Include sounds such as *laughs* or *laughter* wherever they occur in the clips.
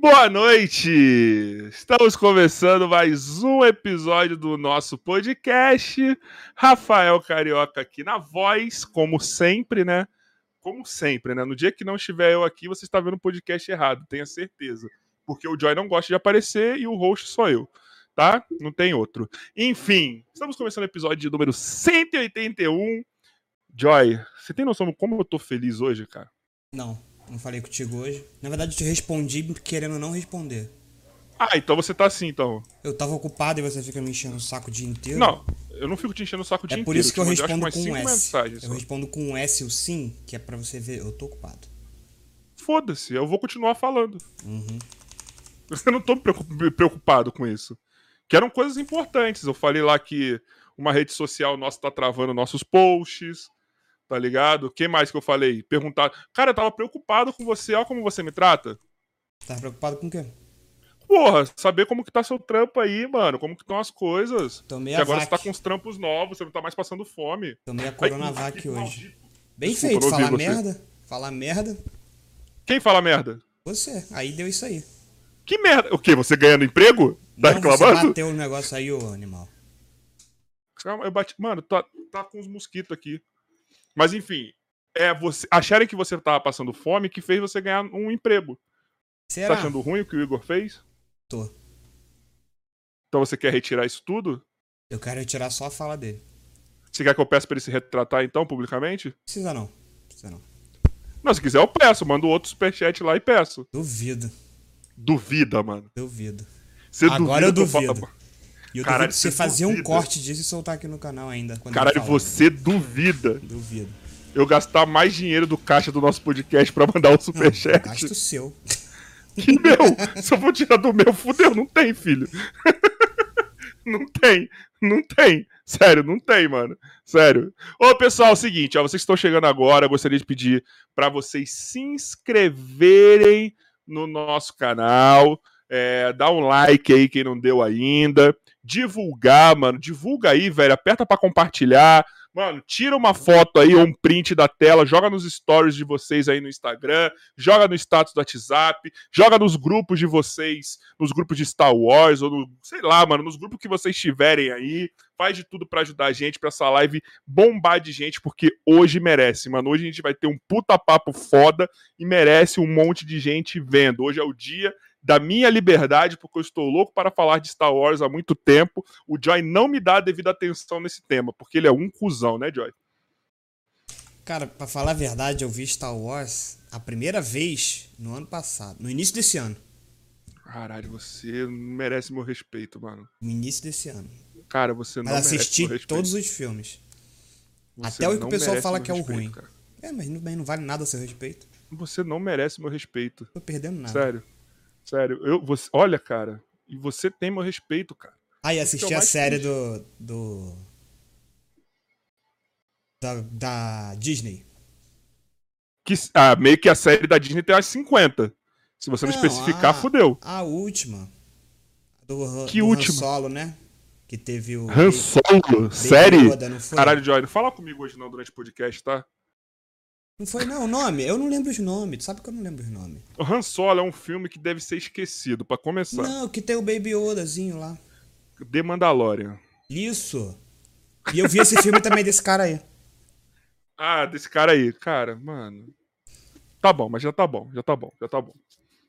Boa noite! Estamos começando mais um episódio do nosso podcast. Rafael Carioca aqui na voz, como sempre, né? Como sempre, né? No dia que não estiver eu aqui, você está vendo o podcast errado, tenha certeza. Porque o Joy não gosta de aparecer e o host sou eu, tá? Não tem outro. Enfim, estamos começando o episódio número 181. Joy, você tem noção de como eu tô feliz hoje, cara? Não. Não falei contigo hoje. Na verdade, eu te respondi querendo não responder. Ah, então você tá assim, então. Eu tava ocupado e você fica me enchendo o saco o dia inteiro. Não, eu não fico te enchendo o saco o dia é inteiro. por isso que eu, te respondo com um S. Eu só. respondo com um S o sim, que é pra você ver, eu tô ocupado. Foda-se, eu vou continuar falando. Uhum. *laughs* Eu não tô preocupado com isso. Que eram coisas importantes. Eu falei lá que uma rede social nossa tá travando nossos posts, tá ligado? O que mais que eu falei? Perguntar. Cara, eu tava preocupado com você, olha como você me trata. Tá preocupado com o quê? Porra, saber como que tá seu trampo aí, mano. Como que estão as coisas. Tomei Que agora vac. você tá com os trampos novos, você não tá mais passando fome. Tomei a Coronavac que hoje. Bem Desculpa, feito, falar você. merda. Falar merda, Quem fala merda? você. Aí deu isso aí. Que merda? O quê? Você ganhando emprego? Tá não, você reclamando? bateu o negócio aí, ô animal. Calma, eu bati. Mano, tá, tá com uns mosquitos aqui. Mas enfim, é você acharem que você tava passando fome que fez você ganhar um emprego. Será? Tá achando ruim o que o Igor fez? Tô. Então você quer retirar isso tudo? Eu quero retirar só a fala dele. Você quer que eu peça pra ele se retratar então, publicamente? Precisa não. Precisa não. Não, se quiser eu peço. Mando outro superchat lá e peço. Duvido. Duvida, mano. Duvido. Você Agora eu duvido. falo- E eu Caralho, duvido você fazer um duvida? corte disso e soltar aqui no canal ainda. Caralho, você duvida Duvido. eu gastar mais dinheiro do caixa do nosso podcast pra mandar o Não, superchat? gasto seu. Que meu? Se eu for tirar do meu, fudeu, não tem, filho. *laughs* não tem, não tem. Sério, não tem, mano. Sério. Ô, pessoal, é o seguinte, ó, vocês que estão chegando agora, eu gostaria de pedir pra vocês se inscreverem no nosso canal, é, dar um like aí quem não deu ainda, divulgar, mano, divulga aí, velho, aperta pra compartilhar. Mano, tira uma foto aí ou um print da tela, joga nos stories de vocês aí no Instagram, joga no status do WhatsApp, joga nos grupos de vocês, nos grupos de Star Wars, ou no, sei lá, mano, nos grupos que vocês tiverem aí. Faz de tudo pra ajudar a gente, pra essa live bombar de gente, porque hoje merece, mano. Hoje a gente vai ter um puta papo foda e merece um monte de gente vendo. Hoje é o dia da minha liberdade, porque eu estou louco para falar de Star Wars há muito tempo. O Joy não me dá a devida atenção nesse tema, porque ele é um cuzão, né, Joy? Cara, pra falar a verdade, eu vi Star Wars a primeira vez no ano passado. No início desse ano. Caralho, você não merece meu respeito, mano. No início desse ano. Cara, você não Mas assisti todos os filmes. Você até o que o pessoal fala que é o respeito, ruim. cara. É, mas não, mas não vale nada a seu respeito. Você não merece meu respeito. Tô perdendo nada. Sério. Sério. Eu, você, olha, cara. E você tem meu respeito, cara. Ah, e assisti a série do. do. Da, da Disney. Que, ah, meio que a série da Disney tem umas 50. Se você não, Não, especificar, a- fudeu. A última. Do, Que do última? Han Solo, né? Que teve o. Han Solo? Baby Série? Yoda? Caralho, Joy, não fala comigo hoje não durante o podcast, tá? Não foi, não, o nome. Eu não lembro os nomes. Tu sabe que eu não lembro os nomes. O Han Solo é um filme que deve ser esquecido, pra começar. Não, que tem o Baby Yodazinho lá. The Mandalorian. Isso. E eu vi esse filme também desse cara aí. Ah, desse cara aí. Cara, mano. Tá bom, mas já tá bom, já tá bom, já tá bom.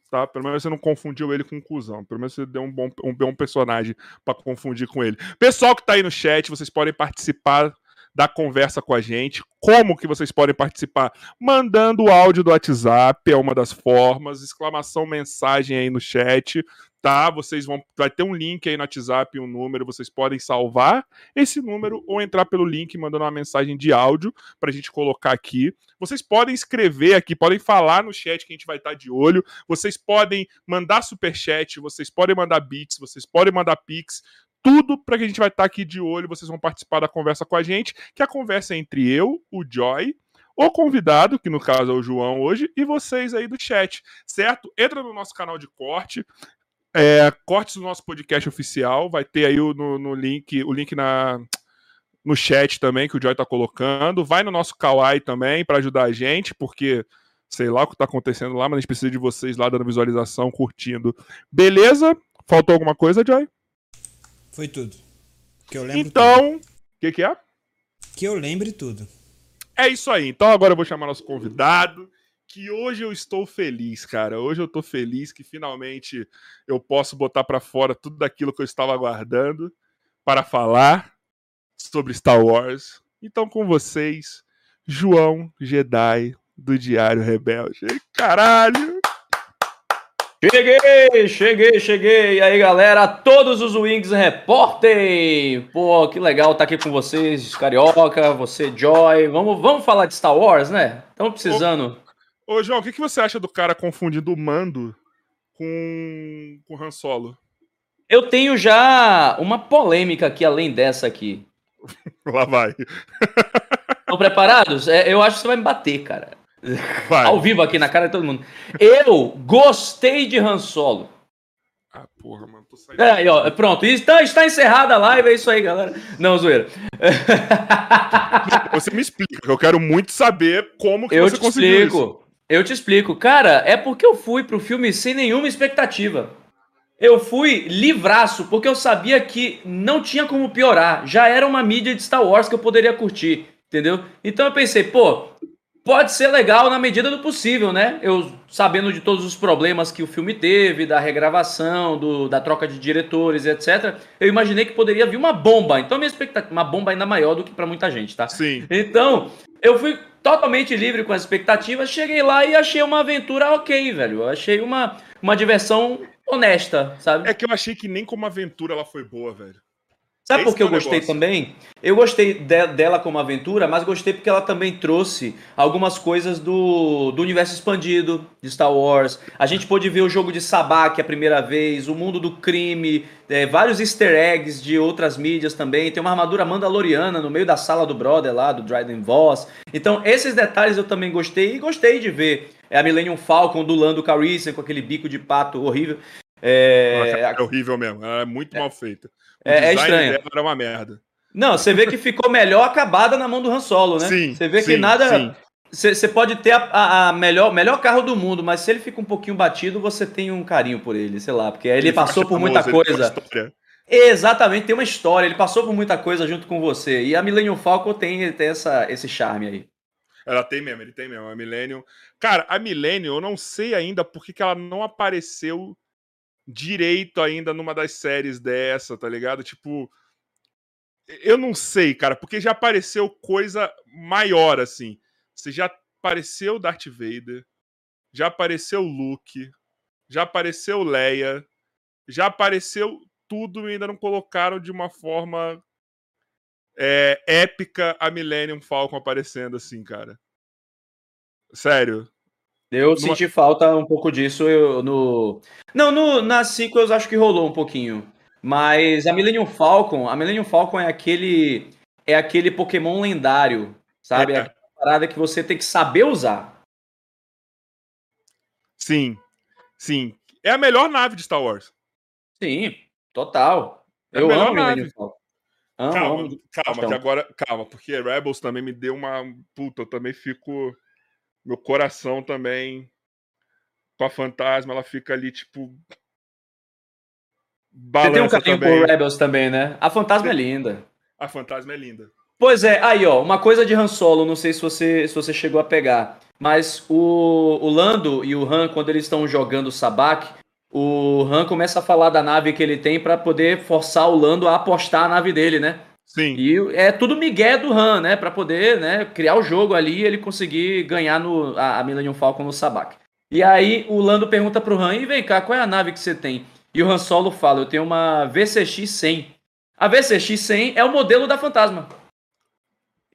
Tá? Pelo menos você não confundiu ele com um cuzão. Pelo menos você deu um bom, um bom personagem pra confundir com ele. Pessoal que tá aí no chat, vocês podem participar da conversa com a gente. Como que vocês podem participar? Mandando o áudio do WhatsApp, é uma das formas. Exclamação, mensagem aí no chat. Tá? Vocês vão. Vai ter um link aí no WhatsApp, um número. Vocês podem salvar esse número ou entrar pelo link mandando uma mensagem de áudio pra gente colocar aqui. Vocês podem escrever aqui, podem falar no chat que a gente vai estar de olho. Vocês podem mandar superchat, vocês podem mandar bits, vocês podem mandar pix. Tudo para que a gente vai estar aqui de olho. Vocês vão participar da conversa com a gente, que a conversa é entre eu, o Joy, o convidado, que no caso é o João hoje, e vocês aí do chat, certo? Entra no nosso canal de corte, é, cortes do nosso podcast oficial, vai ter aí o- no, no link, o link na, no chat também que o Joy tá colocando. Vai no nosso Kawaii também para ajudar a gente, porque sei lá o que tá acontecendo lá, mas a gente precisa de vocês lá dando visualização, curtindo. Beleza? Faltou alguma coisa, Joy? Foi tudo. Que eu lembro então, o que, que é? Que eu lembre tudo. É isso aí. Então agora eu vou chamar nosso convidado. Que hoje eu estou feliz, cara. Hoje eu tô feliz que finalmente eu posso botar para fora tudo aquilo que eu estava aguardando para falar sobre Star Wars. Então, com vocês, João Jedi do Diário Rebelde. Caralho! Cheguei, cheguei, cheguei. E aí, galera, todos os Wings reportem. Pô, que legal estar aqui com vocês, Carioca, você, Joy. Vamos, vamos falar de Star Wars, né? Estamos precisando. Ô, ô, João, o que, que você acha do cara confundindo o Mando com, com Han Solo? Eu tenho já uma polêmica aqui, além dessa aqui. *laughs* Lá vai. Estão preparados? É, eu acho que você vai me bater, cara. *laughs* Vai. Ao vivo aqui na cara de todo mundo. Eu gostei de Han Solo. Ah, porra, mano. Tô saindo. É, aí, ó, pronto. Está, está encerrada a live, é isso aí, galera. Não, zoeira. Você me explica, que eu quero muito saber como que Eu você te conseguiu explico. isso. Eu te explico. Cara, é porque eu fui pro filme sem nenhuma expectativa. Eu fui livraço, porque eu sabia que não tinha como piorar. Já era uma mídia de Star Wars que eu poderia curtir, entendeu? Então eu pensei, pô, pode ser legal na medida do possível, né? Eu sabendo de todos os problemas que o filme teve, da regravação, do- da troca de diretores, etc. Eu imaginei que poderia vir uma bomba. Então minha expectativa, uma bomba ainda maior do que pra muita gente, tá? Sim. Então, eu fui totalmente livre com as expectativas, cheguei lá e achei uma aventura ok, velho. Eu achei uma, uma diversão honesta, sabe? É que eu achei que nem como aventura ela foi boa, velho. Sabe esse por que eu é gostei negócio. também? Eu gostei de- dela como aventura, mas gostei porque ela também trouxe algumas coisas do, do universo expandido de Star Wars. A gente pôde ver o jogo de Sabak a primeira vez, o mundo do crime, é, vários easter eggs de outras mídias também. Tem uma armadura mandaloriana no meio da sala do brother lá, do Dryden Voss. Então, esses detalhes eu também gostei e gostei de ver. É a Millennium Falcon do Lando Calrissian com aquele bico de pato horrível. É, É, horrível mesmo. Ela é muito mal feita. É- é estranho. era uma merda. Não, você vê que ficou melhor acabada na mão do Han Solo, né? Sim, Você vê que sim, nada. sim. Você pode ter a, a- a melhor, melhor carro do mundo, mas se ele fica um pouquinho batido, você tem um carinho por ele, sei lá, porque ele, passou fica por muita famoso, ele uma coisa. Exatamente, tem uma história, ele passou por muita coisa junto com você. E a Millennium Falcon tem, tem essa, esse charme aí. Ela tem mesmo, ele tem mesmo. A Millennium. Cara, a Millennium, eu não sei ainda por que que ela não apareceu direito ainda numa das séries dessa, tá ligado? Tipo. Eu não sei, cara, porque já apareceu coisa maior, assim. Você já apareceu Darth Vader, já apareceu Luke, já apareceu Leia, já apareceu tudo e ainda não colocaram de uma forma é, épica a Millennium Falcon aparecendo assim, cara. Sério. Eu senti falta um pouco disso eu, no. Não, no, nas sequels acho que rolou um pouquinho. Mas a Millennium Falcon, a Millennium Falcon é aquele. É aquele Pokémon lendário, sabe? É É. aquela parada que você tem que saber usar. Sim. Sim. É a melhor nave de Star Wars. Sim, total. É Eu amo a Millennium nave. Falcon. Amo, Calma, amo. calma, Então. que agora. Calma, porque Rebels também me deu uma. Puta, eu também fico. Meu coração também. Com a fantasma, ela fica ali, tipo. Você tem um carinho também. por Rebels também, né? A fantasma é linda. A fantasma é linda. Pois é, aí ó, uma coisa de Han Solo, não sei se você, se você chegou a pegar, mas o, o Lando e o Han, quando eles estão jogando o Sabak, o Han começa a falar da nave que ele tem pra poder forçar o Lando a apostar a nave dele, né? Sim. E é tudo migué do Han, né? Pra poder né, criar o jogo ali e ele conseguir ganhar no, a, a Millennium Falcon no Sabak. E aí o Lando pergunta pro Han, e vem cá, qual é a nave que você tem? E o Han Solo fala, eu tenho uma VCX-100. A VCX-100 é o modelo da Fantasma.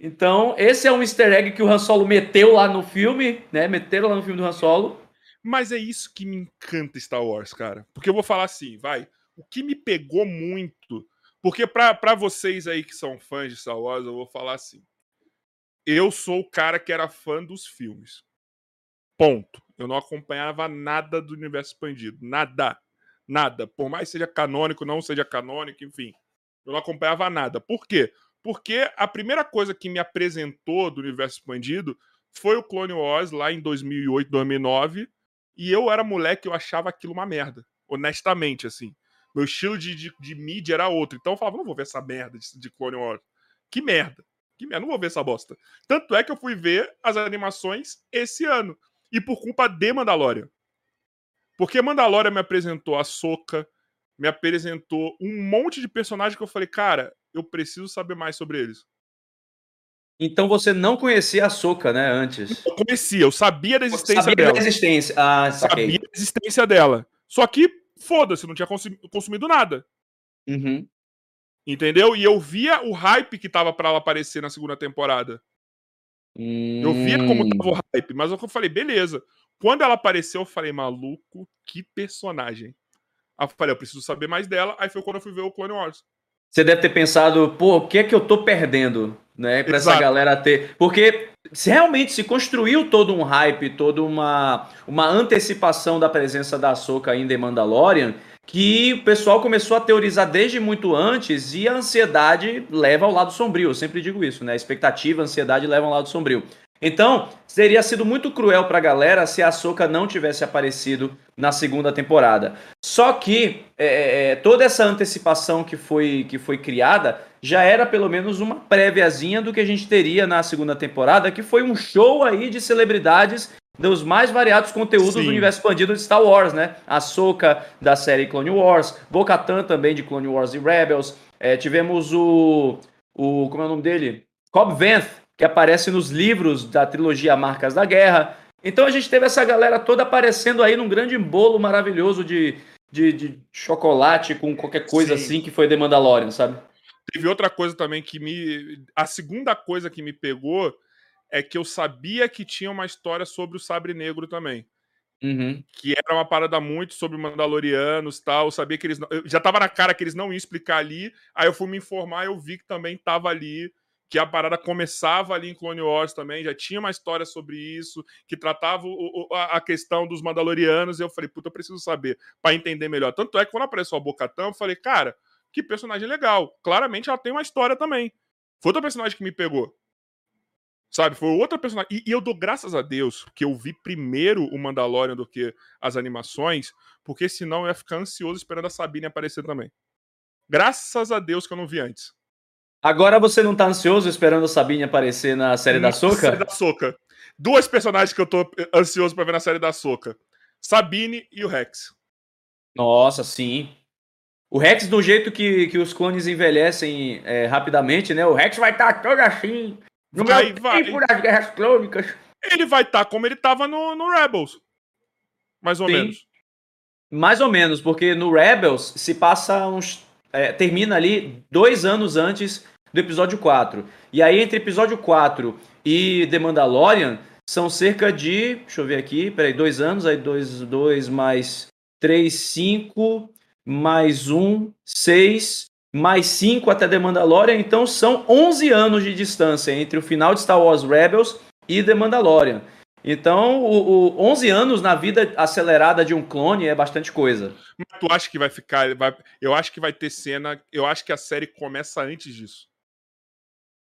Então, esse é um easter egg que o Han Solo meteu lá no filme, né? Meteram lá no filme do Han Solo. Mas é isso que me encanta Star Wars, cara. Porque eu vou falar assim, vai. O que me pegou muito. Porque pra vocês aí que são fãs de Star Wars, eu vou falar assim. Eu sou o cara que era fã dos filmes. Ponto. Eu não acompanhava nada do universo expandido. Nada. Nada. Por mais seja canônico, não seja canônico, enfim. Eu não acompanhava nada. Por quê? Porque a primeira coisa que me apresentou do universo expandido foi o Clone Wars lá em 2008, 2009, e eu era moleque, eu achava aquilo uma merda, honestamente, assim. Meu estilo de, de, de mídia era outro, então eu falava, não vou ver essa merda de, de Clone Wars. Que merda. Que merda, não vou ver essa bosta. Tanto é que eu fui ver as animações esse ano. E por culpa de Mandalorian. Porque Mandalorian me apresentou a Soca, me apresentou um monte de personagens que eu falei, cara, eu preciso saber mais sobre eles. Então você não conhecia a Soca, né, antes? Eu conhecia, eu sabia da existência sabia dela. da existência. Ah, saquei. Sabia da existência dela. Só que, foda-se, não tinha consumido nada. Uhum. Entendeu? E eu via o hype que tava para ela aparecer na segunda temporada. Hum... Eu via como tava o hype, mas eu falei, beleza. Quando ela apareceu, eu falei, maluco, que personagem. Aí eu falei, eu preciso saber mais dela. Aí foi quando eu fui ver o Clone Wars. Você deve ter pensado, pô, o que é que eu tô perdendo, né, pra essa galera ter. Porque se realmente se construiu todo um hype, toda uma, uma antecipação da presença da ainda em Mandalorian, que o pessoal começou a teorizar desde muito antes e a ansiedade leva ao lado sombrio. Eu sempre digo isso, né? A expectativa, a ansiedade levam ao lado sombrio. Então, teria sido muito cruel pra galera se a Soca não tivesse aparecido na segunda temporada. Só que é, é, é, toda essa antecipação que foi, que foi criada já era pelo menos uma préviazinha do que a gente teria na segunda temporada, que foi um show aí de celebridades dos mais variados conteúdos Sim. do universo expandido de Star Wars, né? A Soca da série Clone Wars, Bo-Katan também de Clone Wars e Rebels. É, tivemos o, o. Como é o nome dele? Cobb Vanth, que aparece nos livros da trilogia Marcas da Guerra. Então a gente teve essa galera toda aparecendo aí num grande bolo maravilhoso de, de, de chocolate com qualquer coisa Sim. assim que foi The Mandalorian, sabe? Teve outra coisa também que me. A segunda coisa que me pegou é que eu sabia que tinha uma história sobre o Sabre Negro também. Uhum. Que era uma parada muito sobre Mandalorianos tal. Eu sabia que eles. Não... já tava na cara que eles não iam explicar ali. Aí eu fui me informar e eu vi que também tava ali que a parada começava ali em Clone Wars também, já tinha uma história sobre isso, que tratava o, a questão dos Mandalorianos, e eu falei, puta, eu preciso saber, para entender melhor. Tanto é que quando apareceu a Bocatã, eu falei, cara, que personagem legal. Claramente ela tem uma história também. Foi outro personagem que me pegou. Sabe, foi outra personagem. E, e, eu dou graças a Deus que eu vi primeiro o Mandalorian do que as animações, porque senão eu ia ficar ansioso esperando a Sabine aparecer também. Graças a Deus que eu não vi antes. Agora você não tá ansioso esperando a Sabine aparecer na série na da Soca? série da Soca. Duas personagens que eu tô ansioso para ver na série da Soca. Sabine e o Rex. Nossa, sim. O Rex, do jeito que, que os clones envelhecem é, rapidamente, né? O Rex vai estar tá todo assim. No vai, meu vai. tempo das guerras clônicas. Ele vai estar tá como ele tava no, no Rebels. Mais ou sim. menos. Mais ou menos, porque no Rebels se passa uns. É, termina ali dois anos antes do episódio 4. E aí, entre episódio 4 e The Mandalorian, são cerca de. Deixa eu ver aqui, peraí, dois anos, aí dois, dois mais três, cinco, mais um, seis, mais cinco até The Mandalorian. Então são 11 anos de distância entre o final de Star Wars Rebels e The Mandalorian. Então, o, o 11 anos na vida acelerada de um clone é bastante coisa. Mas tu acha que vai ficar. Vai, eu acho que vai ter cena. Eu acho que a série começa antes disso.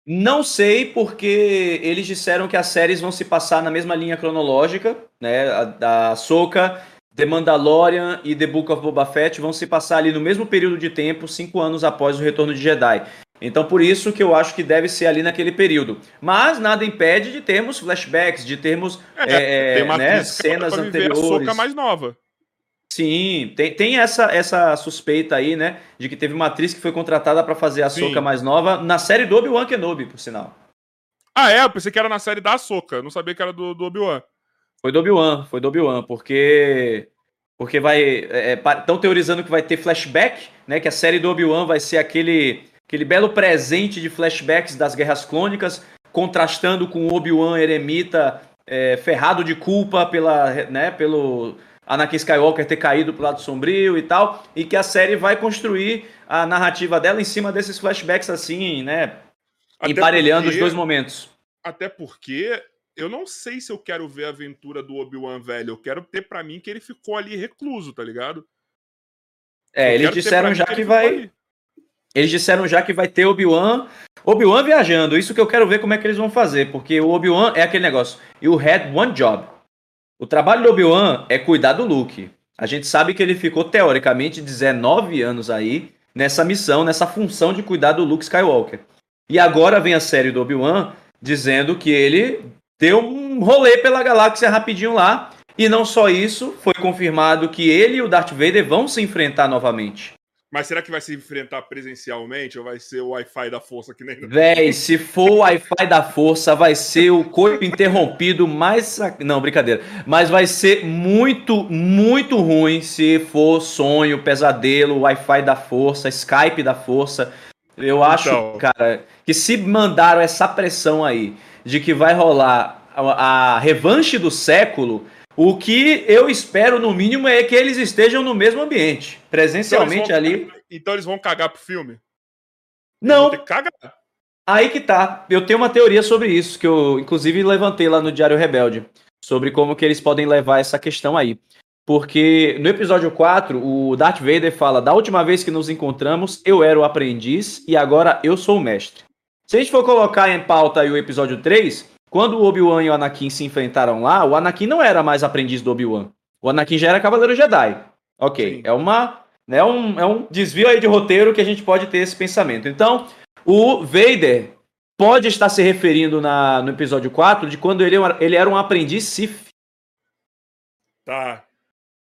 Não sei, porque eles disseram que as séries vão se passar na mesma linha cronológica, né? A da Soca, The Mandalorian e The Book of Boba Fett vão se passar ali no mesmo período de tempo, cinco anos após o retorno de Jedi. Então, por isso que eu acho que deve ser ali naquele período. Mas nada impede de termos flashbacks, de termos é, é, né, cenas anteriores. A Soca mais nova. Sim, tem, tem essa, essa suspeita aí, né? De que teve uma atriz que foi contratada para fazer a Soca mais nova na série do Obi-Wan Kenobi, por sinal. Ah, é? Eu pensei que era na série da Soca. Não sabia que era do, do Obi-Wan. Foi do Obi-Wan, foi do Obi-Wan, porque. Porque vai. Estão é, é teorizando que vai ter flashback, né? Que a série do Obi-Wan vai ser aquele, aquele belo presente de flashbacks das Guerras Clônicas, contrastando com o Obi-Wan eremita é, ferrado de culpa pela, né, pelo Anakin Skywalker ter caído pro lado sombrio e tal, e que a série vai construir a narrativa dela em cima desses flashbacks assim, né? Até emparelhando porque, os dois momentos. Até porque eu não sei se eu quero ver a aventura do Obi-Wan velho, eu quero ter para mim que ele ficou ali recluso, tá ligado? É, eu eles disseram já que, que vai Eles disseram já que vai ter Obi-Wan Obi-Wan viajando, isso que eu quero ver como é que eles vão fazer, porque o Obi-Wan é aquele negócio. You had one job. O trabalho do Obi-Wan é cuidar do Luke. A gente sabe que ele ficou, teoricamente, 19 anos aí nessa missão, nessa função de cuidar do Luke Skywalker. E agora vem a série do Obi-Wan dizendo que ele deu um rolê pela galáxia rapidinho lá. E não só isso, foi confirmado que ele e o Darth Vader vão se enfrentar novamente. Mas será que vai se enfrentar presencialmente ou vai ser o Wi-Fi da força que nem. Véi, se for o Wi-Fi da força, vai ser o corpo interrompido mais. Não, brincadeira. Mas vai ser muito, muito ruim se for sonho, pesadelo, Wi-Fi da força, Skype da força. Eu acho, então... cara, que se mandaram essa pressão aí de que vai rolar a, a revanche do século o que eu espero, no mínimo, é que eles estejam no mesmo ambiente, presencialmente então ali. Então eles vão cagar pro filme? Não. Aí que tá. Eu tenho uma teoria sobre isso, que eu, inclusive, levantei lá no Diário Rebelde, sobre como que eles podem levar essa questão aí. Porque no episódio 4, o Darth Vader fala: Da última vez que nos encontramos, eu era o aprendiz e agora eu sou o mestre. Se a gente for colocar em pauta aí o episódio 3, quando o Obi-Wan e o Anakin se enfrentaram lá, o Anakin não era mais aprendiz do Obi-Wan. O Anakin já era Cavaleiro Jedi. Ok, Sim. é uma né, um, é um desvio aí de roteiro que a gente pode ter esse pensamento. Então, o Vader pode estar se referindo na, no episódio 4 de quando ele, ele era um aprendiz Sith. Tá.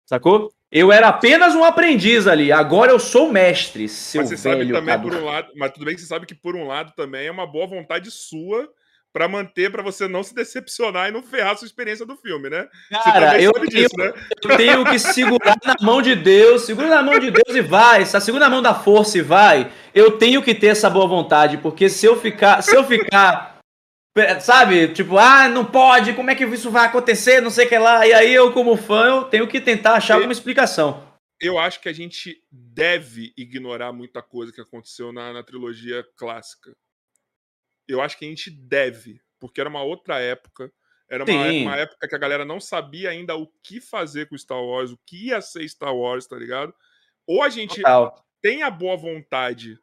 Sacou? Eu era apenas um aprendiz ali, agora eu sou mestre, seu mas você sabe também por um lado, mas tudo bem que você sabe que por um lado também é uma boa vontade sua para manter, para você não se decepcionar e não ferrar a sua experiência do filme, né? Cara, eu tenho, disso, né? eu tenho que segurar na mão de Deus, segura na mão de Deus e vai, segura na mão da força e vai. Eu tenho que ter essa boa vontade, porque se eu ficar, se eu ficar, sabe, tipo, ah, não pode, como é que isso vai acontecer, não sei o que lá, e aí eu como fã, eu tenho que tentar achar alguma explicação. Eu acho que a gente deve ignorar muita coisa que aconteceu na, na trilogia clássica eu acho que a gente deve, porque era uma outra época. Era uma, uma, época que a galera não sabia ainda o que fazer com Star Wars, o que ia ser Star Wars, tá ligado? Ou a gente Total. tem a boa vontade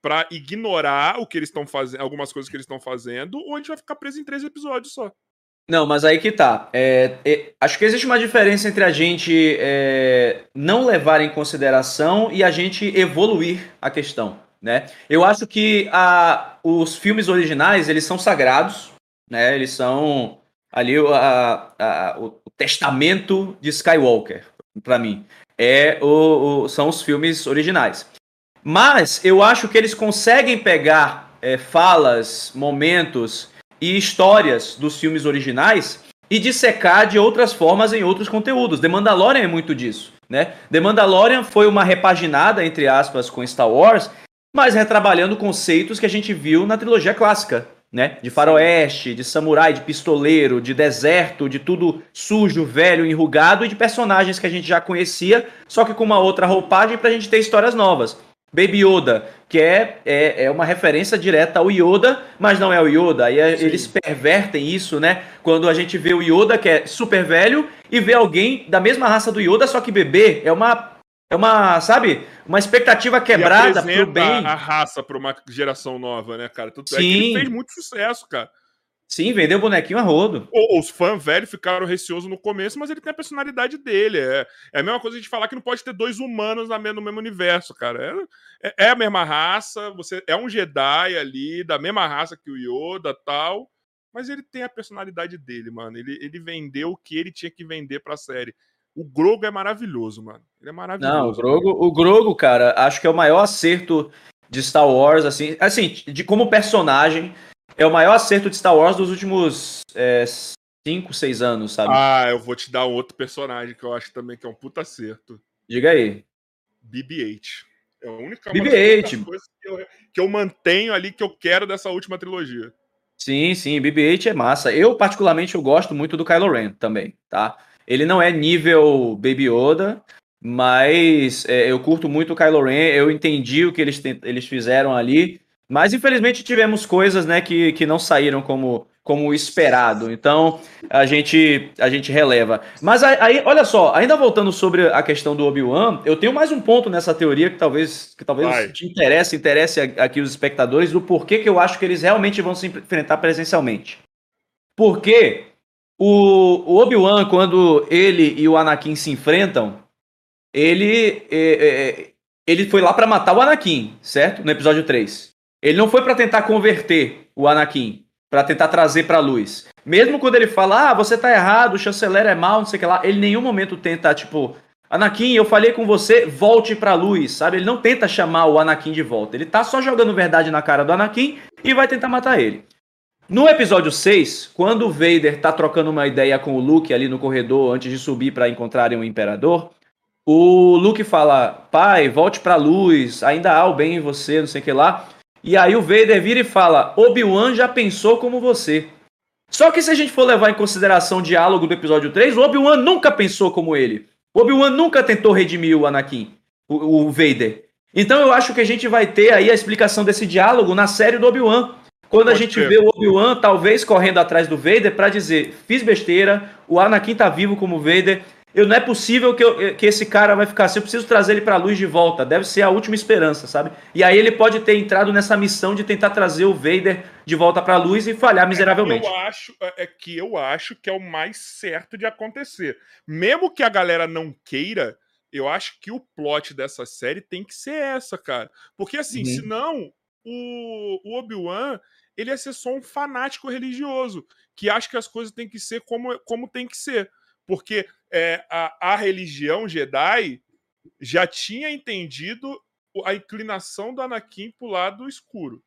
para ignorar o que eles estão fazendo, algumas coisas que eles estão fazendo, ou a gente vai ficar preso em três episódios só. Não, mas aí que tá. É, é, acho que existe uma diferença entre a gente é, não levar em consideração e a gente evoluir a questão né? Eu acho que a, os filmes originais, eles são sagrados, né? Eles são ali a, a, o, testamento de Skywalker, para mim. É o, o, são os filmes originais. Mas eu acho que eles conseguem pegar é, falas, momentos e histórias dos filmes originais e dissecar de outras formas em outros conteúdos. The Mandalorian é muito disso, né? The Mandalorian foi uma repaginada, entre aspas, com Star Wars, mas retrabalhando conceitos que a gente viu na trilogia clássica, né? De faroeste, de samurai, de pistoleiro, de deserto, de tudo sujo, velho, enrugado e de personagens que a gente já conhecia, só que com uma outra roupagem pra gente ter histórias novas. Baby Yoda, que é, é, é uma referência direta ao Yoda, mas não é o Yoda. Aí é, eles pervertem isso, né? Quando a gente vê o Yoda, que é super velho, e vê alguém da mesma raça do Yoda, só que bebê. É uma é uma, sabe, uma expectativa quebrada pro bem. a raça para uma geração nova, né, cara? Tudo Sim. É que ele fez muito sucesso, cara. Sim, vendeu bonequinho a rodo. Os fãs velhos ficaram receosos no começo, mas ele tem a personalidade dele. É, é a mesma coisa de falar que não pode ter dois humanos no mesmo universo, cara. É, é, é, a mesma raça, você é um Jedi ali, da mesma raça que o Yoda tal. Mas ele tem a personalidade dele, mano. Ele, ele vendeu o que ele tinha que vender pra série. O Grogo é maravilhoso, mano. Ele é maravilhoso. Não, o Grogo, o Grogo, cara, acho que é o maior acerto de Star Wars, assim, assim, de como personagem, é o maior acerto de Star Wars dos últimos 5, é, 6 anos, sabe? Ah, eu vou te dar outro personagem que eu acho também que é um puta acerto. Diga aí. BB-8. É a única BB-8. coisa que eu, que eu mantenho ali que eu quero dessa última trilogia. Sim, sim, BB-8 é massa. Eu, particularmente, eu gosto muito do Kylo Ren também, tá? Ele não é nível Baby Yoda, mas é, eu curto muito o Kylo Ren, eu entendi o que eles, eles fizeram ali, mas infelizmente tivemos coisas né, que, que não saíram como, como esperado. Então a gente a gente releva. Mas aí, olha só, ainda voltando sobre a questão do Obi-Wan, eu tenho mais um ponto nessa teoria que talvez que talvez Vai. te interesse, interesse aqui os espectadores do porquê que eu acho que eles realmente vão se enfrentar presencialmente. Porque o, o Obi-Wan, quando ele e o Anakin se enfrentam, ele, é, é, ele foi lá para matar o Anakin, certo? No episódio 3. Ele não foi para tentar converter o Anakin, para tentar trazer para luz. Mesmo quando ele fala, ah, você tá errado, o chanceler é mal, não sei o que lá, ele em nenhum momento tenta, tipo, Anakin, eu falei com você, volte pra luz, sabe? Ele não tenta chamar o Anakin de volta. Ele tá só jogando verdade na cara do Anakin e vai tentar matar ele. No episódio 6, quando o Vader tá trocando uma ideia com o Luke ali no corredor antes de subir para encontrarem o Imperador, o Luke fala: Pai, volte pra luz, ainda há o bem em você, não sei o que lá. E aí o Vader vira e fala: Obi-Wan já pensou como você. Só que se a gente for levar em consideração o diálogo do episódio 3, o Obi-Wan nunca pensou como ele. O Obi-Wan nunca tentou redimir o Anakin, o, o Vader. Então eu acho que a gente vai ter aí a explicação desse diálogo na série do Obi-Wan. Quando Pode a gente vê o Obi-Wan talvez correndo atrás do Vader para dizer: fiz besteira, o Anakin tá vivo como Vader, eu, não é possível que, eu, que esse cara vai ficar assim, eu preciso trazer ele para a luz de volta, deve ser a última esperança, sabe? E aí ele pode ter entrado nessa missão de tentar trazer o Vader de volta para a luz e falhar miseravelmente. Eu acho é, é que eu acho que é o mais certo de acontecer. Mesmo que a galera não queira, eu acho que o plot dessa série tem que ser essa, cara. Porque assim, uhum. senão o, o Obi-Wan ele ia ser só um fanático religioso que acha que as coisas têm que ser como, como tem que ser. Porque é, a, a religião Jedi já tinha entendido a inclinação do Anakin pro lado escuro.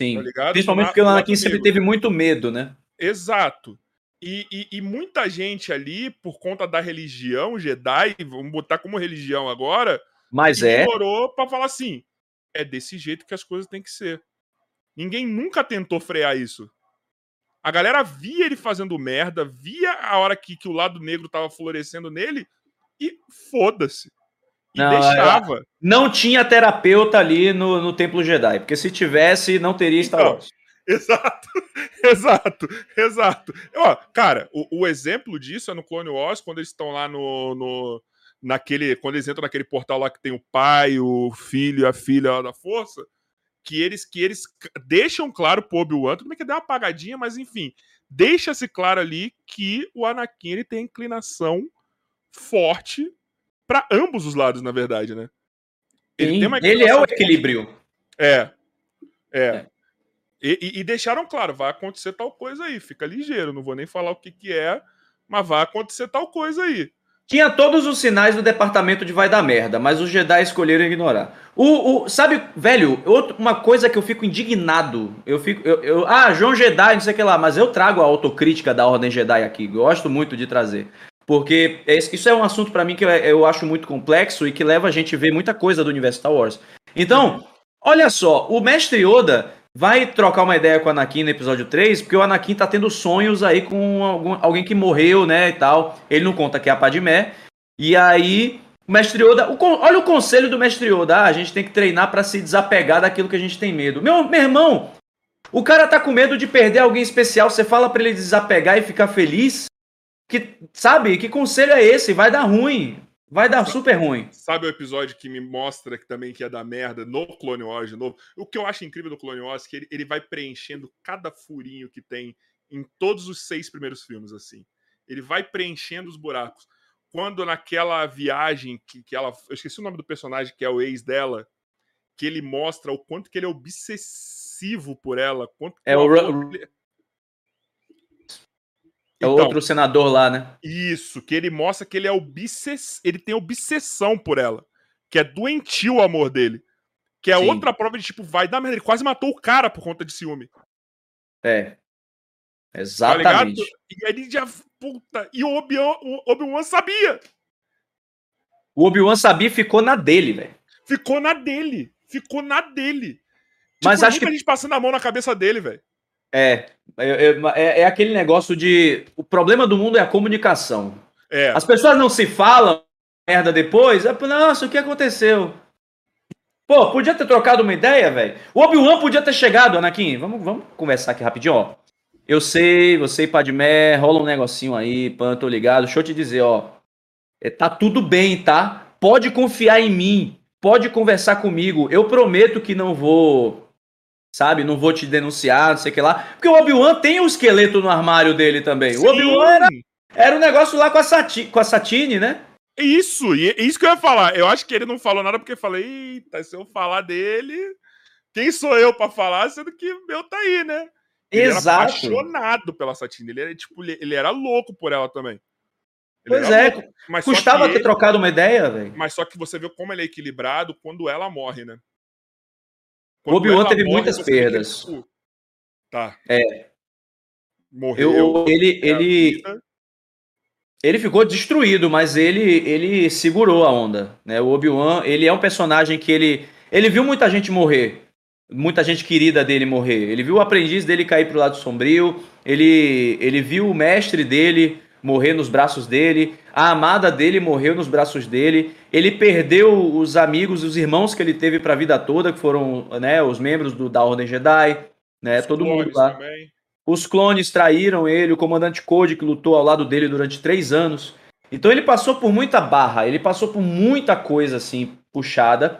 Sim. Tá Principalmente porque o Anakin sempre teve muito medo, né? Exato. E, e, e, muita gente ali, por conta da religião Jedi, vamos botar como religião agora, mas é. demorou para falar assim: é desse jeito que as coisas têm que ser. Ninguém nunca tentou frear isso. A galera via ele fazendo merda, via a hora que, que o lado negro tava florescendo nele e foda-se. E não, deixava. Não tinha terapeuta ali no, no Templo Jedi, porque se tivesse, não teria Star então, Wars. Exato, *laughs* exato, exato. Ó, cara, o, o, exemplo disso é no Clone Wars, quando eles estão lá no, no, naquele. Quando eles entram naquele portal lá que tem o pai, o filho e a filha da força que eles que eles deixam claro pro Obi-Wan, tudo bem que deu uma apagadinha, mas enfim, deixa-se claro ali que o Anakin ele tem inclinação forte para ambos os lados, na verdade, né? Ele, Sim, ele é o equilíbrio. É. É. é. E, e, e, deixaram claro, vai acontecer tal coisa aí, fica ligeiro, não vou nem falar o que, que é, mas vai acontecer tal coisa aí. Tinha todos os sinais do departamento de vai dar merda, mas os Jedi escolheram ignorar. O, o sabe, velho, outro, uma coisa que eu fico indignado. Eu fico. Eu, eu, ah, João Jedi, não sei o que lá, mas eu trago a autocrítica da Ordem Jedi aqui. Gosto muito de trazer. Porque isso é um assunto para mim que eu acho muito complexo e que leva a gente a ver muita coisa do universo Star Wars. Então, olha só, o mestre Yoda vai trocar uma ideia com o Anakin no episódio 3, porque o Anakin tá tendo sonhos aí com algum, alguém que morreu, né, e tal. Ele não conta que é a Padmé. E aí, o mestre Yoda... O, olha o conselho do mestre Yoda. Ah, a gente tem que treinar para se desapegar daquilo que a gente tem medo. Meu, meu irmão, o cara tá com medo de perder alguém especial. Você fala para ele desapegar e ficar feliz? Que, sabe? Que conselho é esse? Vai dar ruim. Vai dar super ruim. Sabe o episódio que me mostra que também que ia dar merda no Clone Wars de novo? O que eu acho incrível do Clone Wars é que ele, ele vai preenchendo cada furinho que tem em todos os seis primeiros filmes, assim. Ele vai preenchendo os buracos. Quando naquela viagem que, que ela. Eu esqueci o nome do personagem, que é o ex dela, que ele mostra o quanto que ele é obsessivo por ela. Quanto é o. Ele... É então, outro senador lá, né? Isso, que ele mostra que ele é obsess... ele tem obsessão por ela. Que é doentio o amor dele. Que é Sim. outra prova de tipo, vai dar merda. Ele quase matou o cara por conta de ciúme. É. Exatamente. Tá e ele já. Puta. E o Obi-Wan Obi sabia. O Obi-Wan sabia e ficou na dele, velho. Ficou na dele. Ficou na dele. Mas tipo, acho que. a gente passando a mão na cabeça dele, velho. É, é, é, é, aquele negócio de. O problema do mundo é a comunicação. É. As pessoas não se falam merda depois. É, nossa, o que aconteceu? Pô, podia ter trocado uma ideia, velho. O Obi-Wan podia ter chegado, Anakin. Vamos, vamos conversar aqui rapidinho, ó. Eu sei, você e Padmé, rola um negocinho aí, pan, tô ligado. Deixa eu te dizer, ó. é, Tá tudo bem, tá? Pode confiar em mim. Pode conversar comigo. Eu prometo que não vou, sabe, não vou te denunciar, não sei o que lá. Porque o Obi-Wan tem o um esqueleto no armário dele também. O Obi-Wan era, era um negócio lá com a, Sati, com a Satine, né? Isso, e é isso que eu ia falar. Eu acho que ele não falou nada porque eu falei, eita, se eu falar dele, quem sou eu para falar, sendo que meu tá aí, né? Ele Exato. era apaixonado pela Satine. Ele era, tipo, ele era louco por ela também. Ele pois é. Louco, mas Custava ter ele, trocado uma ideia, velho. Mas só que você vê como ele é equilibrado quando ela morre, né? O Obi-Wan teve morre, muitas perdas. Vê, tá. É. Morreu. Eu, ele, ele, ele ficou destruído, mas ele, ele segurou a onda. Né? O Obi-Wan, ele é um personagem que ele, ele viu muita gente morrer muita gente querida dele morrer. Ele viu o aprendiz dele cair pro lado sombrio, ele, ele viu o mestre dele morrer nos braços dele, a amada dele morreu nos braços dele, ele perdeu os amigos, os irmãos que ele teve para a vida toda, que foram né, os membros do, da Ordem Jedi, né, os todo mundo lá. Também. Os clones traíram ele, o comandante Code que lutou ao lado dele durante três anos. Então ele passou por muita barra, ele passou por muita coisa assim puxada.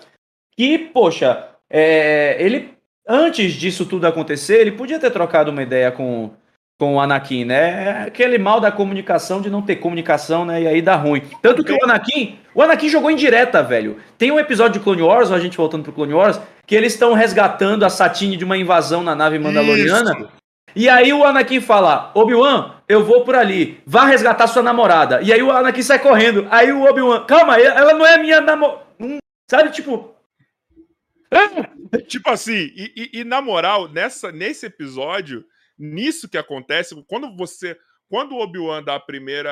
E, poxa, é, ele, antes disso tudo acontecer, ele podia ter trocado uma ideia com, com o Anakin, né? Aquele mal da comunicação, de não ter comunicação, né? E aí dá ruim. Tanto que o Anakin, o Anakin jogou em direta, velho. Tem um episódio de Clone Wars, a gente voltando pro Clone Wars, que eles estão resgatando a Satine de uma invasão na nave mandaloriana. Isso. E aí o Anakin fala: Obi-Wan, eu vou por ali, vá resgatar sua namorada. E aí o Anakin sai correndo. Aí o Obi-Wan, calma, ela não é minha namorada. Sabe, tipo, *laughs* tipo assim, e, e, e, na moral, nessa, nesse episódio, nisso que acontece, quando você. Quando o Obi-Wan dá a primeira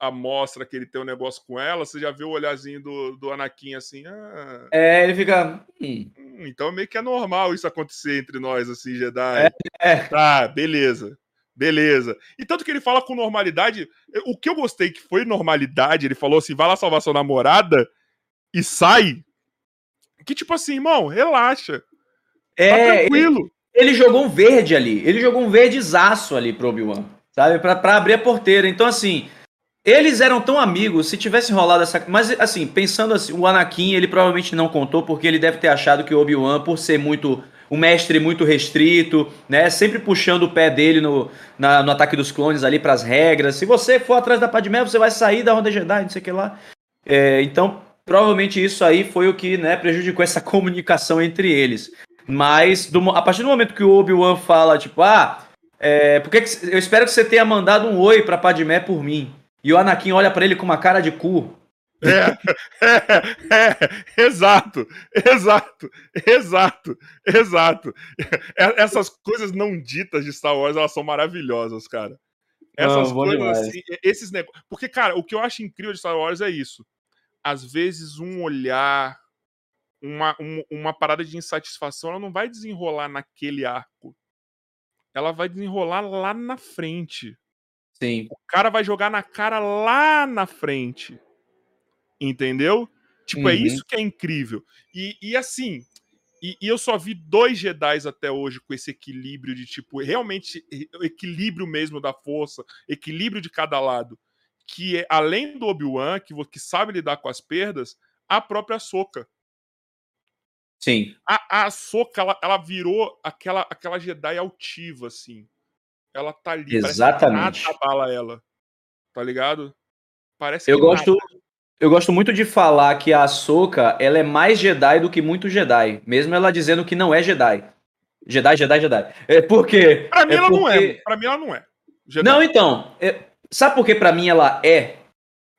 amostra que ele tem um negócio com ela, você já vê o olhazinho do, do Anakin assim. Ah, é, ele fica. Hum. hum, então meio que é normal isso acontecer entre nós, assim, Jedi. É, é. Tá, beleza. Beleza. E tanto que ele fala com normalidade. O que eu gostei que foi normalidade, ele falou assim: vai lá salvar sua namorada e sai que tipo assim, irmão, relaxa. É, tá tranquilo. Ele, jogou um verde ali. Ele jogou um verdezaço ali pro Obi-Wan, sabe? Pra, pra abrir a porteira. Então, assim, eles eram tão amigos, se tivesse rolado essa. Mas, assim, pensando assim, o Anakin, ele provavelmente não contou, porque ele deve ter achado que o Obi-Wan, por ser muito. Um mestre muito restrito, né? Sempre puxando o pé dele no, na, no ataque dos clones ali para as regras. Se você for atrás da Padmé, você vai sair da Onda Jedi, não sei o que lá. É, então, provavelmente isso aí foi o que né, prejudicou essa *laughs* comunicação entre eles. Mas do, a partir do momento que o Obi-Wan fala, tipo, ah, é, porque que, eu espero que você tenha mandado um oi pra Padmé por mim. E o Anakin olha para ele com uma cara de cu. É, *laughs* é, é, exato, exato, exato, exato. É, essas coisas não ditas de Star Wars, elas são maravilhosas, cara. Essas não, coisas assim, esses negócios. Porque, cara, o que eu acho incrível de Star Wars é isso às vezes um olhar, uma, um, uma parada de insatisfação, ela não vai desenrolar naquele arco. Ela vai desenrolar lá na frente. Sim. O cara vai jogar na cara lá na frente. Entendeu? Tipo, é uhum. é isso que é incrível. E, e assim, e, e, eu só vi dois Jedi até hoje com esse equilíbrio de, tipo, realmente, equilíbrio mesmo da força, equilíbrio de cada lado que é, além do Obi-Wan, que, que sabe lidar com as perdas, a própria Soca. Sim. A, a Soca, ela, ela virou aquela, aquela Jedi altiva, assim. Ela tá ali. Exatamente. Nada ela. Tá ligado? Parece eu gosto nada. Eu gosto muito de falar que a Soca ela é mais Jedi do que muito Jedi. Mesmo ela dizendo que não é Jedi. Jedi, Jedi, Jedi. É porque. Pra mim é ela porque... não é. Pra mim ela não é. Jedi. Não, então. É... Sabe por que para mim ela é?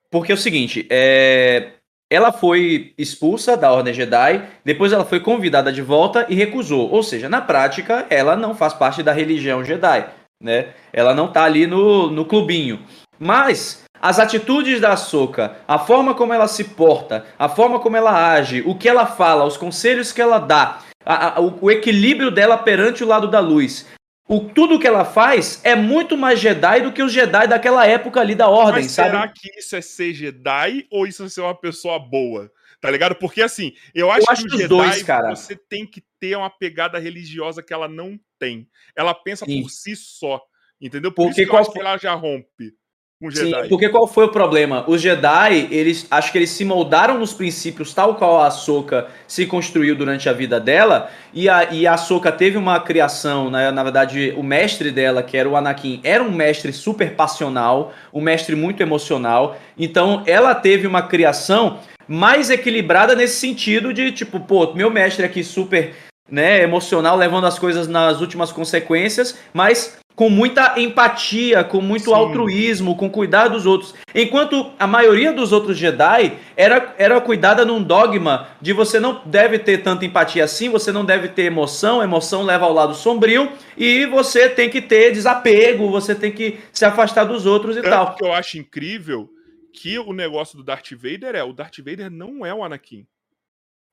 Porque é o seguinte, é... ela foi expulsa da Ordem Jedi, depois ela foi convidada de volta e recusou. Ou seja, na prática, ela não faz parte da religião Jedi, né? Ela não tá ali no, no clubinho. Mas as atitudes da Soka, a forma como ela se porta, a forma como ela age, o que ela fala, os conselhos que ela dá, a, a, o, o equilíbrio dela perante o lado da luz, o, tudo que ela faz é muito mais Jedi do que os Jedi daquela época ali da Ordem, Mas sabe? Será que isso é ser Jedi ou isso é ser uma pessoa boa? Tá ligado? Porque assim, eu acho, eu acho que o Jedi dois, cara. você tem que ter uma pegada religiosa que ela não tem. Ela pensa Sim. por si só. Entendeu? Por Porque isso que eu acho qual que ela já rompe com Sim, Jedi. porque qual foi o problema? Os Jedi, eles acho que eles se moldaram nos princípios tal qual a Ahsoka se construiu durante a vida dela, e a, e a Ahsoka teve uma criação, né, na verdade, o mestre dela, que era o Anakin, era um mestre super passional, um mestre muito emocional, então ela teve uma criação mais equilibrada nesse sentido de, tipo, pô, meu mestre aqui super né, emocional, levando as coisas nas últimas consequências, mas com muita empatia, com muito Sim. altruísmo, com cuidar dos outros. Enquanto a maioria dos outros Jedi era, era cuidada num dogma de você não deve ter tanta empatia assim, você não deve ter emoção, emoção leva ao lado sombrio, e você tem que ter desapego, você tem que se afastar dos outros e Tanto tal. que eu acho incrível que o negócio do Darth Vader é, o Darth Vader não é o Anakin.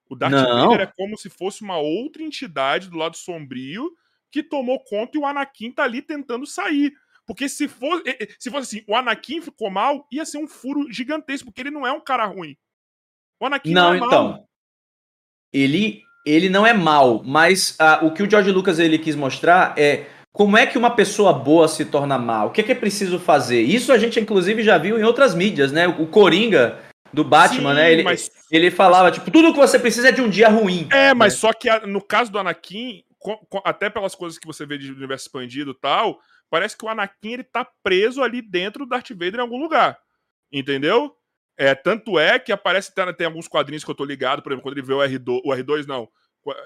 O Darth Não. Vader é como se fosse uma outra entidade do lado sombrio que tomou conta e o Anakin tá ali tentando sair. Porque se fosse, se fosse assim, o Anakin ficou mal, ia ser um furo gigantesco, porque ele não é um cara ruim. O Anakin não, Não, é mal. então. Ele, ele não é mal, mas ah, o que o George Lucas ele quis mostrar é como é que uma pessoa boa se torna mal. O que é, que é preciso fazer? Isso a gente, inclusive, já viu em outras mídias, né? O Coringa do Batman, Sim, né? Ele, mas- ele falava, tipo, tudo que você precisa é de um dia ruim. É, mas só que no caso do Anakin, até pelas coisas que você vê de universo expandido e tal, parece que o Anakin ele tá preso ali dentro do Darth Vader em algum lugar. Entendeu? É, tanto é que aparece, tem, tem alguns quadrinhos que eu tô ligado, por exemplo, quando ele vê o R2, o R2 não,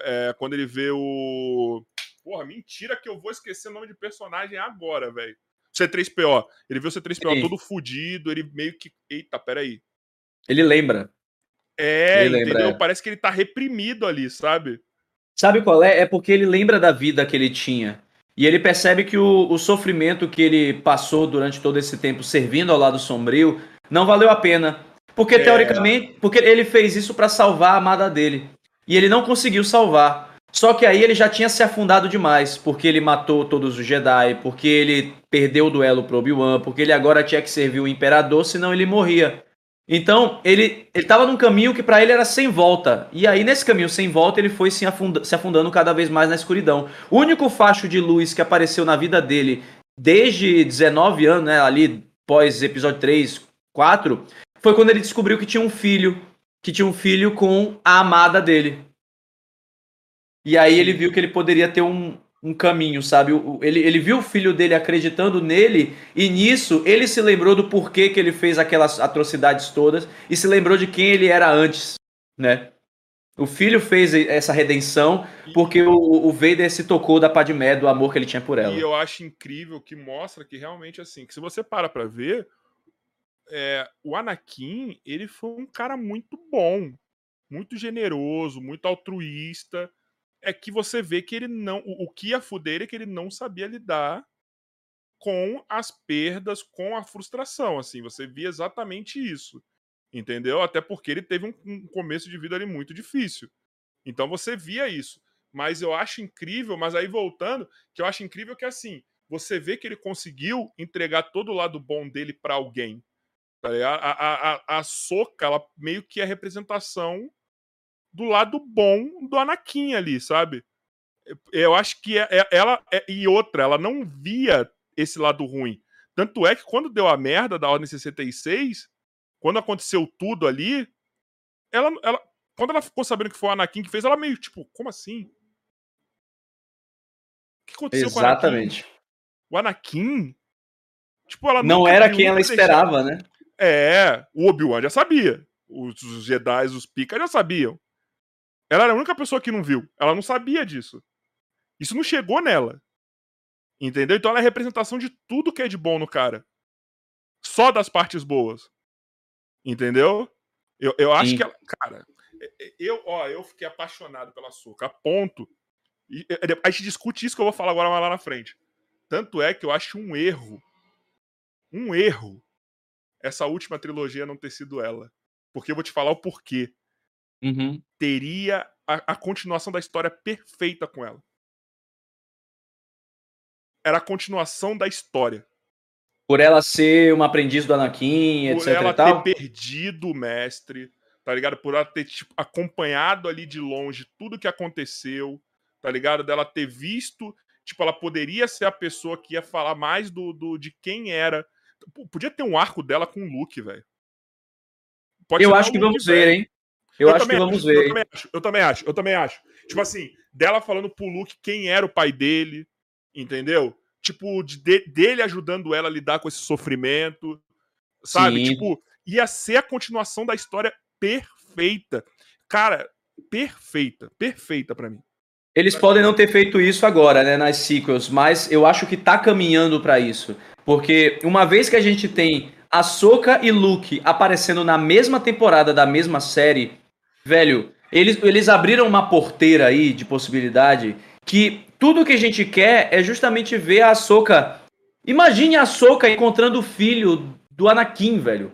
é, quando ele vê o... Porra, mentira que eu vou esquecer o nome de personagem agora, velho. C3PO. Ele vê o C3PO Sim. todo fudido, ele meio que... Eita, peraí. Ele lembra. É, Ele lembra, entendeu? é. Parece que ele tá reprimido ali, sabe? Sabe qual é? É porque ele lembra da vida que ele tinha. E ele percebe que o, o sofrimento que ele passou durante todo esse tempo servindo ao lado sombrio não valeu a pena. Porque, É. teoricamente, porque ele fez isso pra salvar a amada dele. E ele não conseguiu salvar. Só que aí ele já tinha se afundado demais, porque ele matou todos os Jedi, porque ele perdeu o duelo pro Obi-Wan, porque ele agora tinha que servir o Imperador, senão ele morria. Então, ele estava num caminho que pra ele era sem volta. E aí, nesse caminho sem volta, ele foi se, afunda- se afundando cada vez mais na escuridão. O único facho de luz que apareceu na vida dele desde 19 anos, né, ali pós episódio 3, 4, foi quando ele descobriu que tinha um filho, que tinha um filho com a amada dele. E aí ele viu que ele poderia ter um, um caminho, sabe? Ele, ele viu o filho dele acreditando nele, e nisso ele se lembrou do porquê que ele fez aquelas atrocidades todas, e se lembrou de quem ele era antes, né? O filho fez essa redenção porque o, o Vader se tocou da Padmé, do amor que ele tinha por ela. E eu acho incrível que mostra que realmente assim, que se você para pra ver, é, o Anakin, ele foi um cara muito bom, muito generoso, muito altruísta. É que você vê que ele não, o, o que ia fuder é que ele não sabia lidar com as perdas, com a frustração, assim, você via exatamente isso. Entendeu? Até porque ele teve um, um começo de vida ali muito difícil. Então você via isso. Mas eu acho incrível, mas aí voltando, que eu acho incrível que assim, você vê que ele conseguiu entregar todo o lado bom dele pra alguém. Tá? A, a, a, a Soca, ela meio que é a representação do lado bom do Anakin ali, sabe? Eu acho que é- é- ela é- e outra, ela não via esse lado ruim. Tanto é que quando deu a merda da Ordem 66, quando aconteceu tudo ali, ela, ela quando ela ficou sabendo que foi o Anakin que fez, ela meio tipo, como assim? O que aconteceu com o Anakin? Exatamente. O Anakin? Tipo, ela Não era quem ela esperava, né? É, o Obi-Wan já sabia. Os, os Jedi, os Pika já sabiam. Ela era a única pessoa que não viu. Ela não sabia disso. Isso não chegou nela. Entendeu? Então ela é a representação de tudo que é de bom no cara. Só das partes boas. Entendeu? Eu, eu acho Sim. que ela. Cara, eu, ó, eu fiquei apaixonado pela Soca. A ponto. E, a gente discute isso que eu vou falar agora mais lá na frente. Tanto é que eu acho um erro. Um erro essa última trilogia não ter sido ela. Porque eu vou te falar o porquê. Uhum. Teria a, a continuação da história perfeita com ela. Era a continuação da história. Por ela ser uma aprendiz do Anakin, Por etc ela e tal. ter perdido o mestre, tá ligado? Por ela ter tipo, acompanhado ali de longe tudo que aconteceu, tá ligado? Dela ter visto Tipo, ela poderia ser a pessoa que ia falar mais do, do de quem era. Podia ter um arco dela com o Luke, velho. Eu acho que vamos ver, hein? Eu, eu acho que vamos acho, ver. Eu também, acho, eu também acho, eu também acho. Tipo assim, dela falando pro Luke quem era o pai dele, entendeu? Tipo, de, dele ajudando ela a lidar com esse sofrimento, sabe? Sim. Tipo, ia ser a continuação da história perfeita. Cara, perfeita, perfeita para mim. Eles podem não ter feito isso agora, né, nas sequels, mas eu acho que tá caminhando para isso. Porque uma vez que a gente tem Ahsoka e Luke aparecendo na mesma temporada da mesma série, velho, eles, eles abriram uma porteira aí de possibilidade que tudo que a gente quer é justamente ver a Ahsoka. Imagine a Ahsoka encontrando o filho do Anakin, velho.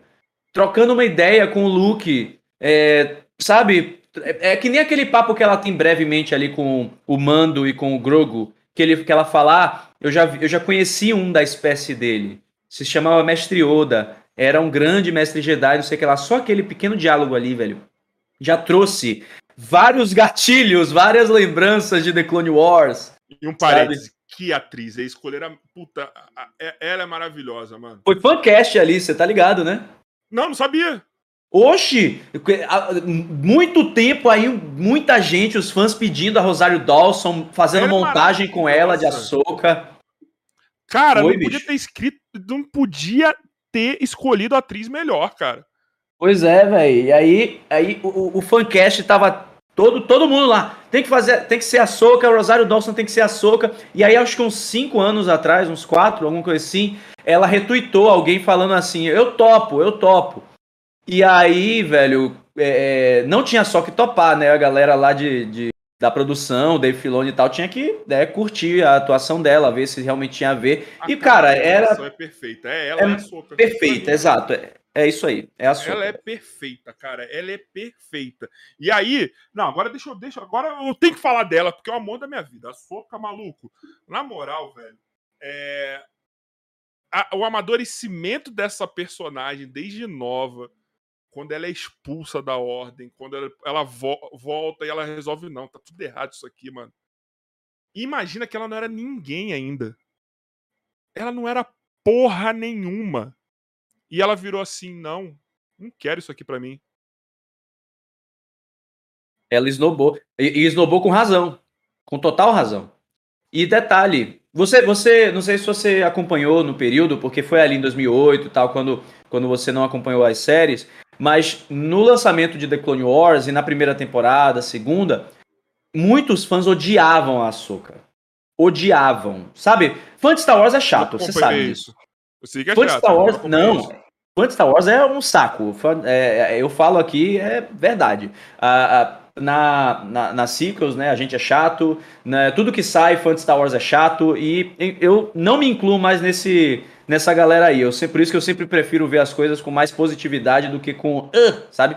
Trocando uma ideia com o Luke. É, sabe? É, é, que nem aquele papo que ela tem brevemente ali com o Mando e com o Grogu. Que, ele, que ela fala, ah, eu já, eu já conheci um da espécie dele. Se chamava Mestre Oda. Era um grande mestre Jedi, não sei o que lá. Só aquele pequeno diálogo ali, velho. Já trouxe vários gatilhos, várias lembranças de The Clone Wars. E um parênteses, que atriz. É escolher a. Puta, é, ela é maravilhosa, mano. Foi fancast ali, você tá ligado, né? Não, não sabia. Oxi! Muito tempo aí, muita gente, os fãs pedindo a Rosário Dawson, fazendo ela é montagem é com ela de açúcar. Cara, não podia ter escrito, não podia ter escolhido a atriz melhor, cara. Pois é, velho. E aí, aí o, o fancast tava todo, todo mundo lá. Tem que fazer, tem que ser a Soca, o Rosário Dawson tem que ser a Soca. E aí, acho que uns 5 anos atrás, uns 4, alguma coisa assim, ela retuitou alguém falando assim: Eu topo, eu topo. E aí, velho, é, é não tinha só que topar, né? A galera lá de, de da produção, Dave Filoni e tal, tinha que né, curtir a atuação dela, ver se realmente tinha a ver. A e, cara, era. é perfeita. É ela, é, é a Soca. Perfeita, exato. É, é isso aí. É a Ela é perfeita, cara. Ela é perfeita. E aí, não, agora deixa eu, deixa, agora eu tenho que falar dela, porque é o amor da minha vida. A Soca, maluco. Na moral, velho, é... A, o amadurecimento dessa personagem desde nova, quando ela é expulsa da ordem, quando ela, ela vo, volta e ela resolve, não, tá tudo errado isso aqui, mano. Imagina que ela não era ninguém ainda. Ela não era porra nenhuma. E ela virou assim: não, não quero isso aqui para mim. Ela esnobou. E, e esnobou com razão. Com total razão. E detalhe, você, você, não sei se você acompanhou no período, porque foi ali em 2008 tal, quando, quando você não acompanhou as séries, mas no lançamento de The Clone Wars e na primeira temporada, segunda, muitos fãs odiavam a Ahsoka. Odiavam. Sabe? Fã de Star Wars é chato, você sabe disso. Que é Fã de Star Wars, não. Fã de Star Wars é um saco. É, é, eu falo aqui, é verdade. na, na, nas sequels, né, a gente é chato. Né, tudo que sai, fã de Star Wars é chato. E eu não me incluo mais nesse, nessa galera aí. Eu, por isso que eu sempre prefiro ver as coisas com mais positividade do que com. Uh, sabe?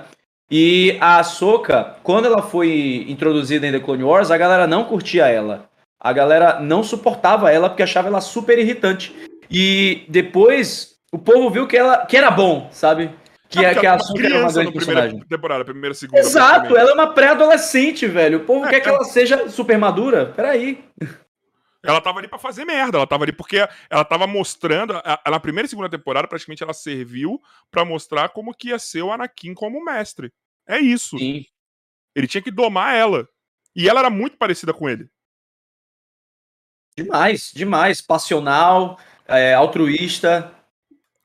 E a Ahsoka, quando ela foi introduzida em The Clone Wars, a galera não curtia ela. A galera não suportava ela porque achava ela super irritante. E depois o povo viu que, ela, que era bom, sabe? Que, é, que a Asuka era uma grande personagem. temporada, primeira, segunda. Exato, ela é uma pré-adolescente, velho. O povo é, quer que ela... ela seja super madura. Peraí. Ela tava ali pra fazer merda. Ela tava ali porque ela tava mostrando. Na primeira e segunda temporada, praticamente, ela serviu para mostrar como que ia ser o Anakin como mestre. É isso. Sim. Ele tinha que domar ela. E ela era muito parecida com ele. Demais, demais. Passional, é, altruísta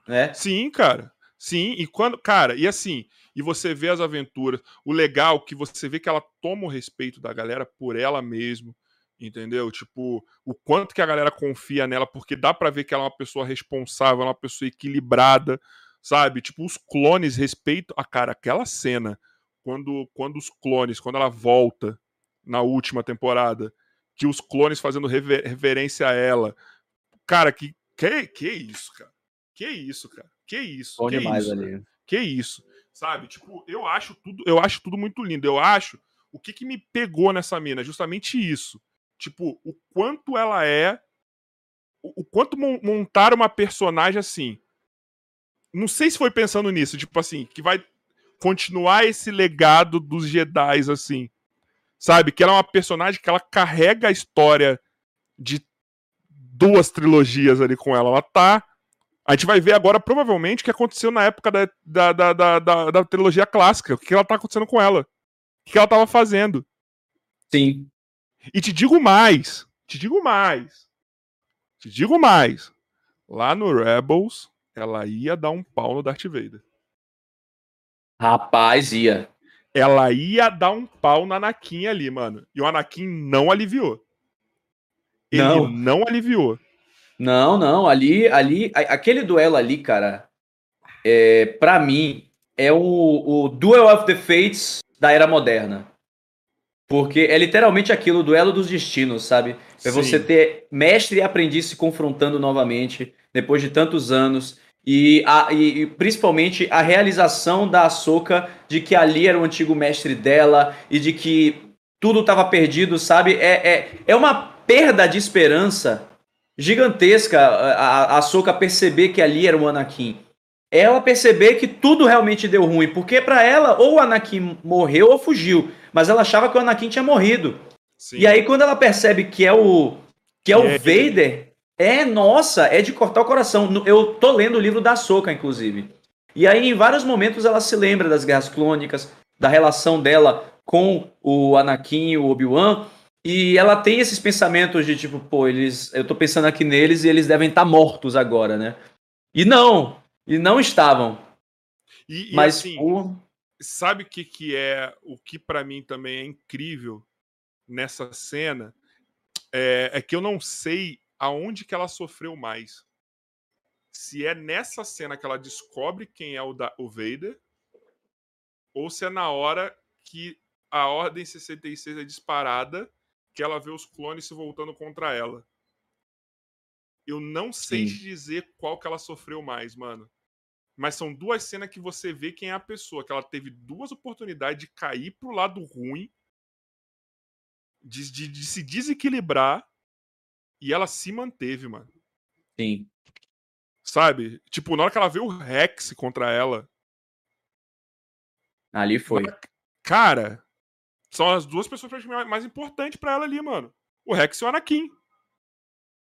né? Sim, cara. Sim, e quando. Cara, e assim, e você vê as aventuras. O legal é que você vê que ela toma o respeito da galera por ela mesma. Entendeu? Tipo, o quanto que a galera confia nela, porque dá para ver que ela é uma pessoa responsável, uma pessoa equilibrada, sabe? Tipo, os clones respeitam. a ah, cara, aquela cena, quando, quando os clones, quando ela volta na última temporada, que os clones fazendo rever, reverência a ela. Cara, que, que, que isso, cara? Que isso, cara? Que isso? Bom que demais isso, ali. Que isso? Sabe? Tipo, eu acho tudo, eu acho tudo muito lindo. Eu acho o que que me pegou nessa mina, justamente isso. Tipo, o quanto ela é o, o quanto montar uma personagem assim. Não sei se foi pensando nisso, tipo assim, que vai continuar esse legado dos Jedi assim. Sabe? Que ela é uma personagem que ela carrega a história de duas trilogias ali com ela. Ela tá. A gente vai ver agora, provavelmente, o que aconteceu na época da, da, da, da, da, da trilogia clássica. O que ela tá acontecendo com ela. O que ela tava fazendo. Sim. E te digo mais. Te digo mais. Te digo mais. Lá no Rebels, ela ia dar um pau no Darth Vader. Rapaz, ia. Ela ia dar um pau na Anakin ali, mano. E o Anakin não aliviou. Ele Não. não aliviou. Não, não, ali, ali, aquele duelo ali, cara, é, para mim, é o, o Duel of the Fates da era moderna. Porque é literalmente aquilo, o duelo dos destinos, sabe? É Sim. você ter mestre e aprendiz se confrontando novamente, depois de tantos anos. E, a- e- e principalmente a realização da Ahsoka de que ali era o antigo mestre dela e de que tudo estava perdido, sabe? É, é, é uma perda de esperança gigantesca a, a, a Ahsoka perceber que ali era o Anakin. Ela perceber que tudo realmente deu ruim, porque pra ela ou o Anakin morreu ou fugiu, mas ela achava que o Anakin tinha morrido. Sim. E aí quando ela percebe que é o que é o É. Vader, é nossa, é de cortar o coração. Eu tô lendo o livro da Ahsoka, inclusive. E aí em vários momentos ela se lembra das guerras clônicas, da relação dela com o Anakin e o Obi-Wan, e ela tem esses pensamentos de tipo, pô, eles, eu tô pensando aqui neles e eles devem estar mortos agora, né? E não, e não estavam. E, Mas assim, o- sabe o que, que é o que pra mim também é incrível nessa cena? É, é que eu não sei aonde que ela sofreu mais. Se é nessa cena que ela descobre quem é o, da, o Vader, ou se é na hora que a Ordem 66 é disparada, que ela vê os clones se voltando contra ela. Eu não sei Sim. te dizer qual que ela sofreu mais, mano. Mas são duas cenas que você vê quem é a pessoa, que ela teve duas oportunidades de cair pro lado ruim, de, de- de se desequilibrar, e ela se manteve, mano. sim. Sabe? Tipo, na hora que ela vê o Rex contra ela, Ali foi. cara, são as duas pessoas mais importantes pra ela ali, mano. O Rex e o Anakin.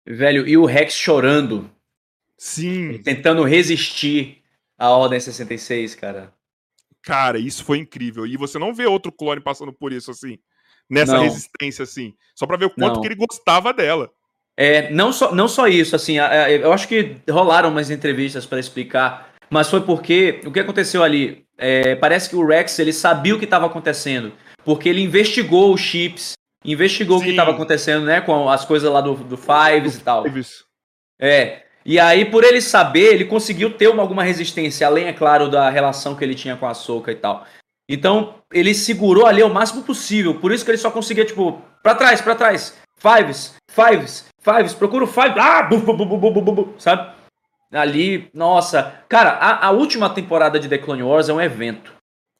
Velho, e o Rex chorando, Sim, tentando resistir à Ordem 66, cara. cara, isso foi incrível. E você não vê outro clone passando por isso, assim. Nessa Não. resistência, assim. Só pra ver o quanto Não. que ele gostava dela. É, não só, não só isso, assim, eu acho que rolaram umas entrevistas para explicar, mas foi porque o que aconteceu ali? É, parece que o Rex ele sabia o que estava acontecendo, porque ele investigou os chips, investigou Sim. o que estava acontecendo, né, com as coisas lá do, do Fives do e tal. Fives. É. E aí, por ele saber, ele conseguiu ter uma, alguma resistência, além, é claro, da relação que ele tinha com a Soca e tal. Então, ele segurou ali o máximo possível. Por isso que ele só conseguia, tipo, pra trás, pra trás. Fives, fives, fives, procura o fives. Ah, bu, bu, bu, sabe? Ali, nossa. Cara, a, a última temporada de The Clone Wars é um evento.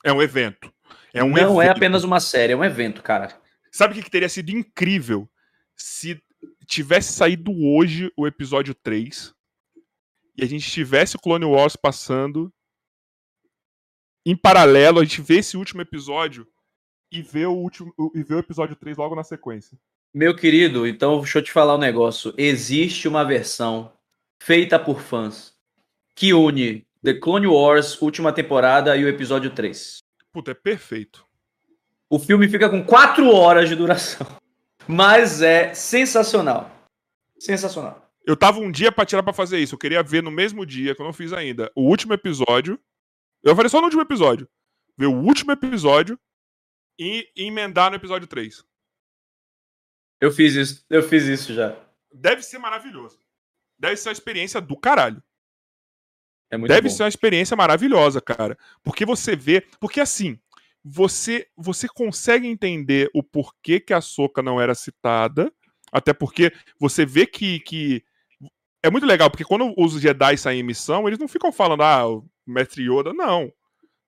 É um evento. É um Não é evento. apenas uma série, é um evento, cara. Sabe o que, que teria sido incrível? Se tivesse saído hoje o episódio 3 e a gente tivesse o Clone Wars passando em paralelo, a gente vê esse último episódio e vê o último e vê o episódio 3 logo na sequência. Meu querido, então deixa eu te falar um negócio. Existe uma versão feita por fãs que une The Clone Wars, última temporada, e o episódio 3. Puta, é perfeito. O filme fica com 4 horas de duração. *laughs* Mas é sensacional. Sensacional. Eu tava um dia pra tirar pra fazer isso. Eu queria ver no mesmo dia, que eu não fiz ainda, o último episódio. Eu falei só no último episódio. Ver o último episódio e emendar no episódio 3. Eu fiz isso, eu fiz isso já. Deve ser maravilhoso. Deve ser uma experiência do caralho. É Deve bom. ser uma experiência maravilhosa, cara. Porque você vê. Porque assim, você você consegue entender o porquê que a Soca não era citada. Até porque você vê que, que. É muito legal, porque quando os Jedi saem em missão, eles não ficam falando, ah, o Mestre Yoda, não.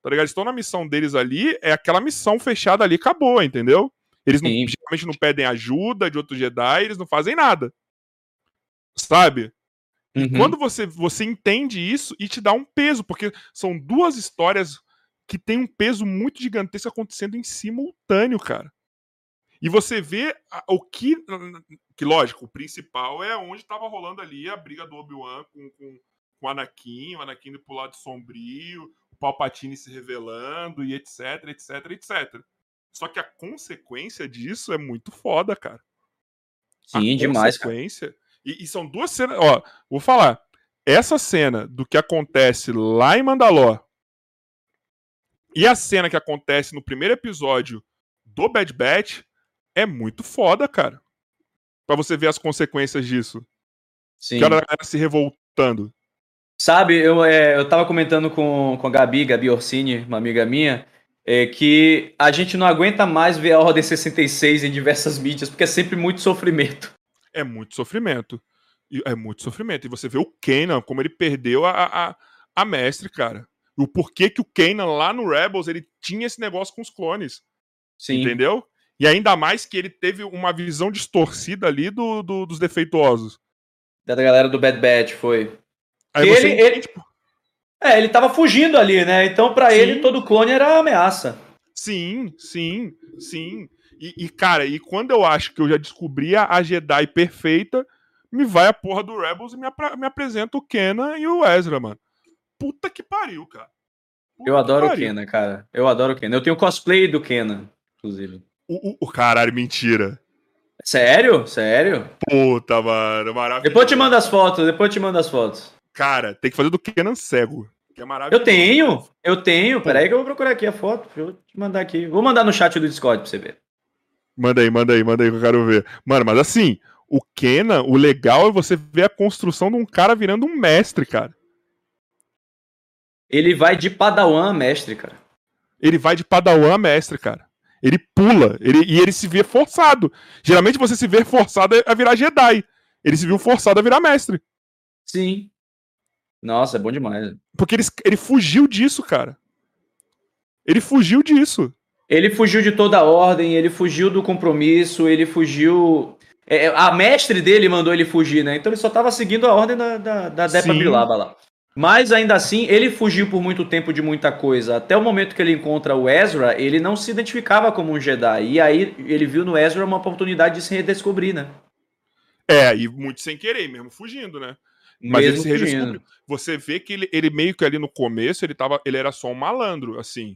Tá ligado? Eles estão na missão deles ali, é aquela missão fechada ali, acabou, entendeu? Eles não, geralmente não pedem ajuda de outros Jedi, eles não fazem nada. Sabe? Uhum. Quando você, você entende isso e te dá um peso, porque são duas histórias que têm um peso muito gigantesco acontecendo em simultâneo, cara. E você vê o que. Que lógico, o principal é onde estava rolando ali a briga do Obi-Wan com, com, com o Anakin, o Anakin indo pro lado sombrio, o Palpatine se revelando e etc, etc, etc. Só que a consequência disso é muito foda, cara. Sim, a demais. Consequência, e, e, são duas cenas. Ó, vou falar. Essa cena do que acontece lá em Mandalor e a cena que acontece no primeiro episódio do Bad Batch é muito foda, cara. Pra você ver as consequências disso. Sim. Que a galera se revoltando. Sabe, eu, é, eu tava comentando com, com a Gabi, Gabi Orsini, uma amiga minha, é que a gente não aguenta mais ver a Ordem 66 em diversas mídias, porque é sempre muito sofrimento. É muito sofrimento. É muito sofrimento. E você vê o Kanan, como ele perdeu a, a, a mestre, cara. O porquê que o Kanan lá no Rebels ele tinha esse negócio com os clones. Sim. Entendeu? E ainda mais que ele teve uma visão distorcida ali do, do dos defeituosos. Da galera do Bad Batch, foi. Aí ele, você ele, tipo, É, ele tava fugindo ali, né? Então, pra Sim. ele, todo clone era ameaça. Sim, sim, sim. E, e, cara, e quando eu acho que eu já descobri a, Jedi perfeita, me vai a porra do Rebels e me, apra- me apresenta o Kenan e o Ezra, mano. Puta que pariu, cara. Puta Eu adoro o. Kenan, cara. Eu adoro o Kenan. Eu tenho cosplay do Kenan, inclusive. O, o, o caralho, mentira. Sério? Sério? Puta, mano, maravilhoso. Depois eu te mando as fotos, depois eu te mando as fotos. Cara, tem que fazer do Kenan cego. Que é maravilhoso. Eu tenho, eu tenho. Peraí que eu vou procurar aqui a foto. Deixa eu te mandar aqui. Vou mandar no chat do Discord pra você ver. Manda aí, manda aí, manda aí que eu quero ver. Mano, mas assim, o Kenan, o legal é você ver a construção de um cara virando um mestre, cara. Ele vai de Padawan a mestre, cara. Ele vai de padawan a mestre, cara. Ele pula, ele, e ele se vê forçado. Geralmente você se vê forçado a virar Jedi. Ele se viu forçado a virar mestre. Sim. Nossa, é bom demais. Porque ele, ele fugiu disso, cara. Ele fugiu disso. Ele fugiu de toda a ordem, ele fugiu do compromisso, ele fugiu. é, a mestre dele mandou ele fugir, né? Então ele só tava seguindo a ordem da, da, da Depa. Bilaba lá. Mas ainda assim, ele fugiu por muito tempo de muita coisa. Até o momento que ele encontra o Ezra, ele não se identificava como um Jedi. E aí ele viu no Ezra uma oportunidade de se redescobrir, né? É, e muito sem querer, mesmo fugindo, né? Mas Mesmo ele se redescobriu. Você vê que ele, ele meio que ali no começo, ele, tava, ele era só um malandro, assim.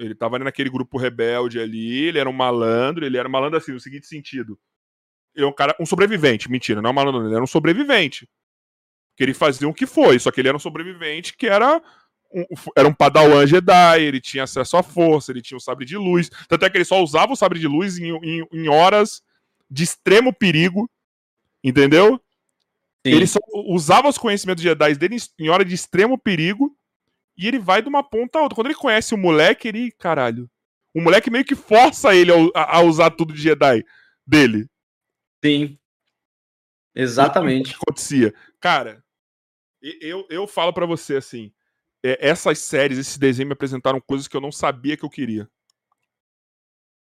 Ele tava ali naquele grupo rebelde ali, ele era um malandro, ele era um malandro assim, no seguinte sentido. Ele é um cara, um sobrevivente, mentira, não é um malandro, ele era um sobrevivente. Que ele fazia o que foi, só que ele era um sobrevivente que era um, era um padawan Jedi, ele tinha acesso à força, ele tinha o sabre de luz. Tanto é que ele só usava o sabre de luz em, em, em horas de extremo perigo, entendeu? Sim. Ele só usava os conhecimentos Jedi dele em- em hora de extremo perigo e ele vai de uma ponta a outra. Quando ele conhece o moleque, ele. Caralho. O moleque meio que força ele a, a- usar tudo de Jedi dele. Sim. Exatamente. O que acontecia. Cara, eu, eu falo pra você assim: é, essas séries, esses desenhos me apresentaram coisas que eu não sabia que eu queria.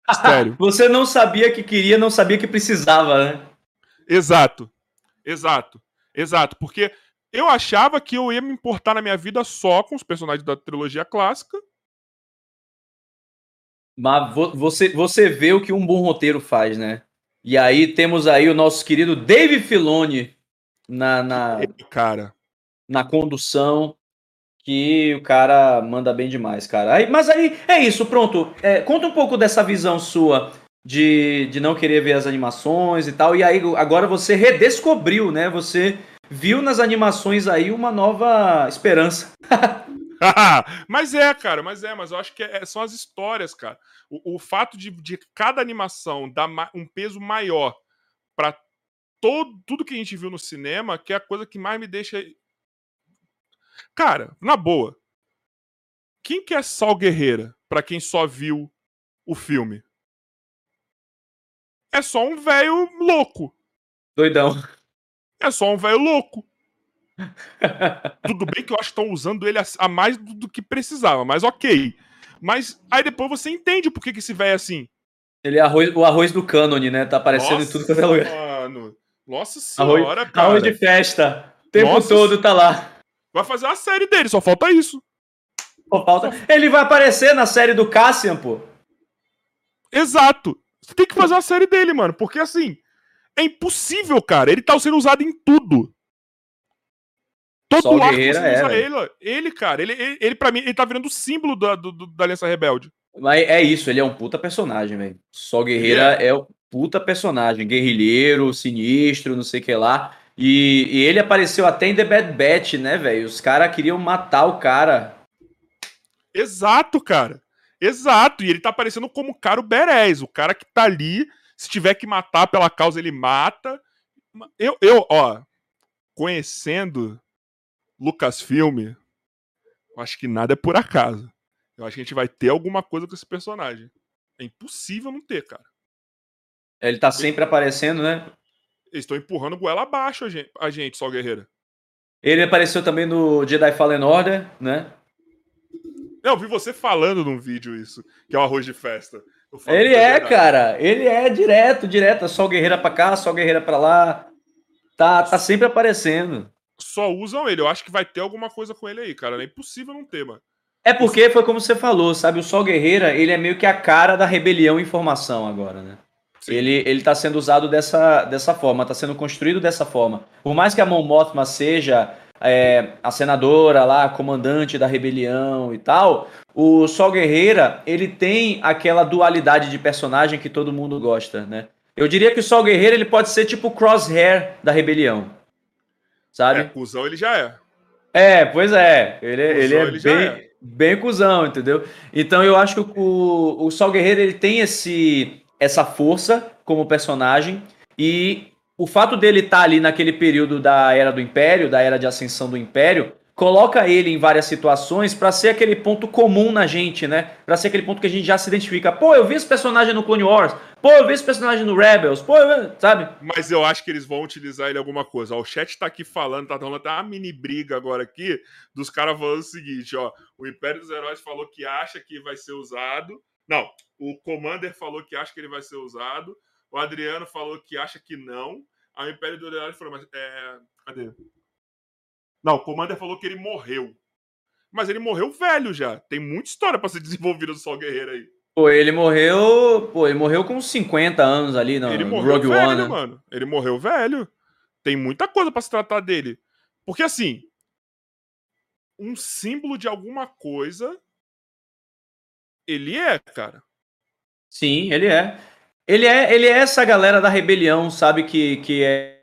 *laughs* Sério. Você não sabia que queria, não sabia que precisava, né? Exato. Exato. Exato. Porque eu achava que eu ia me importar na minha vida só com os personagens da trilogia clássica. Mas vo- você, você vê o que um bom roteiro faz, né? E aí temos aí o nosso querido Dave Filoni na, na, cara, na condução, que o cara manda bem demais, cara. Aí, mas aí é isso, pronto. É, conta um pouco dessa visão sua de, de não querer ver as animações e tal. E aí agora você redescobriu, né? Você viu nas animações aí uma nova esperança. *laughs* mas é, cara, mas é, mas eu acho que é- são as histórias, cara. O, o fato de, de cada animação dar um peso maior pra todo, tudo que a gente viu no cinema, que é a coisa que mais me deixa. Cara, na boa. Quem que é Sal Guerreira pra quem só viu o filme? É só um velho louco. Doidão. É só um velho louco. *laughs* Tudo bem que eu acho que estão usando ele a, mais do, que precisava, mas ok. Mas aí depois você entende por que, que esse velho é assim. Ele é arroz, o arroz do cânone, né? Tá aparecendo em tudo quanto é lugar. Mano. Nossa Arroz, senhora, cara. arroz de festa. O tempo Nossa todo tá lá. Vai fazer uma série dele, só falta isso. Pô, falta- Ele vai aparecer na série do Cassian, pô. Exato. Você tem que fazer uma série dele, mano. Porque assim, é impossível, cara. Ele tá sendo usado em tudo. Todo arco Guerreira é, usa velho. ele, ele, cara, ele, ele, ele, pra mim, ele tá virando o símbolo da, do- da Aliança Rebelde. Mas é isso, ele é um puta personagem, velho. Sol Guerreira é um puta personagem. Guerrilheiro, sinistro, não sei o que lá. E, e ele apareceu até em The Bad Batch, né, velho? Os caras queriam matar o cara. Exato, cara. Exato. E ele tá aparecendo como o cara o Berez, o cara que tá ali, se tiver que matar pela causa, ele mata. Eu, eu ó, conhecendo Lucasfilm, eu acho que nada é por acaso. Eu acho que a gente vai ter alguma coisa com esse personagem. É impossível não ter, cara. Ele tá sempre aparecendo, né? Eles estão empurrando goela abaixo a gente, a gente, Sol Guerreira. Ele apareceu também no Jedi Fallen Order, né? Eu vi você falando num vídeo isso, que é o arroz de festa. Ele é, verdade. cara. Ele é direto, direto. Sol Guerreira pra cá, Sol Guerreira pra lá. Tá, tá sempre aparecendo. Só usam ele. Eu acho que vai ter alguma coisa com ele aí, cara. É impossível não ter, mano. É porque foi como você falou, sabe? O Sol Guerreira, ele é meio que a cara da rebelião em formação agora, né? Sim. Ele, ele tá sendo usado dessa, dessa forma, tá sendo construído dessa forma. Por mais que a Mon Mothma seja é, a senadora lá, a comandante da rebelião e tal, o Sol Guerreira, ele tem aquela dualidade de personagem que todo mundo gosta, né? Eu diria que o Sol Guerreira, ele pode ser tipo o Crosshair da rebelião, sabe? É, cuzão ele já é. É, pois é. Ele, é- Cuzão ele é ele bem, é. bem cuzão, entendeu? Então eu acho que o, o Sol Guerreiro ele tem esse, essa força como personagem e o fato dele estar ali naquele período da era do Império, da era de ascensão do Império, coloca ele em várias situações pra ser aquele ponto comum na gente, né? Pra ser aquele ponto que a gente já se identifica. Pô, eu vi esse personagem no Clone Wars. Pô, eu vi esse personagem no Rebels. Pô, eu sabe? Mas eu acho que eles vão utilizar ele alguma coisa. Ó, o chat tá aqui falando, tá dando até uma mini briga agora aqui, dos caras falando o seguinte, ó. O Império dos Heróis falou que acha que vai ser usado. Não, o Commander falou que acha que ele vai ser usado. O Adriano falou que acha que não. O Império dos Heróis falou, mas é. Cadê? Não, o Commander falou que ele morreu. Mas ele morreu velho já. Tem muita história pra ser desenvolvida do Sol Guerreiro aí. Pô, ele morreu. Pô, ele morreu com uns 50 anos ali no, ele morreu Rogue velho, One. né? mano. Ele morreu velho. Tem muita coisa pra se tratar dele. Porque assim, um símbolo de alguma coisa ele é, cara. Sim, ele é. Ele é, ele é essa galera da rebelião, sabe? Que, que é.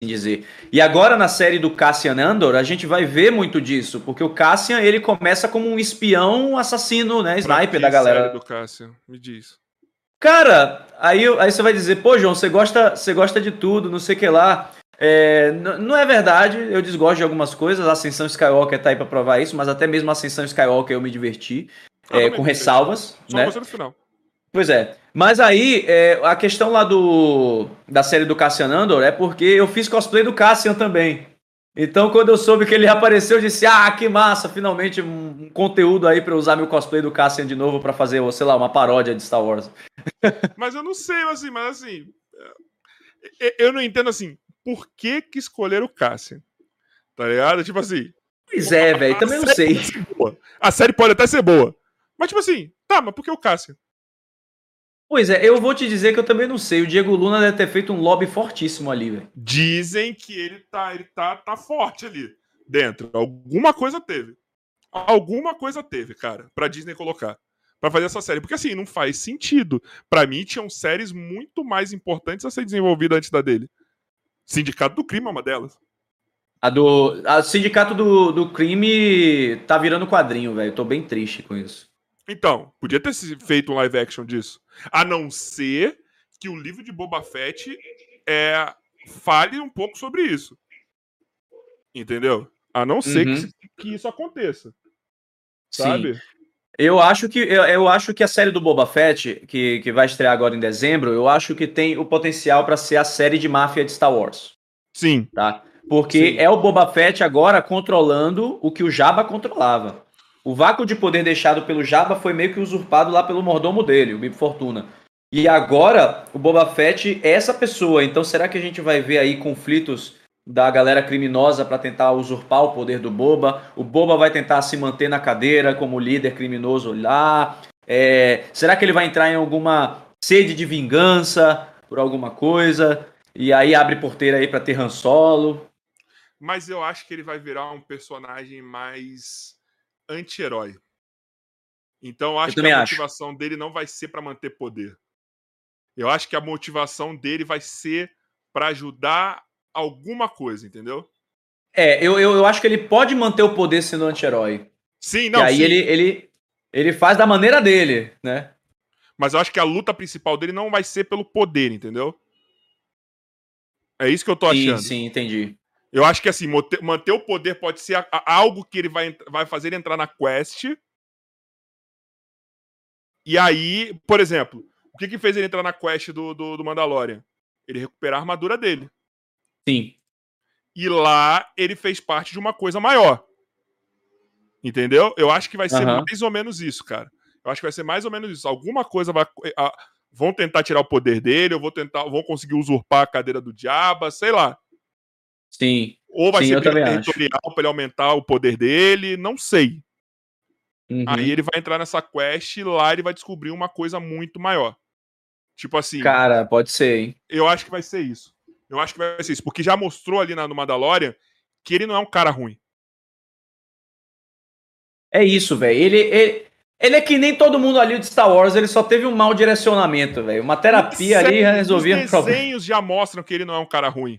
assim dizer. E agora na série do Cassian Andor, a gente vai ver muito disso, porque o Cassian ele começa como um espião assassino, né? Sniper da galera. série do Cássio? Me diz. Cara, aí, aí você vai dizer, pô, João, você gosta, você gosta de tudo, não sei o que lá. É, não é verdade, eu desgosto de algumas coisas, a Ascensão Skywalker tá aí pra provar isso, mas até mesmo a Ascensão Skywalker eu me diverti, Ah, é, com ressalvas, Só né? no final. Pois é. Mas aí, é, a questão lá do da série do Cassian Andor é porque eu fiz cosplay do Cassian também. Então, quando eu soube que ele apareceu, eu disse: Ah, que massa! Finalmente um, conteúdo aí pra eu usar meu cosplay do Cassian de novo pra fazer, sei lá, uma paródia de Star Wars. *laughs* Mas eu não sei, assim, mas assim. é, Eu não entendo assim, por que que escolheram o Cássio? Tá ligado? Tipo assim. Pois é, velho, também não sei. A série pode até ser boa. Mas, tipo assim, tá, mas por que o Cássio? Pois é, eu vou te dizer que eu também não sei. O Diego Luna deve ter feito um lobby fortíssimo ali, velho. Dizem que ele tá, ele tá, tá forte ali dentro. Alguma coisa teve. Alguma coisa teve, cara, pra Disney colocar. Pra fazer essa série. Porque assim, não faz sentido. Pra mim, tinham séries muito mais importantes a ser desenvolvidas antes da dele. Sindicato do Crime é uma delas. A do. A Sindicato do, do Crime tá virando quadrinho, velho. Tô bem triste com isso. Então, podia ter feito um live action disso. A não ser que o livro de Boba Fett é, fale um pouco sobre isso. Entendeu? A não ser Uhum. que, que isso aconteça. Sim. Sabe? Eu acho que eu, eu acho que a série do Boba Fett, que, que vai estrear agora em dezembro, eu acho que tem o potencial pra ser a série de máfia de Star Wars, Sim. tá? Porque Sim. é o Boba Fett agora controlando o que o Jabba controlava. O vácuo de poder deixado pelo Jabba foi meio que usurpado lá pelo mordomo dele, o Bib Fortuna. E agora o Boba Fett é essa pessoa. Então será que a gente vai ver aí conflitos da galera criminosa pra tentar usurpar o poder do Boba? O Boba vai tentar se manter na cadeira como líder criminoso lá. É, será que ele vai entrar em alguma sede de vingança por alguma coisa? E aí abre porteira aí para ter Han Solo? Mas eu acho que ele vai virar um personagem mais anti-herói. Então eu acho Eu que a também acho. motivação dele não vai ser para manter poder. Eu acho que a motivação dele vai ser para ajudar alguma coisa, entendeu? É, eu, eu, eu acho que ele pode manter o poder sendo anti-herói. Sim, E não, aí sim. ele, ele, ele faz da maneira dele, né? Mas eu acho que a luta principal dele não vai ser pelo poder, entendeu? É isso que eu tô Sim, achando. sim, entendi. Eu acho que assim, manter o poder pode ser a- a- algo que ele vai, vai fazer ele entrar na quest. E aí, por exemplo, o que que fez ele entrar na quest do, do, do Mandalorian? Ele recuperar a armadura dele. Sim. E lá ele fez parte de uma coisa maior. Entendeu? Eu acho que vai ser Aham. mais ou menos isso, cara. Eu acho que vai ser mais ou menos isso. Alguma coisa vai. a- vão tentar tirar o poder dele, ou vou tentar, vão conseguir usurpar a cadeira do Diaba, sei lá. Sim. Ou vai Sim, ser territorial pra ele aumentar o poder dele, não sei. Uhum. Aí ele vai entrar nessa quest e lá ele vai descobrir uma coisa muito maior. Tipo assim, Cara, pode ser, hein? eu acho que vai ser isso. Eu acho que vai ser isso. Porque já mostrou ali na, no Mandalorian que ele não é um cara ruim. É isso, velho. Ele, ele, ele é que nem todo mundo ali de Star Wars, ele só teve um mau direcionamento, velho. Uma terapia ali Os resolvia o problema. desenhos já mostram que ele não é um cara ruim.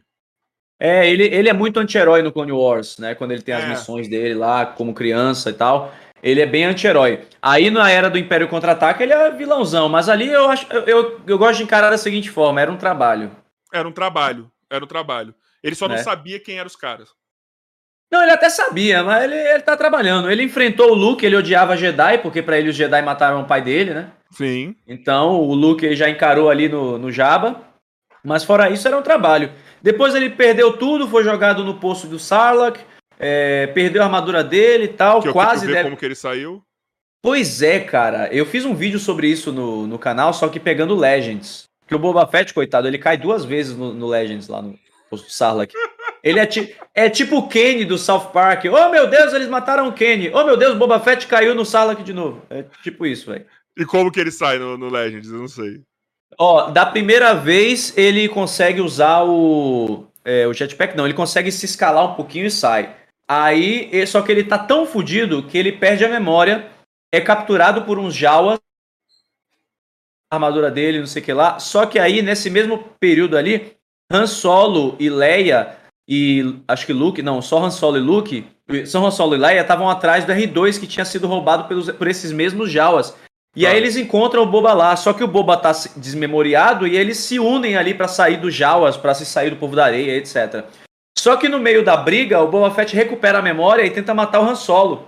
É, ele, ele é muito anti-herói no Clone Wars, né? Quando ele tem as É. missões dele lá, como criança e tal. Ele é bem anti-herói. Aí na era do Império Contra-Ataque ele é vilãozão, mas ali eu acho eu, eu, eu gosto de encarar da seguinte forma: era um trabalho. Era um trabalho. Era um trabalho. Ele só não É. sabia quem eram os caras. Não, ele até sabia, mas ele, ele tá trabalhando. Ele enfrentou o Luke, ele odiava Jedi, porque pra ele os Jedi mataram o pai dele, né? Sim. Então o Luke ele já encarou ali no, no Jabba. Mas fora isso, era um trabalho. Depois ele perdeu tudo, foi jogado no poço do Sarlacc, é, perdeu a armadura dele e tal, Que eu quase quero ver deve... como que ele saiu. Pois é, cara. Eu fiz um vídeo sobre isso no, no canal, só que pegando Legends. Que o Boba Fett, coitado, ele cai duas vezes no, no Legends lá no posto do Sarlacc. Ele é, ti- é tipo o Kenny do South Park. Oh meu Deus, eles mataram o Kenny. Oh meu Deus, o Boba Fett caiu no Sarlacc de novo. É tipo isso, velho. E como que ele sai no, no Legends? Eu não sei. Ó, da primeira vez ele consegue usar o, é, o jetpack, não, ele consegue se escalar um pouquinho e sai. Aí, só que ele tá tão fudido que ele perde a memória, é capturado por uns Jawas, a armadura dele, não sei o que lá. Só que aí, nesse mesmo período ali, Han Solo e Leia e acho que Luke, não, só Han Solo e Luke, só Han Solo e Leia estavam atrás do R2 que tinha sido roubado pelos, por esses mesmos Jawas. E aí eles encontram o Boba lá, só que o Boba tá desmemoriado e eles se unem ali pra sair dos Jawas, pra se sair do povo da areia, etc. Só que no meio da briga, o Boba Fett recupera a memória e tenta matar o Han Solo.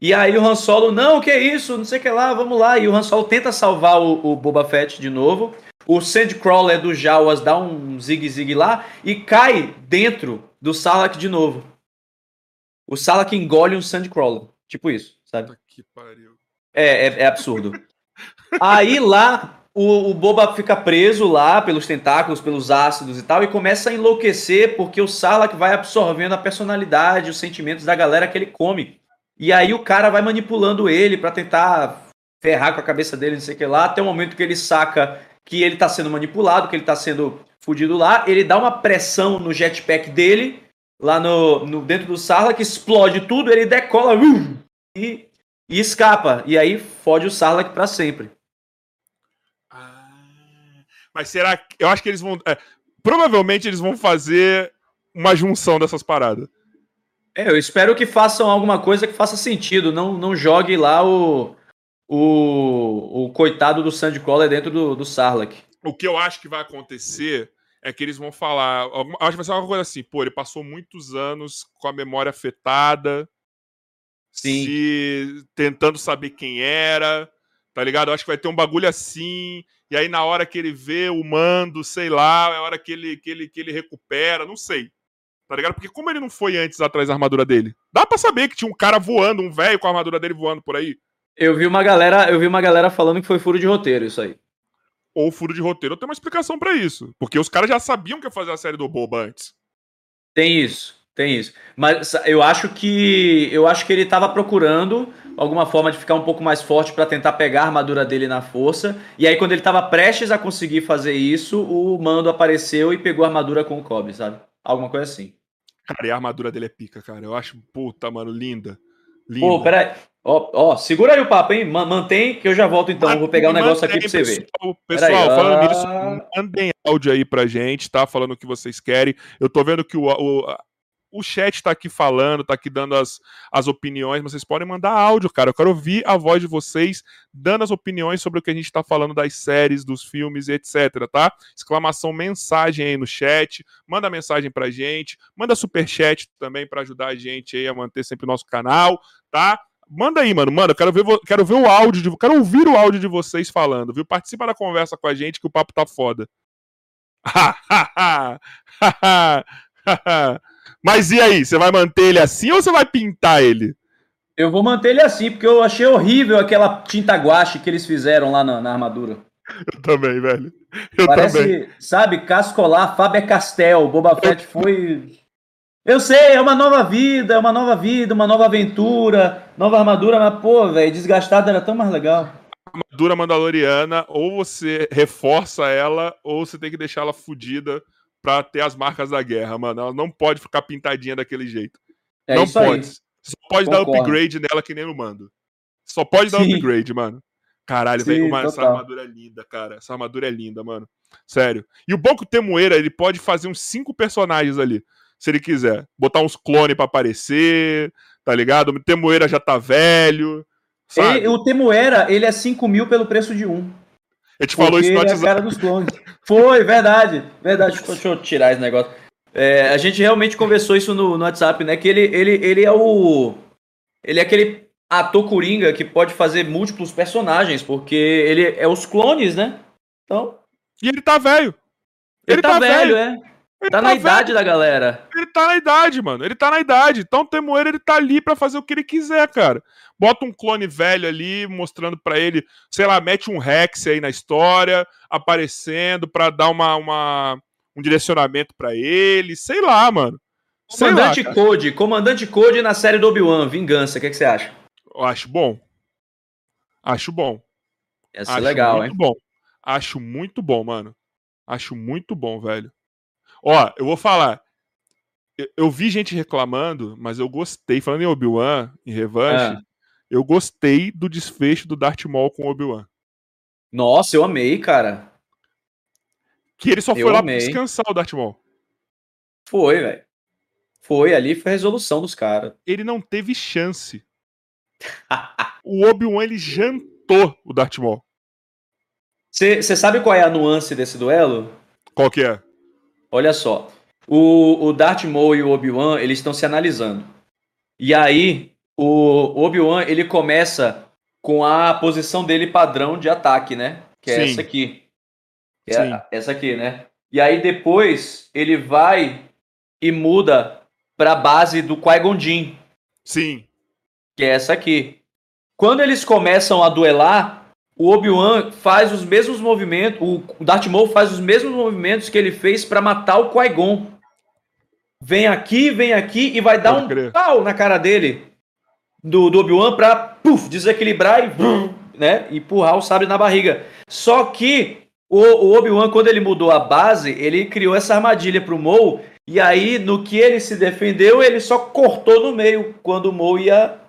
E aí o Han Solo, não, que é isso, não sei o que lá, vamos lá. E o Han Solo tenta salvar o, o Boba Fett de novo. O Sandcrawler do Jawas dá um zigue-zigue lá e cai dentro do Sarlacc de novo. O Sarlacc engole um Sandcrawler. Tipo isso, sabe? Puta que pariu. É, é, é absurdo. Aí lá, o, o Boba fica preso lá pelos tentáculos, pelos ácidos e tal, e começa a enlouquecer porque o Sarlacc vai absorvendo a personalidade, os sentimentos da galera que ele come. E aí o cara vai manipulando ele pra tentar ferrar com a cabeça dele, não sei o que lá, até o momento que ele saca que ele tá sendo manipulado, que ele tá sendo fudido lá, ele dá uma pressão no jetpack dele, lá no, no dentro do Sarlacc, explode tudo, ele decola uh, e e escapa. E aí fode o Sarlacc pra sempre. Ah, mas será que. Eu acho que eles vão. é, provavelmente eles vão fazer uma junção dessas paradas. É, eu espero que façam alguma coisa que faça sentido. Não, não jogue lá o, o, o coitado do Sandcrawler dentro do, do Sarlacc. O que eu acho que vai acontecer é que eles vão falar. Acho que vai ser alguma coisa assim, pô, ele passou muitos anos com a memória afetada, Sim. se tentando saber quem era, tá ligado? Eu acho que vai ter um bagulho assim, e aí na hora que ele vê o mando, sei lá, é a hora que ele, que ele, que ele recupera, não sei. Tá ligado? Porque como ele não foi antes atrás da armadura dele? Dá pra saber que tinha um cara voando, um velho com a armadura dele voando por aí. Eu vi uma galera, eu vi uma galera falando que foi furo de roteiro isso aí. Ou furo de roteiro, eu tenho uma explicação pra isso. Porque os caras já sabiam que ia fazer a série do Boba antes. Tem isso. Tem isso. Mas eu acho que eu acho que ele estava procurando alguma forma de ficar um pouco mais forte para tentar pegar a armadura dele na força. E aí quando ele estava prestes a conseguir fazer isso, o Mando apareceu e pegou a armadura com o Kobe, sabe? Alguma coisa assim. Cara, e a armadura dele é pica, cara. Eu acho, puta, mano, linda. linda. Pô, peraí. Ó, ó, segura aí o papo, hein? Mantém que eu já volto então. Vou pegar um negócio aqui pra você ver. Pessoal, falando ah... nisso, mandem áudio aí pra gente, tá? Falando o que vocês querem. Eu tô vendo que o, o, o chat tá aqui falando, tá aqui dando as, as opiniões, mas vocês podem mandar áudio, cara. Eu quero ouvir a voz de vocês dando as opiniões sobre o que a gente tá falando das séries, dos filmes e etc, tá? Exclamação mensagem aí no chat, manda mensagem pra gente, manda super chat também para ajudar a gente aí a manter sempre o nosso canal, tá? Manda aí, mano. Mano, eu quero ver, quero ver o áudio, de, quero ouvir o áudio de vocês falando, viu? Participa da conversa com a gente que o papo tá foda. *laughs* Mas e aí, você vai manter ele assim ou você vai pintar ele? Eu vou manter ele assim, porque eu achei horrível aquela tinta guache que eles fizeram lá na, na armadura. Eu também, velho. Eu Parece, também. sabe, Cascolar, Faber Castell, Boba Fett foi eu sei, é uma nova vida, é uma nova vida, uma nova aventura, nova armadura, mas, pô, velho, desgastada era tão mais legal. A armadura mandaloriana, ou você reforça ela, ou você tem que deixar ela fodida pra ter as marcas da guerra, mano. Ela não pode ficar pintadinha daquele jeito. É não pode. Aí. Só pode Concordo. dar upgrade nela que nem no mando. Só pode Sim. dar upgrade, mano. Caralho, velho, essa armadura é linda, cara. Essa armadura é linda, mano. Sério. E o bom que o Temoeira, ele pode fazer uns cinco personagens ali se ele quiser. Botar uns clones para aparecer, tá ligado? O Temoeira já tá velho. Ele, o Temoeira, ele é 5 mil pelo preço de um. A gente falou isso no WhatsApp. Cara dos clones. Foi, verdade. Verdade. Deixa eu tirar esse negócio. É, a gente realmente conversou isso no, no WhatsApp, né? Que ele, ele, ele é o. Ele é aquele ator coringa que pode fazer múltiplos personagens, porque ele é os clones, né? Então. E ele tá velho. Ele, ele tá, tá, velho, velho, é. Ele tá, tá na velho. idade da galera. Ele tá na idade, mano. Ele tá na idade. Então o Temoeiro ele tá ali para fazer o que ele quiser, cara. Bota um clone velho ali, mostrando para ele, sei lá, mete um Rex aí na história, aparecendo para dar uma, uma, um direcionamento para ele, sei lá, mano. Sei Comandante lá, Code, Comandante Code na série do Obi-Wan, Vingança, o que, é que você acha? Eu acho bom. Acho bom. Essa é legal, muito hein? Bom. Acho muito bom, mano. Acho muito bom, velho. Ó, eu vou falar. Eu, eu, vi gente reclamando, mas eu gostei. Falando em Obi-Wan, em revanche, é. Eu gostei do desfecho do Darth Maul com Obi-Wan. Nossa, eu amei, cara. Que ele só eu foi lá amei. pra descansar o Darth Maul. Foi, velho. Foi, ali foi a resolução dos caras. *laughs* Ele não teve chance. o Obi-Wan, ele jantou o Darth Maul. Você sabe qual é a nuance desse duelo? Qual que é? Olha só. O, o Darth Maul e o Obi-Wan, eles estão se analisando. E aí, o Obi-Wan, ele começa com a posição dele padrão de ataque, né? Que é Sim. essa aqui. Que é essa aqui, né? E aí depois ele vai e muda para a base do Qui-Gon Jinn. Sim. Que é essa aqui. Quando eles começam a duelar, o Obi-Wan faz os mesmos movimentos, o Darth Maul faz os mesmos movimentos que ele fez para matar o Qui-Gon. Vem aqui, vem aqui e vai dar Pode um crer. pau na cara dele do, do Obi-Wan pra puff, desequilibrar e né, empurrar o sabre na barriga. Só que o, o Obi-Wan, quando ele mudou a base, ele criou essa armadilha pro Maul e aí, no que ele se defendeu, ele só cortou no meio quando o Maul ia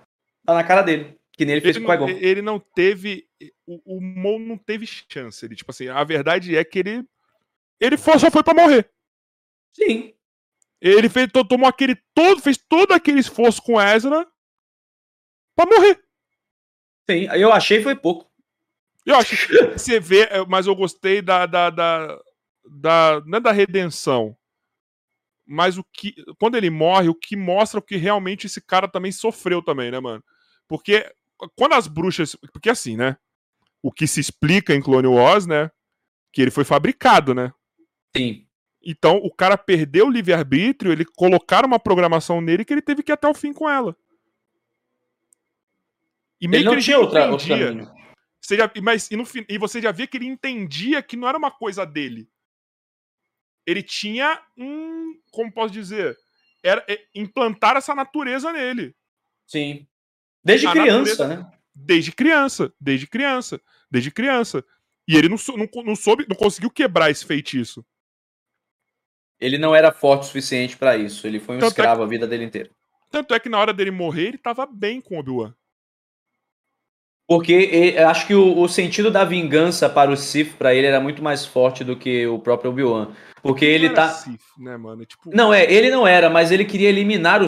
na cara dele. Que nem ele fez ele com o. Ele não teve. O, o Mon não teve chance. Ele, tipo assim, a verdade é que ele. Ele foi, só foi pra morrer. Sim. Ele fez, tomou aquele todo, fez todo aquele esforço com Ezra pra morrer. Sim, eu achei foi pouco. Eu acho que *laughs* você vê, é, mas eu gostei da, da, da, da não é da redenção, mas o que quando ele morre, o que mostra o que realmente esse cara também sofreu também, né, mano? Porque quando as bruxas. Porque assim, né? O que se explica em Clone Wars, né? Que ele foi fabricado, né? Sim. Então o cara perdeu o livre-arbítrio, ele colocaram uma programação nele que ele teve que ir até o fim com ela. E meio ele que ele tinha outra, entendia. Você já, mas, e, no, e você já via que ele entendia que não era uma coisa dele. Ele tinha um. Como posso dizer? era é, implantar essa natureza nele. Sim. Desde A criança, natureza- né? Desde criança, desde criança, desde criança. E ele não, não, não soube, não conseguiu quebrar esse feitiço. Ele não era forte o suficiente pra isso. Ele foi um Tanto é escravo a vida dele inteira. Tanto é que na hora dele morrer, ele tava bem com o Obi-Wan. Porque e- eu acho que o, o sentido da vingança para o Sith, pra ele, era muito mais forte do que o próprio Obi-Wan. Porque ele era tá. Sith, né, mano? Tipo, Não, é, ele não era, mas ele queria eliminar o.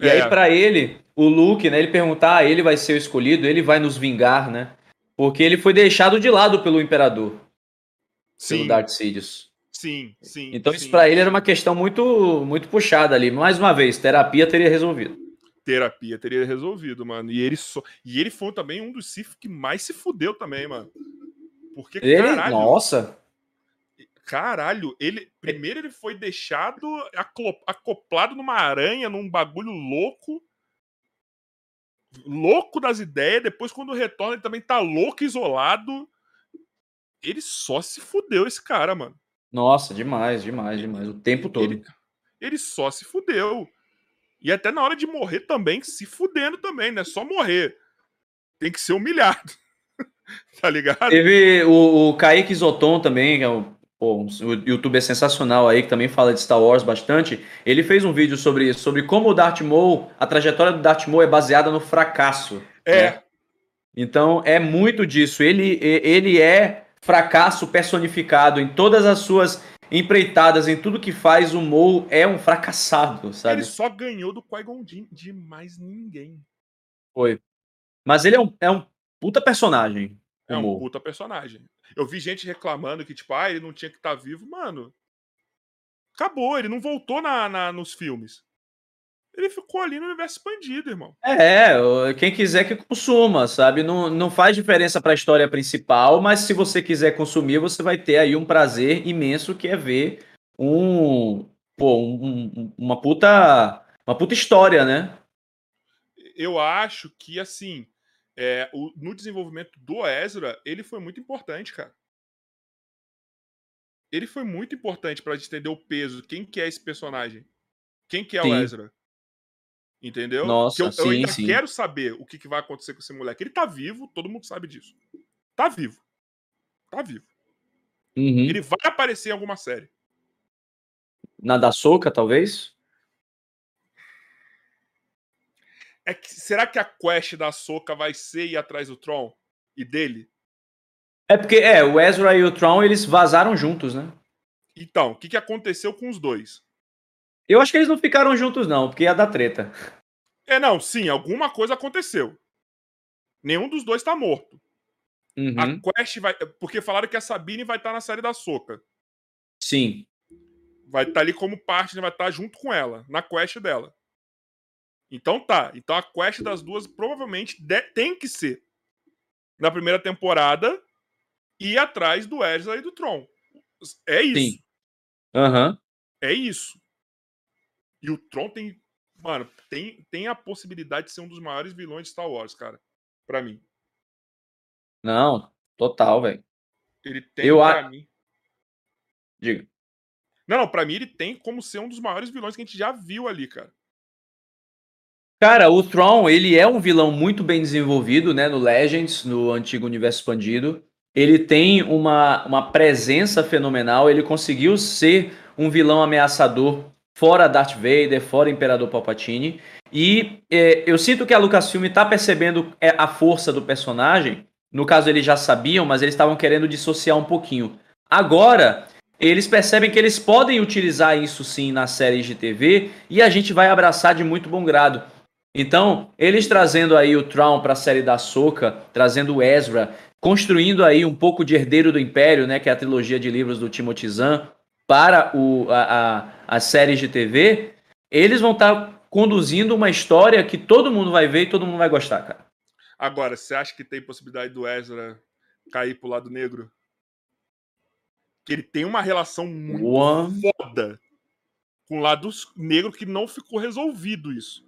E É. aí, pra ele, o Luke, né, ele perguntar, ah, ele vai ser o escolhido, ele vai nos vingar, né? Porque ele foi deixado de lado pelo Imperador, pelo sim, Darth Sidious. sim, sim. Então isso sim. pra ele era uma questão muito, muito puxada ali. Mais uma vez, terapia teria resolvido. Terapia teria resolvido, mano. E ele só, e ele foi também um dos Sith que mais se fudeu também, mano. Porque Ele, caralho, nossa, caralho, ele primeiro ele foi deixado acoplado numa aranha, num bagulho louco. Louco das ideias, depois quando retorna ele também tá louco, isolado. Ele só se fudeu esse cara, mano. nossa, demais, demais, demais. O tempo todo. Ele, ele só se fudeu. E até na hora de morrer também, se fudendo também, não é só morrer. Tem que ser humilhado. *laughs* tá ligado? Teve o, o Kaique Zoton também, que é um, pô, um youtuber sensacional aí, que também fala de Star Wars bastante. Ele fez um vídeo sobre isso, sobre como o Darth Maul, a trajetória do Darth Maul é baseada no fracasso. É, né? Então é muito disso. Ele, ele é fracasso personificado em todas as suas empreitadas, em tudo que faz, o Maul é um fracassado, sabe? ele só ganhou do Qui-Gon de mais ninguém. Foi. Mas ele é um, é um puta personagem. É um Maul. puta personagem. Eu vi gente reclamando que, tipo, ah, ele não tinha que estar vivo. Mano, acabou, ele não voltou na, na- nos filmes. Ele ficou ali no universo expandido, irmão. É, quem quiser que consuma, sabe? Não, não faz diferença para a história principal, mas se você quiser consumir, você vai ter aí um prazer imenso que é ver um, pô, um- um- uma puta, uma puta história, né? Eu acho que, assim, é, o- no desenvolvimento do Ezra, ele foi muito importante, cara. Ele foi muito importante pra gente entender o peso. Quem que é esse personagem? Quem que é Sim. o Ezra? Entendeu? Nossa, Que eu, eu sim, ainda sim. quero saber o que, que vai acontecer com esse moleque. Ele tá vivo, todo mundo sabe disso. Tá vivo. Tá vivo. Uhum. Ele vai aparecer em alguma série. Na da Soca, talvez? É que, será que a quest da Soca vai ser ir atrás do Tron e dele? É porque, é, o Ezra e o Tron, eles vazaram juntos, né? Então, o que, que aconteceu com os dois? Eu acho que eles não ficaram juntos, não, porque ia dar treta. É, não, sim, alguma coisa aconteceu. Nenhum dos dois tá morto. Uhum. A quest vai. Porque falaram que a Sabine vai estar na série da Soca. Sim. Vai estar ali como parte, né, vai estar junto com ela, na quest dela. Então tá. Então a quest das duas provavelmente de- tem que ser na primeira temporada ir atrás do Ezra e do Tron. É isso. Sim. Aham. É isso. E o Tron tem. Mano, tem, tem a possibilidade de ser um dos maiores vilões de Star Wars, cara. Pra mim. Não, total, velho. Ele tem Eu pra a- mim. Diga. Não, não, pra mim ele tem como ser um dos maiores vilões que a gente já viu ali, cara. Cara, o Thrawn, ele é um vilão muito bem desenvolvido, né, no Legends, no antigo universo expandido. Ele tem uma, uma presença fenomenal, ele conseguiu ser um vilão ameaçador fora Darth Vader, fora Imperador Palpatine. E é, eu sinto que a Lucasfilm tá percebendo é, a força do personagem. No caso, eles já sabiam, mas eles estavam querendo dissociar um pouquinho. Agora, eles percebem que eles podem utilizar isso sim nas séries de TV e a gente vai abraçar de muito bom grado. Então, eles trazendo aí o Traum para a série da Soca, trazendo o Ezra, construindo aí um pouco de Herdeiro do Império, né, que é a trilogia de livros do Timothy Zahn, para o, a, a, as séries de TV, eles vão estar conduzindo uma história que todo mundo vai ver e todo mundo vai gostar, cara. Agora, você acha que tem possibilidade do Ezra cair pro lado negro? Que ele tem uma relação muito foda com o lado negro que não ficou resolvido isso.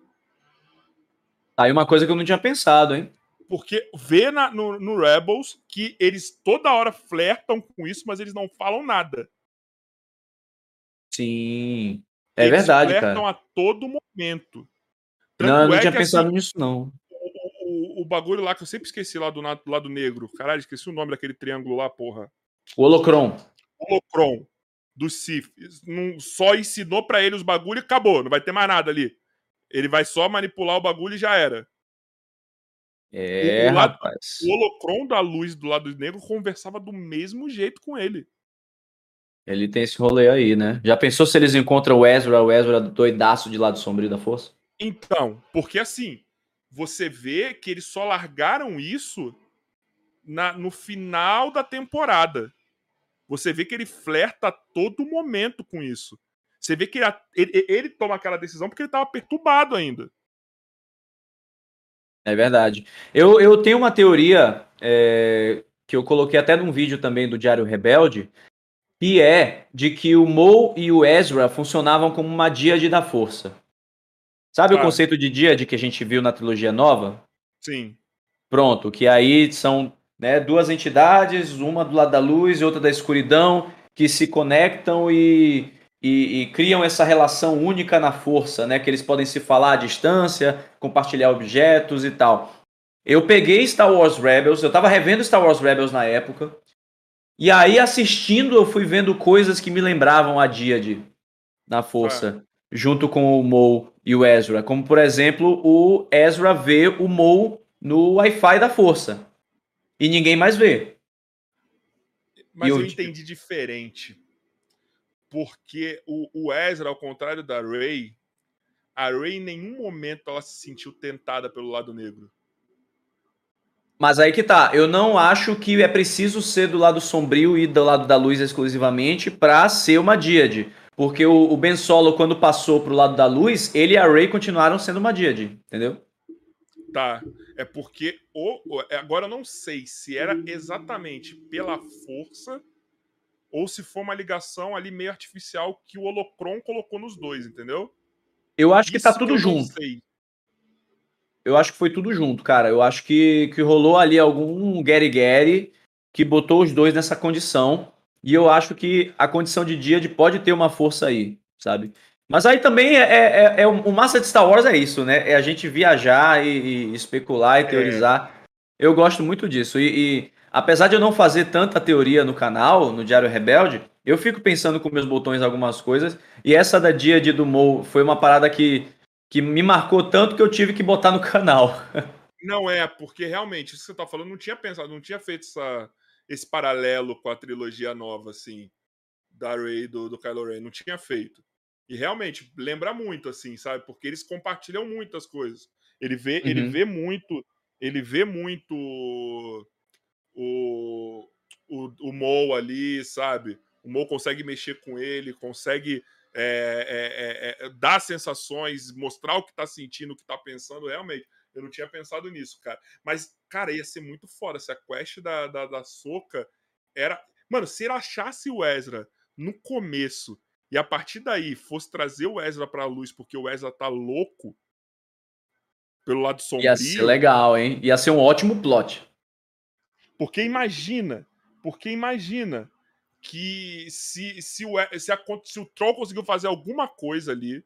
Aí uma coisa que eu não tinha pensado, hein? Porque vê na- no, no Rebels que eles toda hora flertam com isso, mas eles não falam nada. Sim. É Eles verdade, cara. a todo momento. Não, eu não é tinha que, pensado assim, nisso, não. o, o bagulho lá que eu sempre esqueci lá do, do lado negro. Caralho, esqueci o nome daquele triângulo lá, porra. O Holocron. Holocron do Sif. Não, só ensinou pra ele os bagulhos e acabou. Não vai ter mais nada ali. Ele vai só manipular o bagulho e já era. É, O lado- rapaz. O Holocron da luz do lado negro conversava do mesmo jeito com ele. Ele tem esse rolê aí, né? Já pensou se eles encontram o Ezra, o Ezra doidaço de lado sombrio da força? Então, porque assim, você vê que eles só largaram isso na- no final da temporada. Você vê que ele flerta a todo momento com isso. Você vê que ele, ele- ele toma aquela decisão porque ele tava perturbado ainda. É verdade. Eu, eu tenho uma teoria é, que eu coloquei até num vídeo também do Diário Rebelde, que é de que o Mo e o Ezra funcionavam como uma díade da força. Sabe o Ah. conceito de díade que a gente viu na trilogia nova? Sim. Pronto, que aí são né, duas entidades, uma do lado da luz e outra da escuridão, que se conectam e, e- e criam essa relação única na força, né? Que eles podem se falar à distância, compartilhar objetos e tal. Eu peguei Star Wars Rebels, eu tava revendo Star Wars Rebels na época, e aí assistindo eu fui vendo coisas que me lembravam a Díade na força, junto com o Mo e o Ezra. Como, por exemplo, o Ezra vê o Mo no Wi-Fi da força. E ninguém mais vê. Mas eu o- entendi diferente. Porque o, o Ezra, ao contrário da Rey, a Rey em nenhum momento ela se sentiu tentada pelo lado negro. Mas aí que tá, eu não acho que é preciso ser do lado sombrio e do lado da luz exclusivamente pra ser uma díade. Porque o, o Ben Solo, quando passou pro lado da luz, ele e a Rey continuaram sendo uma díade, entendeu? Tá. É porque o, o- agora eu não sei se era exatamente pela força ou se foi uma ligação ali meio artificial que o Holocron colocou nos dois, entendeu? Eu acho que tá Isso tudo não junto. sei. Eu acho que foi tudo junto, cara. Eu acho que, que rolou ali algum Gary Gary que botou os dois nessa condição. E eu acho que a condição de Díade pode ter uma força aí, sabe? Mas aí também é, é, é- é o massa de Star Wars é isso, né? É a gente viajar e, e especular e teorizar. Eu gosto muito disso. E, e apesar de eu não fazer tanta teoria no canal, no Diário Rebelde, eu fico pensando com meus botões algumas coisas. E essa da Díade do Mo foi uma parada que, que me marcou tanto que eu tive que botar no canal. Não é, porque realmente, isso que você tá falando, não tinha pensado, não tinha feito essa, esse paralelo com a trilogia nova, assim, da Rey e do, do Kylo Ren. Não tinha feito. E realmente, lembra muito, assim, sabe? Porque eles compartilham muitas coisas. Ele vê, ele Uhum. vê muito. Ele vê muito o, o, o Mo ali, sabe? O Mo consegue mexer com ele, consegue é, é, é, é, dar sensações, mostrar o que tá sentindo, o que tá pensando, realmente. Eu não tinha pensado nisso, cara. Mas, cara, ia ser muito foda se a quest da, da, da Soca era. Mano, se ele achasse o Ezra no começo e a partir daí fosse trazer o Ezra pra luz porque o Ezra tá louco pelo lado sombrio. Ia ser legal, hein? Ia ser um ótimo plot. Porque imagina, porque imagina que se, se, o, se, a, se o Troll conseguiu fazer alguma coisa ali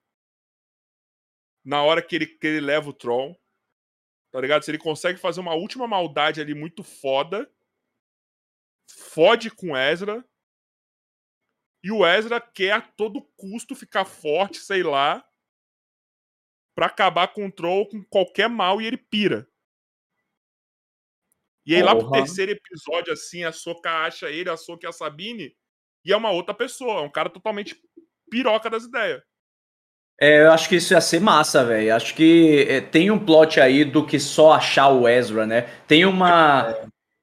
na hora que ele, que ele leva o Tron, tá ligado? Se ele consegue fazer uma última maldade ali muito foda, fode com Ezra, e o Ezra quer a todo custo ficar forte, sei lá, pra acabar com o Troll com qualquer mal e ele pira. E aí lá pro terceiro episódio, assim, a Soca acha ele, a Soca e a Sabine, e é uma outra pessoa, é um cara totalmente piroca das ideias. É, eu acho que isso ia ser massa, velho. Acho que é, tem um plot aí do que só achar o Ezra, né? Tem uma,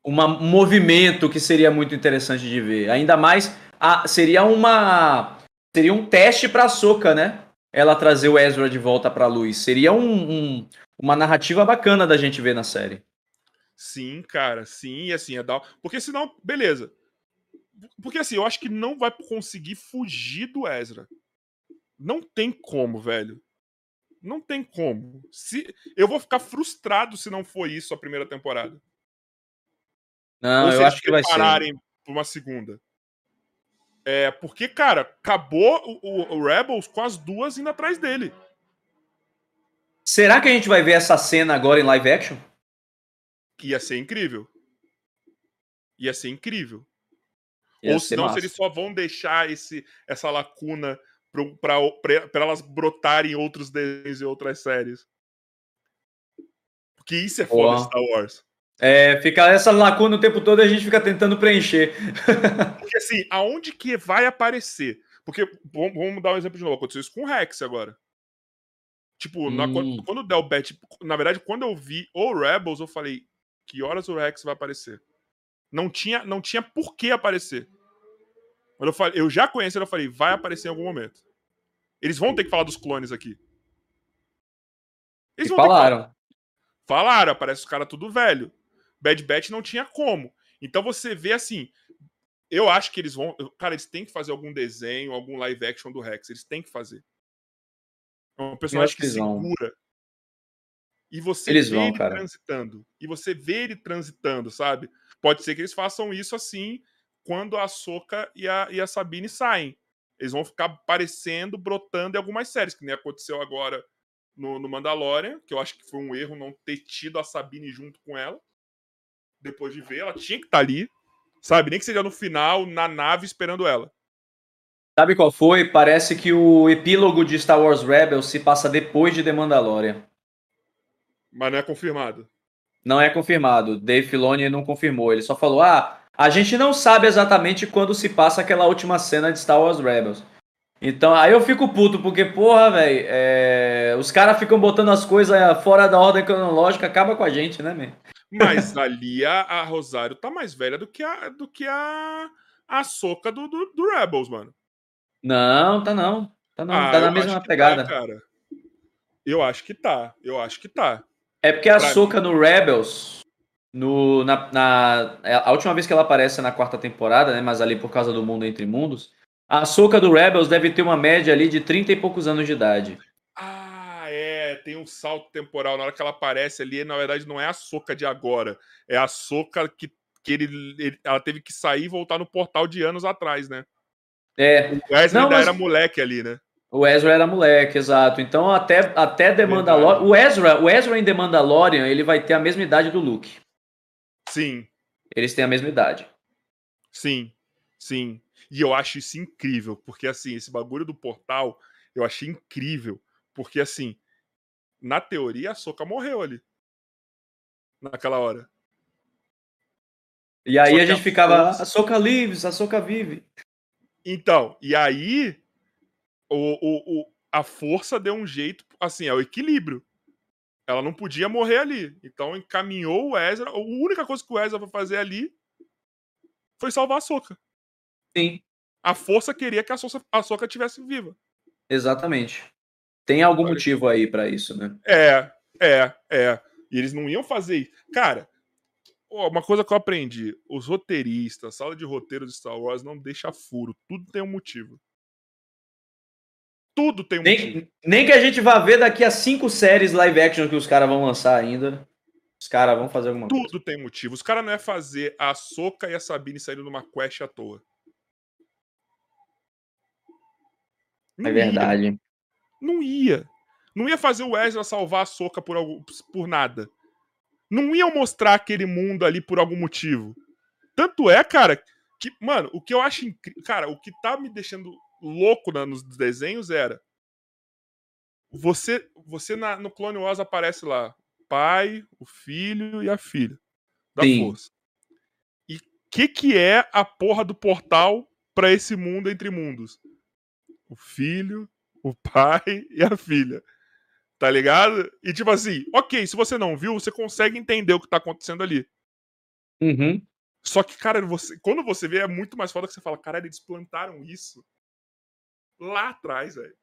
uma um movimento que seria muito interessante de ver. Ainda mais, a, seria uma seria um teste pra Soca, né? Ela trazer o Ezra de volta pra luz. Seria um, um- uma narrativa bacana da gente ver na série. Sim, cara, sim, e assim, é dar. Porque senão, beleza. Porque assim, eu acho que não vai conseguir fugir do Ezra. Não tem como, velho. Não tem como. Se Eu vou ficar frustrado se não for isso a primeira temporada. Não, Ou eu acho que vai ser. pra uma segunda. É, porque, cara, acabou o, o, o Rebels com as duas indo atrás dele. Será que a gente vai ver essa cena agora em live action? Ia ser incrível. Ia ser incrível. Ia Ou ser senão, massa. se eles só vão deixar esse, essa lacuna para elas brotarem em outros desenhos e outras séries. Porque isso é foda Boa. Star Wars. É, fica essa lacuna o tempo todo e a gente fica tentando preencher. *laughs* Porque assim, aonde que vai aparecer? Porque, vamos, dar um exemplo de novo. Aconteceu isso com o Rex agora. Tipo, na- Hum. quando, quando deu o bet, na verdade, quando eu vi o Rebels, eu falei, que horas o Rex vai aparecer? Não tinha, não tinha por que aparecer. Quando eu, falei, eu já conheci, eu falei, vai aparecer em algum momento. Eles vão ter que falar dos clones aqui. E vão ter que falar. falaram. Falaram, aparece os caras tudo velho. Bad Batch não tinha como. Então você vê assim. Eu acho que eles vão. Cara, eles têm que fazer algum desenho, algum live action do Rex. Eles têm que fazer. É um personagem que eles segura. E você Eles vê vão, ele cara. transitando. E você vê ele transitando, sabe? Pode ser que eles façam isso assim quando a Soca e a, e a Sabine saem. Eles vão ficar aparecendo, brotando em algumas séries, que nem aconteceu agora no, no Mandalorian, que eu acho que foi um erro não ter tido a Sabine junto com ela. Depois de ver, ela tinha que estar ali, sabe? Nem que seja no final, na nave, esperando ela. Sabe qual foi? Parece que o epílogo de Star Wars Rebels se passa depois de The Mandalorian. Mas não é confirmado. Não é confirmado. Dave Filoni não confirmou. Ele só falou: ah, a gente não sabe exatamente quando se passa aquela última cena de Star Wars Rebels. Então, aí eu fico puto, porque, porra, velho, é... os caras ficam botando as coisas fora da ordem cronológica, acaba com a gente, né, man? Mas *laughs* ali a, a Rosário tá mais velha do que a, do que a, a Soca do, do, do Rebels, mano. Não, tá não. Tá, não, Ah, tá na mesma que pegada. Tá, cara. Eu acho que tá. Eu acho que tá. É porque a Pra Soca no Rebels, no, na, na- é a última vez que ela aparece é na quarta temporada, né? Mas ali por causa do mundo entre mundos. A Soca do Rebels deve ter uma média ali de 30 e poucos anos de idade. Ah, é. Tem um salto temporal. Na hora que ela aparece ali, na verdade, não é a soca de agora. É a soca que, que ele, ele- ela teve que sair e voltar no portal de anos atrás, né? É, O Wesley Não, ainda mas- era moleque ali, né? O Ezra era moleque, exato. Então até, até The. Mandalorian. O Ezra, o Ezra em The Mandalorian, ele vai ter a mesma idade do Luke. Sim, Eles têm a mesma idade. sim, sim. E eu acho isso incrível, porque assim, esse bagulho do portal, eu achei incrível. Porque assim, na teoria, a soca morreu ali. Naquela hora. E aí a gente a ficava, força- a Soca lives, a Soca vive. Então, e aí o, o, o- a força deu um jeito, assim, é o equilíbrio. Ela não podia morrer ali. Então encaminhou o Ezra. A única coisa que o Ezra foi fazer ali foi salvar a Soca. Sim, A força queria que a Soca, a Soca tivesse viva. exatamente. Tem algum Olha. motivo aí pra isso, né? É, é, é. E eles não iam fazer isso. Cara, uma coisa que eu aprendi: os roteiristas, a sala de roteiro de Star Wars não deixa furo. Tudo tem um motivo. Tudo tem um motivo. Nem, nem que a gente vá ver daqui a cinco séries live action que os caras vão lançar ainda. Os caras vão fazer alguma coisa. Tudo tem motivo. Os caras não é fazer a Soca e a Sabine saindo numa quest à toa. Não É ia, verdade. não ia. Não ia fazer o Ezra salvar a Soca por, algum, por nada. Não iam mostrar aquele mundo ali por algum motivo. Tanto é, cara, que, mano, o que eu acho incrível. Cara, o que tá me deixando louco na- nos desenhos era. Você, você na- no Clone Wars aparece lá pai, o filho e a filha da Sim. força. E o que, que é a porra do portal pra esse mundo entre mundos? O filho, o *laughs* pai e a filha. Tá ligado? E tipo assim, ok, se você não viu, você consegue entender o que tá acontecendo ali. Uhum. Só que, cara, você, quando você vê, é muito mais foda que você fala, caralho, eles plantaram isso lá atrás, velho.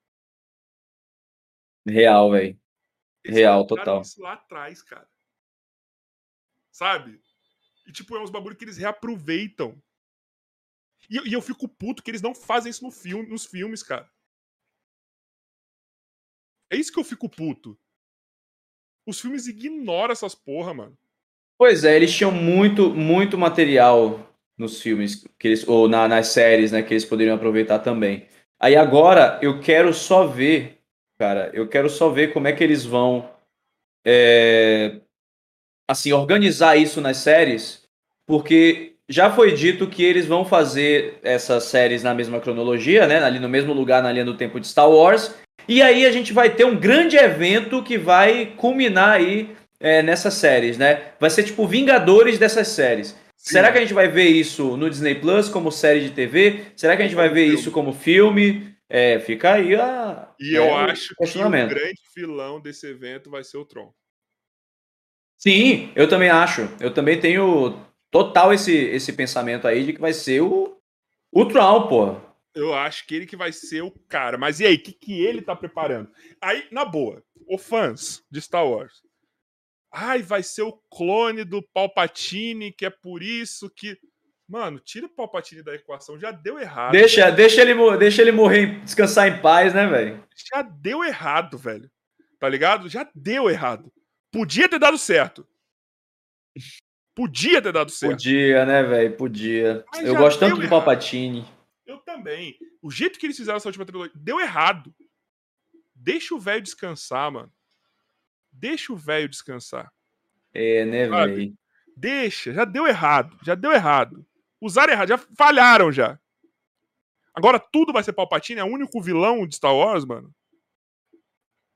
Real, velho. Real, total. isso lá atrás, cara. Sabe? E, tipo, é uns bagulho que eles reaproveitam. E, e eu fico puto que eles não fazem isso no filme, nos filmes, cara. É isso que eu fico puto. Os filmes ignoram essas porra, mano. Pois é, eles tinham muito, muito material nos filmes que eles ou na, nas séries, né, que eles poderiam aproveitar também. Aí agora eu quero só ver, cara, eu quero só ver como é que eles vão é, assim organizar isso nas séries, porque já foi dito que eles vão fazer essas séries na mesma cronologia, né, ali no mesmo lugar na linha do tempo de Star Wars, e aí a gente vai ter um grande evento que vai culminar aí é, nessas séries, né? Vai ser tipo Vingadores dessas séries. Será que a gente vai ver isso no Disney Plus como série de TV? Será que a gente vai ver isso como filme? É, fica aí a. E é, eu acho que o grande vilão desse evento vai ser o Tron. Sim, eu também acho. Eu também tenho total esse, esse pensamento aí de que vai ser o, o Tron, pô. Eu acho que ele que vai ser o cara. Mas e aí, o que, que ele tá preparando? Aí, na boa, o fãs de Star Wars, Ai, vai ser o clone do Palpatine, que é por isso que. Mano, tira o Palpatine da equação, já deu errado. Deixa, deixa, ele, deixa ele morrer, descansar em paz, né, velho? Já deu errado, velho. Tá ligado? Já deu errado. Podia ter dado certo. Podia ter dado certo. Podia, né, velho? Podia. Mas eu gosto tanto errado. do Palpatine. Eu também. O jeito que eles fizeram essa última trilogia deu errado. Deixa o velho descansar, mano. Deixa o velho descansar. É, né, velho? Deixa, já deu errado, já deu errado. Usaram errado, já falharam já. Agora tudo vai ser Palpatine, é o único vilão de Star Wars, mano.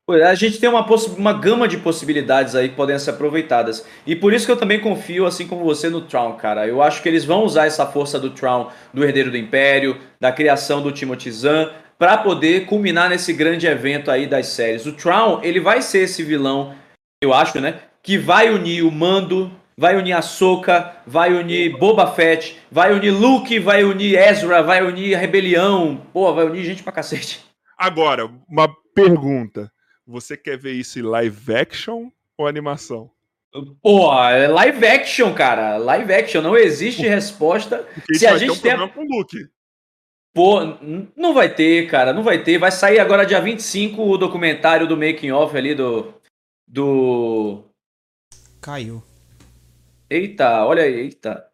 A gente tem uma, uma gama de possibilidades aí que podem ser aproveitadas. E por isso que eu também confio, assim como você, no Tron, cara. Eu acho que eles vão usar essa força do Tron, do Herdeiro do Império, da criação do Timothy Zahn, para poder culminar nesse grande evento aí das séries. O Tron, ele vai ser esse vilão, eu acho, né? Que vai unir o Mando, vai unir a Soca, vai unir Boba Fett, vai unir Luke, vai unir Ezra, vai unir a Rebelião. Pô, vai unir gente pra cacete. Agora, uma pergunta. Você quer ver isso em live action ou animação? Pô, é live action, cara. Live action. Não existe resposta. Porque se a gente tem um tem... com o Luke. Pô, não vai ter, cara, não vai ter. Vai sair agora dia 25 o documentário do making off ali do do caiu. Eita, olha aí, eita.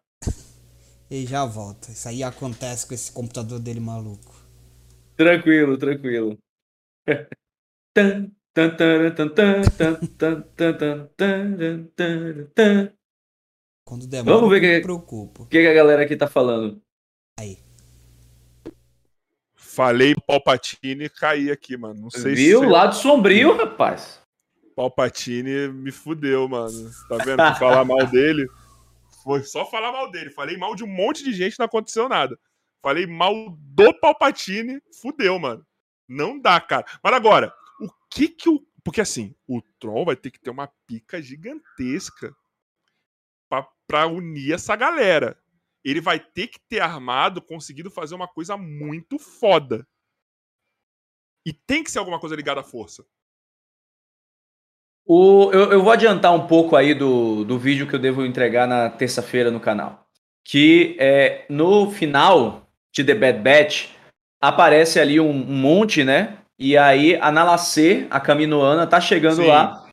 E já volta. Isso aí acontece com esse computador dele maluco. Tranquilo, tranquilo. Quando demora, Vamos ver que, preocupo. O que a galera aqui tá falando? Aí. Falei Palpatine e caí aqui, mano. Não sei Viu? Se... Lado sombrio, rapaz. Palpatine me fudeu, mano. Tá vendo? falar mal dele. Foi só falar mal dele. Falei mal de um monte de gente, não aconteceu nada. Falei mal do Palpatine, fudeu, mano. Não dá, cara. Mas agora, o que que o. Porque assim, o Tron vai ter que ter uma pica gigantesca pra, pra unir essa galera ele vai ter que ter armado, conseguido fazer uma coisa muito foda. E tem que ser alguma coisa ligada à força. O, eu, eu vou adiantar um pouco aí do, do vídeo que eu devo entregar na terça-feira no canal. Que é no final de The Bad Batch aparece ali um, um monte, né? E aí a Nalacê, a Caminoana, tá chegando Sim. lá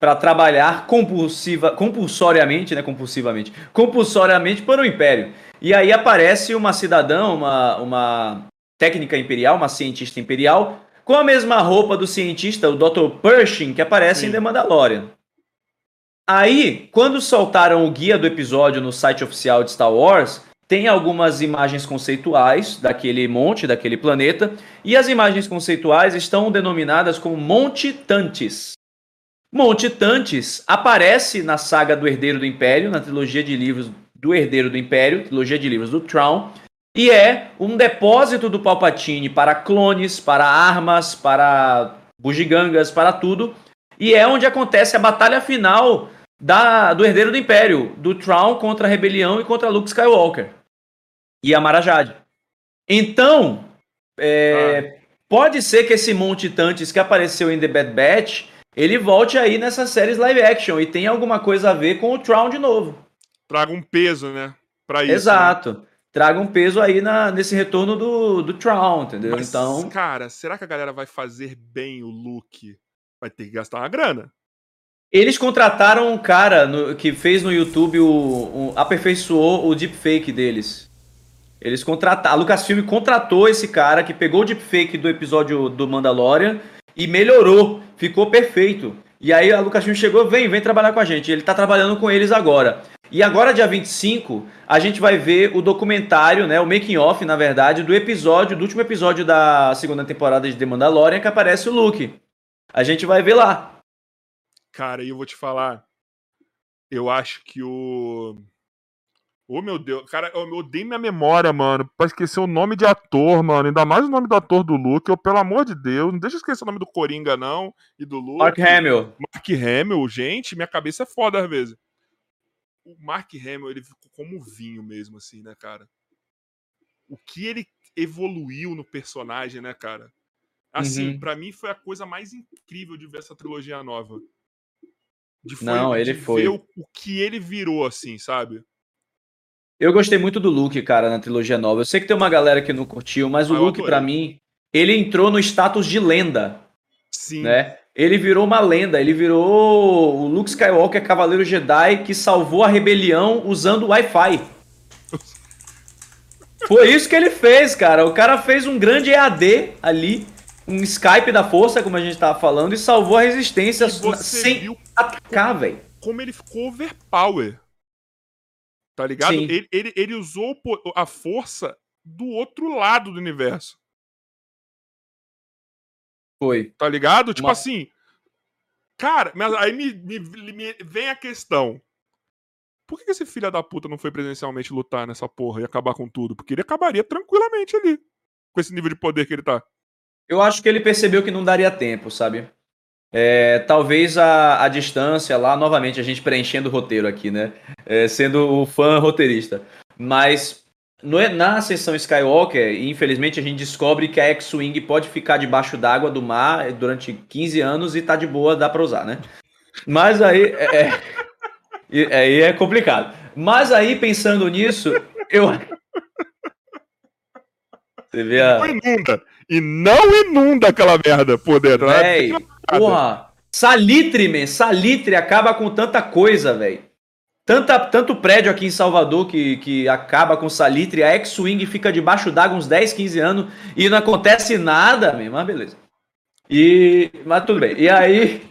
para trabalhar compulsiva, compulsoriamente, né, compulsivamente, compulsoriamente para o Império. E aí aparece uma cidadã, uma, uma técnica imperial, uma cientista imperial, com a mesma roupa do cientista, o Dr. Pershing, que aparece Sim. em The Mandalorian. Aí, quando soltaram o guia do episódio no site oficial de Star Wars, tem algumas imagens conceituais daquele monte, daquele planeta, e as imagens conceituais estão denominadas como Monte Tantis. Monte Tantes aparece na saga do Herdeiro do Império, na trilogia de livros do Herdeiro do Império, trilogia de livros do Traum, e é um depósito do Palpatine para clones, para armas, para bugigangas, para tudo, e é onde acontece a batalha final da, do Herdeiro do Império, do Traum contra a Rebelião e contra Luke Skywalker e a Marajade. Então, é, ah. pode ser que esse Monte Tantes que apareceu em The Bad Batch ele volte aí nessas séries live action e tem alguma coisa a ver com o Tron de novo. Traga um peso, né? Pra isso. Exato. Né? Traga um peso aí na, nesse retorno do, do Tron, entendeu? Mas, então. Cara, será que a galera vai fazer bem o look? Vai ter que gastar uma grana. Eles contrataram um cara no, que fez no YouTube o, o aperfeiçoou o deepfake deles. Eles contrataram. A Lucasfilm contratou esse cara que pegou o deepfake do episódio do Mandalorian e melhorou. Ficou perfeito. E aí a Lucasfilm chegou, vem, vem trabalhar com a gente. Ele tá trabalhando com eles agora. E agora, dia 25, a gente vai ver o documentário, né? O making off, na verdade, do episódio, do último episódio da segunda temporada de The Mandalorian, que aparece o Luke. A gente vai ver lá. Cara, e eu vou te falar. Eu acho que o. Ô, oh, meu Deus, cara, eu odeio minha memória, mano, pra esquecer o nome de ator, mano. Ainda mais o nome do ator do Luke. Eu, pelo amor de Deus, não deixa eu esquecer o nome do Coringa, não. E do Luke. Mark Hamill. Mark Hamill, gente, minha cabeça é foda às vezes. O Mark Hamill, ele ficou como vinho mesmo, assim, né, cara? O que ele evoluiu no personagem, né, cara? Assim, uhum. para mim foi a coisa mais incrível de ver essa trilogia nova. De foi, Não, ele de foi. ver o, o que ele virou, assim, sabe? Eu gostei muito do Luke, cara, na trilogia nova. Eu sei que tem uma galera que não curtiu, mas o ah, Luke, para mim, ele entrou no status de lenda. Sim. Né? Ele virou uma lenda, ele virou o Luke Skywalker, Cavaleiro Jedi, que salvou a rebelião usando o Wi-Fi. Foi isso que ele fez, cara. O cara fez um grande EAD ali, um Skype da força, como a gente tava falando, e salvou a resistência sem atacar, velho. Como ele ficou overpower. Tá ligado? Ele, ele, ele usou a força do outro lado do universo. Foi. Tá ligado? Tipo Uma... assim. Cara, mas aí me, me, me, vem a questão. Por que esse filho da puta não foi presencialmente lutar nessa porra e acabar com tudo? Porque ele acabaria tranquilamente ali. Com esse nível de poder que ele tá. Eu acho que ele percebeu que não daria tempo, sabe? É, talvez a, a distância lá, novamente, a gente preenchendo o roteiro aqui, né? É, sendo o fã roteirista. Mas no, na sessão Skywalker, infelizmente, a gente descobre que a X-Wing pode ficar debaixo d'água do mar durante 15 anos e tá de boa, dá pra usar, né? Mas aí. É, é, aí é complicado. Mas aí, pensando nisso, eu. Você vê a. Não inunda. E não inunda aquela merda por dentro. Né? Porra, salitre, man. Salitre acaba com tanta coisa, velho. Tanta, tanto prédio aqui em Salvador que, que acaba com salitre, a X-Wing fica debaixo d'água uns 10, 15 anos e não acontece nada, man. mas beleza. E, mas tudo bem. E aí,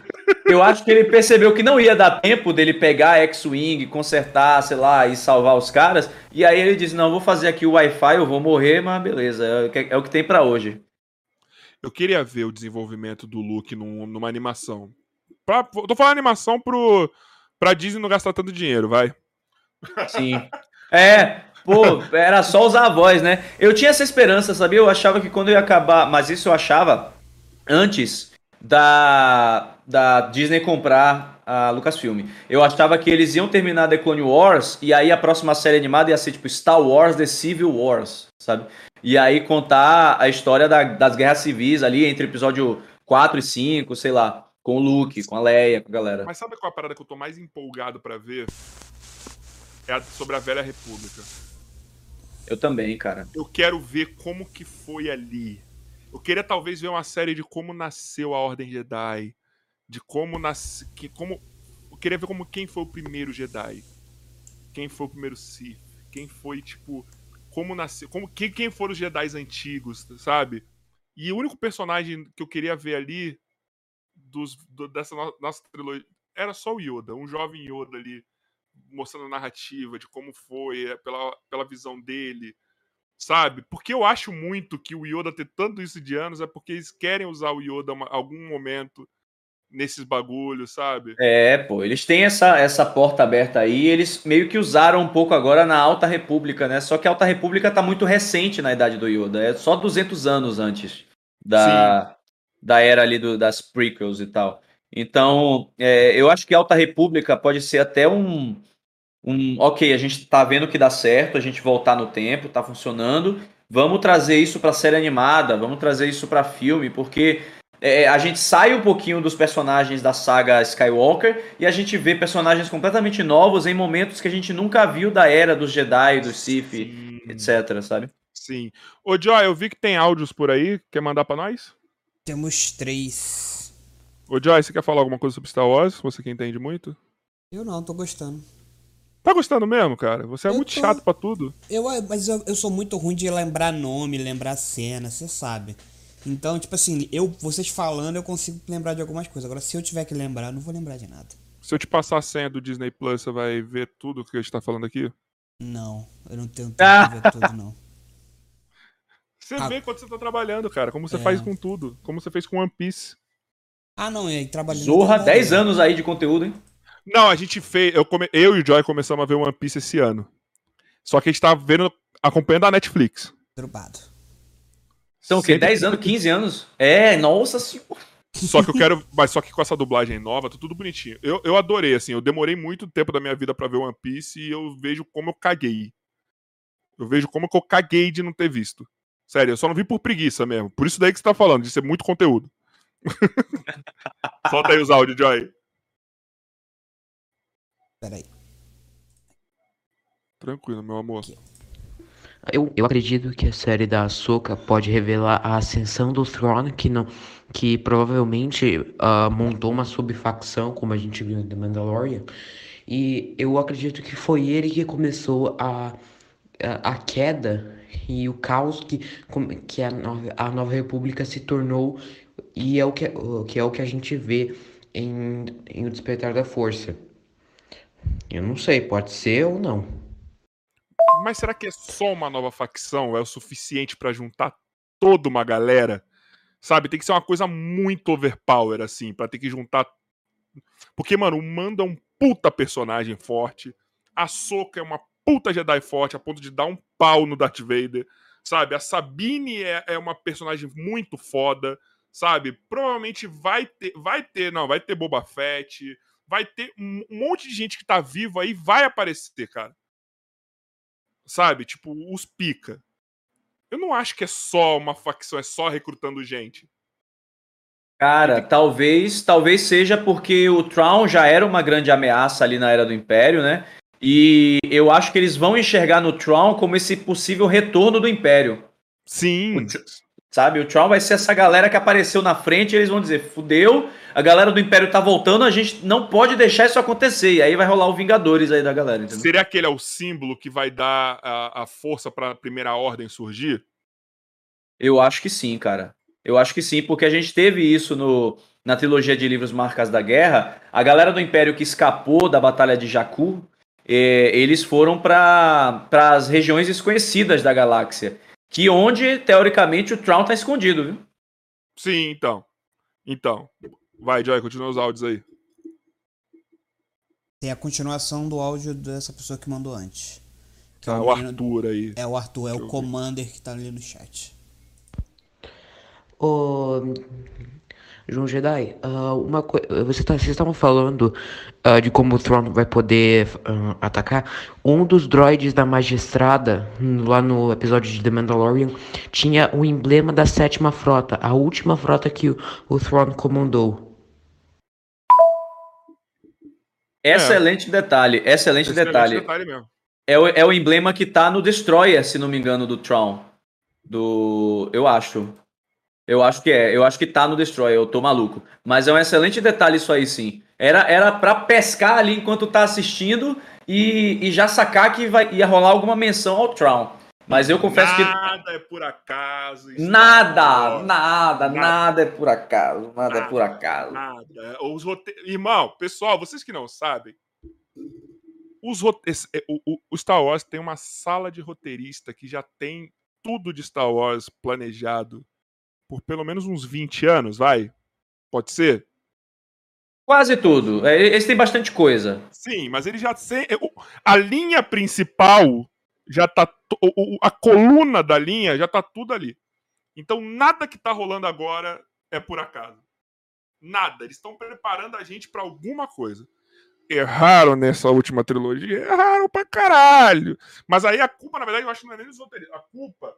eu acho que ele percebeu que não ia dar tempo dele pegar a X-Wing, consertar, sei lá, e salvar os caras. E aí ele disse: Não, vou fazer aqui o Wi-Fi, eu vou morrer, mas beleza, é, é o que tem para hoje. Eu queria ver o desenvolvimento do Luke num, numa animação. Pra, tô falando animação pro, pra Disney não gastar tanto dinheiro, vai. Sim. É, pô, era só usar a voz, né? Eu tinha essa esperança, sabia? Eu achava que quando ia acabar, mas isso eu achava antes da, da Disney comprar a Lucasfilm. Eu achava que eles iam terminar The Clone Wars e aí a próxima série animada ia ser tipo Star Wars The Civil Wars, sabe? E aí contar a história da, das guerras civis ali entre episódio 4 e 5, sei lá, com o Luke, com a Leia, com a galera. Mas sabe qual é a parada que eu tô mais empolgado para ver? É a sobre a Velha República. Eu também, cara. Eu quero ver como que foi ali. Eu queria talvez ver uma série de como nasceu a Ordem Jedi, de como nasce, que como eu queria ver como quem foi o primeiro Jedi, quem foi o primeiro Sith, quem foi tipo como nasceu, como quem, quem foram os Jedi antigos, sabe? E o único personagem que eu queria ver ali dos, do, dessa no, nossa trilogia era só o Yoda, um jovem Yoda ali mostrando a narrativa de como foi, é, pela, pela visão dele, sabe? Porque eu acho muito que o Yoda ter tanto isso de anos é porque eles querem usar o Yoda em algum momento nesses bagulhos, sabe? É, pô, eles têm essa, essa porta aberta aí, eles meio que usaram um pouco agora na Alta República, né? Só que a Alta República tá muito recente na idade do Yoda, é só 200 anos antes da, da era ali do, das prequels e tal. Então, é, eu acho que a Alta República pode ser até um, um. Ok, a gente tá vendo que dá certo, a gente voltar no tempo, tá funcionando. Vamos trazer isso pra série animada, vamos trazer isso pra filme, porque é, a gente sai um pouquinho dos personagens da saga Skywalker e a gente vê personagens completamente novos em momentos que a gente nunca viu da era dos Jedi, dos Sith, Sim. etc, sabe? Sim. Ô, Joy, eu vi que tem áudios por aí. Quer mandar para nós? Temos três. Ô, Joy, você quer falar alguma coisa sobre Star Wars? Você que entende muito? Eu não, tô gostando. Tá gostando mesmo, cara? Você é Eu muito tô- chato pra tudo. Eu, mas eu, eu sou muito ruim de lembrar nome, lembrar cena, você sabe. Então, tipo assim, eu, vocês falando, eu consigo lembrar de algumas coisas. Agora, se eu tiver que lembrar, eu não vou lembrar de nada. Se eu te passar a senha do Disney Plus, você vai ver tudo que a gente tá falando aqui? Não, eu não tenho *laughs* tempo pra ver tudo, não. Você Ah. vê quando você tá trabalhando, cara. Como você É. faz com tudo. Como você fez com One Piece. Ah, não, e trabalhando. Zorra, também, 10 né? anos aí de conteúdo, hein? Não, a gente fez. Eu, come- eu e o Joy começamos a ver One Piece esse ano. Só que a gente tá vendo, acompanhando a Netflix. Drubado. São o quê? Sempre- 10 anos, 15 anos? É, nossa senhora. Só que eu quero. mas só que com essa dublagem nova, tá tudo bonitinho. Eu, eu adorei, assim. Eu demorei muito tempo da minha vida pra ver One Piece e eu vejo como eu caguei. Eu vejo como que eu caguei de não ter visto. Sério, eu só não vi por preguiça mesmo. Por isso daí que você tá falando, de ser muito conteúdo. *laughs* Solta aí os áudios, Joy. Peraí. Tranquilo, meu amor. Eu, eu acredito que a série da Ahsoka pode revelar a ascensão do Thrawn, que não, que provavelmente ah, montou uma subfacção, como a gente viu em The Mandalorian. E eu acredito que foi ele que começou a, a, a queda e o caos que, que a, nova, a Nova República se tornou, e é o que, que é o que a gente vê em, em O Despertar da Força. Eu não sei, pode ser ou não. Mas será que é só uma nova facção? É o suficiente pra juntar toda uma galera? Sabe, tem que ser uma coisa muito overpower, assim, pra ter que juntar. Porque, mano, o Mando é um puta personagem forte. A Soka é uma puta Jedi forte, a ponto de dar um pau no Darth Vader. Sabe, a Sabine é, é uma personagem muito foda. Sabe, provavelmente vai ter. Vai ter, não, vai ter Boba Fett. Vai ter um monte de gente que tá vivo aí, vai aparecer, cara sabe? Tipo, os pica. Eu não acho que é só uma facção, é só recrutando gente. Cara, talvez, talvez seja porque o Traum já era uma grande ameaça ali na era do Império, né? E eu acho que eles vão enxergar no Traum como esse possível retorno do Império. Sim. Sabe, o Traum vai ser essa galera que apareceu na frente e eles vão dizer: fudeu, a galera do Império tá voltando, a gente não pode deixar isso acontecer. E aí vai rolar o Vingadores aí da galera, entendeu? Seria aquele é o símbolo que vai dar a, a força pra primeira ordem surgir? Eu acho que sim, cara. Eu acho que sim, porque a gente teve isso no, na trilogia de livros Marcas da Guerra. A galera do Império que escapou da Batalha de Jakku, eh, eles foram para as regiões desconhecidas da galáxia. Que onde, teoricamente, o Traum tá escondido, viu? Sim, então. Então. Vai, Joy, continua os áudios aí. Tem a continuação do áudio dessa pessoa que mandou antes. Que é Ah, o o Arthur aí. É o Arthur, é Deixa o ver. Commander que tá ali no chat. Ô, João Jedi, ah, uma coisa, você tá, vocês estavam falando ah, de como o Tron vai poder ah, atacar. Um dos droids da magistrada, hum, lá no episódio de The Mandalorian, tinha o emblema da sétima frota, a última frota que o, o Thrawn comandou. Excelente detalhe, excelente Excelente detalhe. detalhe mesmo. É o, é o emblema que tá no Destroyer, se não me engano, do Tron. Do. Eu acho. Eu acho que é. Eu acho que tá no Destroyer, eu tô maluco. Mas é um excelente detalhe isso aí, sim. Era, era pra pescar ali enquanto tá assistindo e, e já sacar que vai, ia rolar alguma menção ao Tron. Mas eu confesso que. Nada é por acaso. Nada, Wars, nada, Nada. nada é por acaso. Nada é Nada. por acaso. Nada. Os rote... Irmão, pessoal, vocês que não sabem, os rote... é, o- o Star Wars tem uma sala de roteirista que já tem tudo de Star Wars planejado por pelo menos uns 20 anos, vai? Pode ser? Quase tudo. É, Eles têm bastante coisa. Sim, mas ele já tem. o- A linha principal já tá. A coluna da linha já tá tudo ali. Então nada que tá rolando agora é por acaso. Nada. Eles estão preparando a gente pra alguma coisa. Erraram nessa última trilogia? Erraram pra caralho. Mas aí a culpa, na verdade, eu acho que não é nem dos roteiristas. A culpa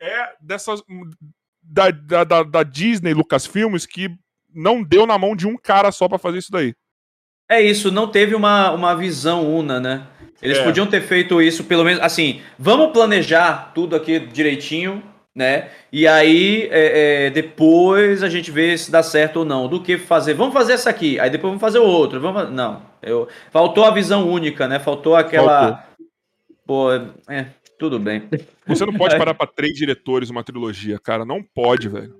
é dessas. Da, da, da, Disney, Lucasfilmes, que não deu na mão de um cara só pra fazer isso daí. É isso, não teve uma, uma visão una, né? Eles É. podiam ter feito isso, pelo menos, assim, vamos planejar tudo aqui direitinho, né? E aí é, é, depois a gente vê se dá certo ou não. Do que fazer? Vamos fazer essa aqui, aí depois vamos fazer o outro. Vamos Não, eu... faltou a visão única, né? Faltou aquela. Faltou. Pô, é, tudo bem. Você não pode *laughs* parar para três diretores uma trilogia, cara. Não pode, velho.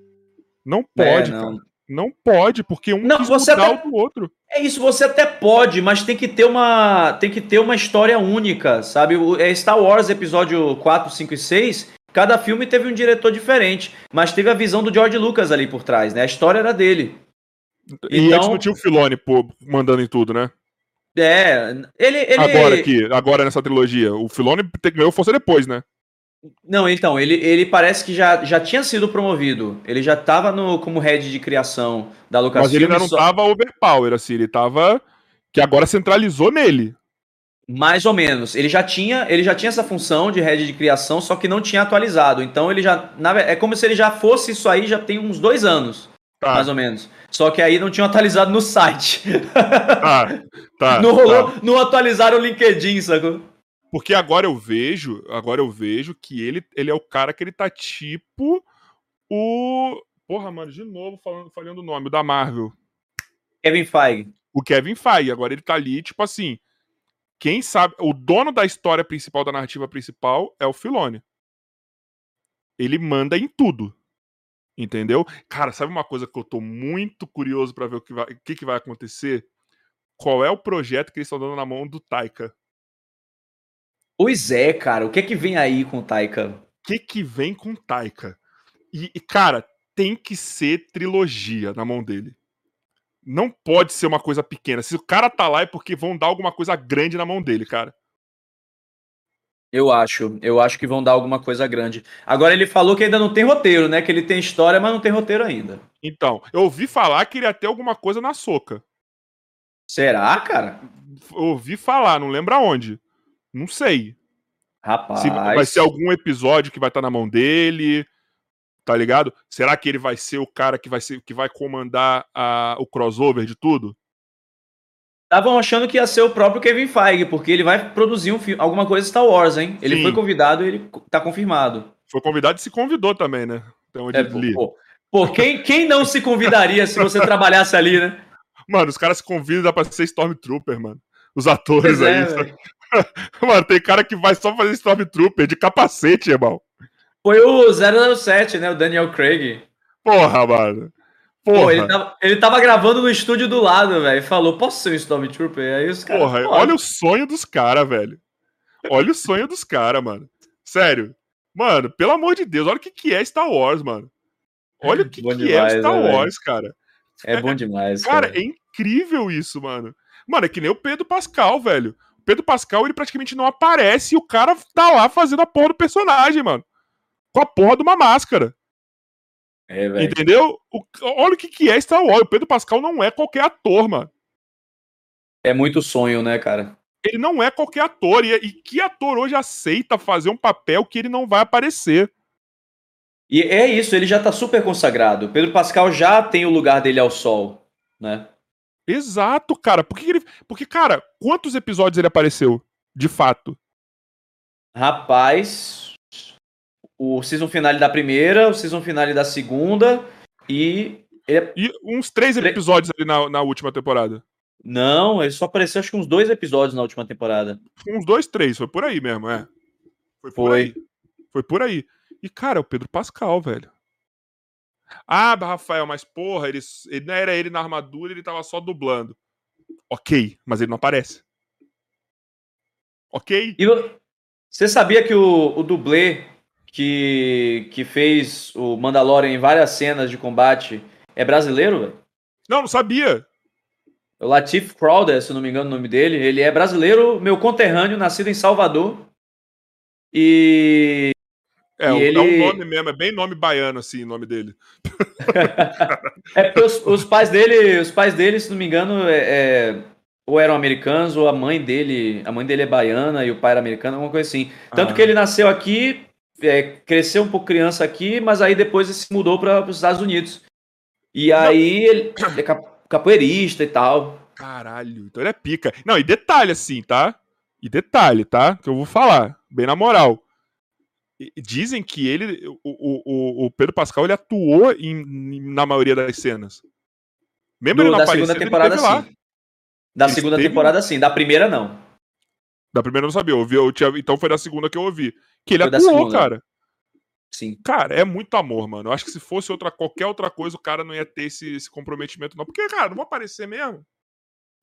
Não pode, é, não. cara. Não pode, porque um não, quis você mudar até... o outro. É isso, você até pode, mas tem que ter uma tem que ter uma história única, sabe? O é Star Wars episódio 4, 5 e 6, cada filme teve um diretor diferente, mas teve a visão do George Lucas ali por trás, né? A história era dele. E então... antes não tinha o Filone pô, mandando em tudo, né? É, ele, ele... Agora aqui, agora nessa trilogia, o Filone ganhou força depois, né? Não, então, ele, ele parece que já, já tinha sido promovido. Ele já estava no, como head de criação da Lucasfilm. Mas ele ainda não estava só... overpower, assim, ele estava... Que agora centralizou nele. Mais ou menos. Ele já tinha, ele já tinha essa função de head de criação, só que não tinha atualizado. Então ele já. Na, é como se ele já fosse isso aí já tem uns dois anos. Tá. Mais ou menos. Só que aí não tinham atualizado no site. *laughs* Tá, tá, não rolou, tá. não atualizaram o LinkedIn, sacou? Porque agora eu vejo, agora eu vejo que ele, ele é o cara que ele tá tipo o. Porra, mano, de novo falando, falando o nome, o da Marvel. Kevin Feige. O Kevin Feige. Agora ele tá ali, tipo assim. Quem sabe. O dono da história principal, da narrativa principal, é o Filone. Ele manda em tudo. Entendeu? Cara, sabe uma coisa que eu tô muito curioso para ver o que, vai, o que, que vai acontecer? Qual é o projeto que eles estão dando na mão do Taika? Pois é, cara. O que é que vem aí com o Taika? O que que vem com o Taika? E, e, cara, tem que ser trilogia na mão dele. Não pode ser uma coisa pequena. Se o cara tá lá é porque vão dar alguma coisa grande na mão dele, cara. Eu acho, eu acho que vão dar alguma coisa grande. Agora ele falou que ainda não tem roteiro, né? Que ele tem história, mas não tem roteiro ainda. Então, eu ouvi falar que ele ia ter alguma coisa na soca. Será, cara? Eu ouvi falar, não lembro aonde. Não sei. Rapaz. Se vai ser algum episódio que vai estar tá na mão dele, tá ligado? Será que ele vai ser o cara que vai ser que vai comandar a, o crossover de tudo? Estavam achando que ia ser o próprio Kevin Feige, porque ele vai produzir um filme, alguma coisa Star Wars, hein? Ele Sim. foi convidado e ele tá confirmado. Foi convidado e se convidou também, né? Então, é, pô, pô, quem, quem não se convidaria se você trabalhasse ali, né? Mano, os caras se convidam pra ser Stormtrooper, mano. Os atores é, aí. *laughs* Mano, tem cara que vai só fazer Stormtrooper de capacete, irmão. Foi o 007, né? O Daniel Craig. Porra, mano. Pô, ele tava, ele tava gravando no estúdio do lado, velho. Falou, posso ser um Stormtrooper? Aí os caras. Porra, olha o sonho dos caras, velho. Olha o sonho dos caras, mano. Sério. Mano, pelo amor de Deus, olha o que, que é Star Wars, mano. Olha o que, que é demais, é Star né, Wars, cara. É bom demais. Cara, cara, é incrível isso, mano. Mano, é que nem o Pedro Pascal, velho. Pedro Pascal, ele praticamente não aparece e o cara tá lá fazendo a porra do personagem, mano. Com a porra de uma máscara. É, Entendeu? O, olha o que, que é Star Wars. O Pedro Pascal não é qualquer ator, mano. É muito sonho, né, cara? Ele não é qualquer ator. E, e que ator hoje aceita fazer um papel que ele não vai aparecer? E é isso, ele já tá super consagrado. Pedro Pascal já tem o lugar dele ao sol, né? Exato, cara. Por que ele... Porque, cara, quantos episódios ele apareceu? De fato. Rapaz, o season finale da primeira, o season finale da segunda e. Ele... E uns três episódios ali na, na última temporada. Não, ele só apareceu acho que uns dois episódios na última temporada. Uns dois, três, foi por aí mesmo, é. Foi por foi. aí. Foi por aí. E, cara, é o Pedro Pascal, velho. Ah, Rafael, mas porra, ele, ele não era ele na armadura, ele tava só dublando. Ok, mas ele não aparece. Ok? E você sabia que o, o dublê que, que fez o Mandalorian em várias cenas de combate é brasileiro, velho? Não, não sabia. O Latif Crowder, se não me engano o nome dele, ele é brasileiro, meu conterrâneo, nascido em Salvador. E é, e ele... é um nome mesmo, é bem nome baiano, assim, o nome dele. *laughs* é porque os, os, pais dele, os pais dele, se não me engano, é, é, ou eram americanos, ou a mãe dele, a mãe dele é baiana e o pai era americano, alguma coisa assim. Tanto ah. que ele nasceu aqui, é, cresceu um pouco criança aqui, mas aí depois ele se mudou para os Estados Unidos. E aí não. ele é capoeirista e tal. Caralho, então ele é pica. Não, e detalhe assim, tá? E detalhe, tá? Que eu vou falar, bem na moral dizem que ele, o, o, o Pedro Pascal, ele atuou em, na maioria das cenas. Mesmo ele não da segunda ele temporada, teve lá. sim. Da Ele segunda esteve- temporada, sim. Da primeira, não. Da primeira eu não sabia, eu ouvi, eu tinha, então foi da segunda que eu ouvi. Que ele Foi segunda. cara. Sim. Cara, é muito amor, mano. Eu acho que se fosse outra, qualquer outra coisa, o cara não ia ter esse, esse comprometimento, não. Porque, cara, não vou aparecer mesmo.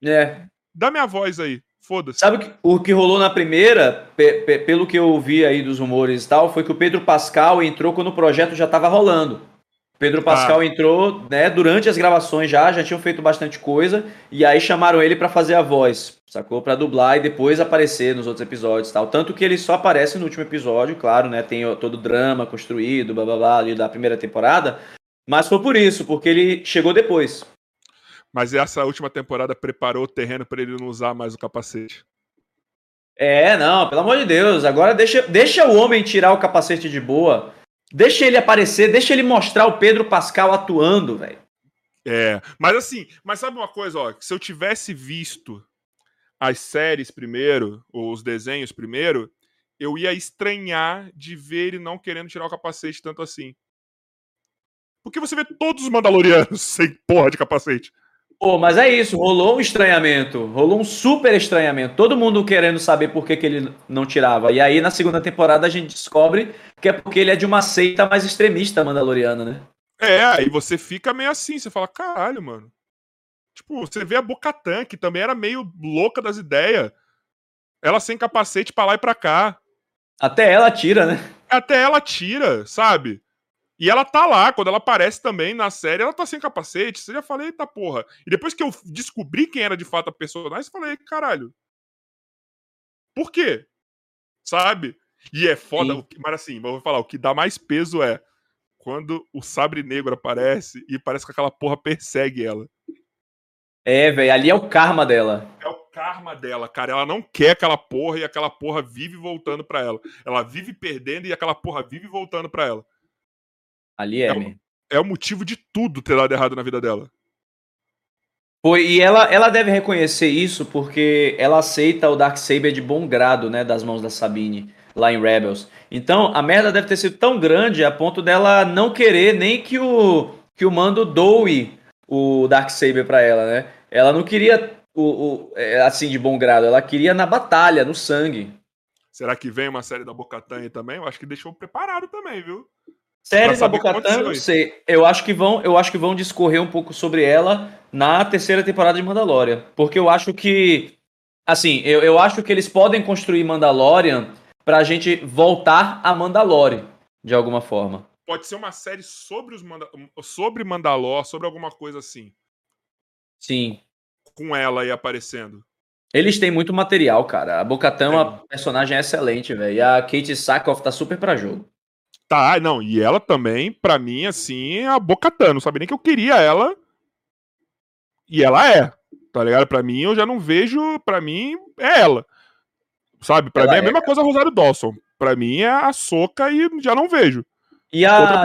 É. Dá minha voz aí. Foda-se. Sabe o que, o que rolou na primeira, pe- pe- pelo que eu ouvi aí dos rumores e tal, foi que o Pedro Pascal entrou quando o projeto já tava rolando. Pedro Pascal entrou, né, durante as gravações já, já tinham feito bastante coisa, e aí chamaram ele pra fazer a voz, sacou? Pra dublar e depois aparecer nos outros episódios e tal. Tanto que ele só aparece no último episódio, claro, né, tem todo o drama construído, blá blá blá, ali da primeira temporada, mas foi por isso, porque ele chegou depois. Mas essa última temporada preparou o terreno pra ele não usar mais o capacete. É, não, pelo amor de Deus. Agora deixa, deixa o homem tirar o capacete de boa. Deixa ele aparecer, deixa ele mostrar o Pedro Pascal atuando, velho. É, mas assim, mas sabe uma coisa, ó, se eu tivesse visto as séries primeiro, ou os desenhos primeiro, eu ia estranhar de ver ele não querendo tirar o capacete tanto assim. Porque você vê todos os Mandalorianos *laughs* sem porra de capacete. Pô, mas é isso, rolou um estranhamento, rolou um super estranhamento. Todo mundo querendo saber por que, que ele não tirava. E aí, na segunda temporada, a gente descobre que é porque ele é de uma seita mais extremista mandaloriana, né? É, aí você fica meio assim, você fala, caralho, mano. Tipo, você vê a Bocatan, que também era meio louca das ideias. Ela sem capacete pra lá e pra cá. Até ela tira, né? Até ela tira, sabe? E ela tá lá, quando ela aparece também na série, ela tá sem capacete. Você já falei, eita porra. E depois que eu descobri quem era de fato a personagem, eu falei, caralho. Por quê? Sabe? E é foda, Sim. mas assim, vou falar, o que dá mais peso é quando o sabre negro aparece e parece que aquela porra persegue ela. É, velho, ali é o karma dela. É o karma dela, cara. Ela não quer aquela porra e aquela porra vive voltando pra ela. Ela vive perdendo e aquela porra vive voltando pra ela. Ali é, É. É o motivo de tudo ter dado errado na vida dela. Pô, e ela, ela deve reconhecer isso porque ela aceita o Darksaber de bom grado, né, das mãos da Sabine, lá em Rebels. Então, a merda deve ter sido tão grande a ponto dela não querer nem que o, que o Mando doe o Darksaber pra ela, né? Ela não queria, o, o, é, assim, de bom grado, ela queria na batalha, no sangue. Será que vem uma série da Bocatan também? Eu acho que deixou preparado também, viu? Série da aconteceu não sei. Eu acho que vão, eu acho que vão discorrer um pouco sobre ela na terceira temporada de Mandalorian, porque eu acho que assim, eu, eu acho que eles podem construir Mandalorian pra gente voltar a Mandalore de alguma forma. Pode ser uma série sobre os Manda sobre Mandalor, sobre alguma coisa assim, Sim. com ela aí aparecendo. Eles têm muito material, cara. A Bocatan é uma personagem excelente, velho. E a Kate Sackhoff tá super pra jogo. Tá, não, e ela também, pra mim, assim, é a Bocatan. Não sabia nem que eu queria ela. E ela é, tá ligado? Pra mim, eu já não vejo. Pra mim, é ela. Sabe? Pra Ela mim é a é, mesma coisa a Rosário Dawson. Pra mim é a Soca e já não vejo. E a,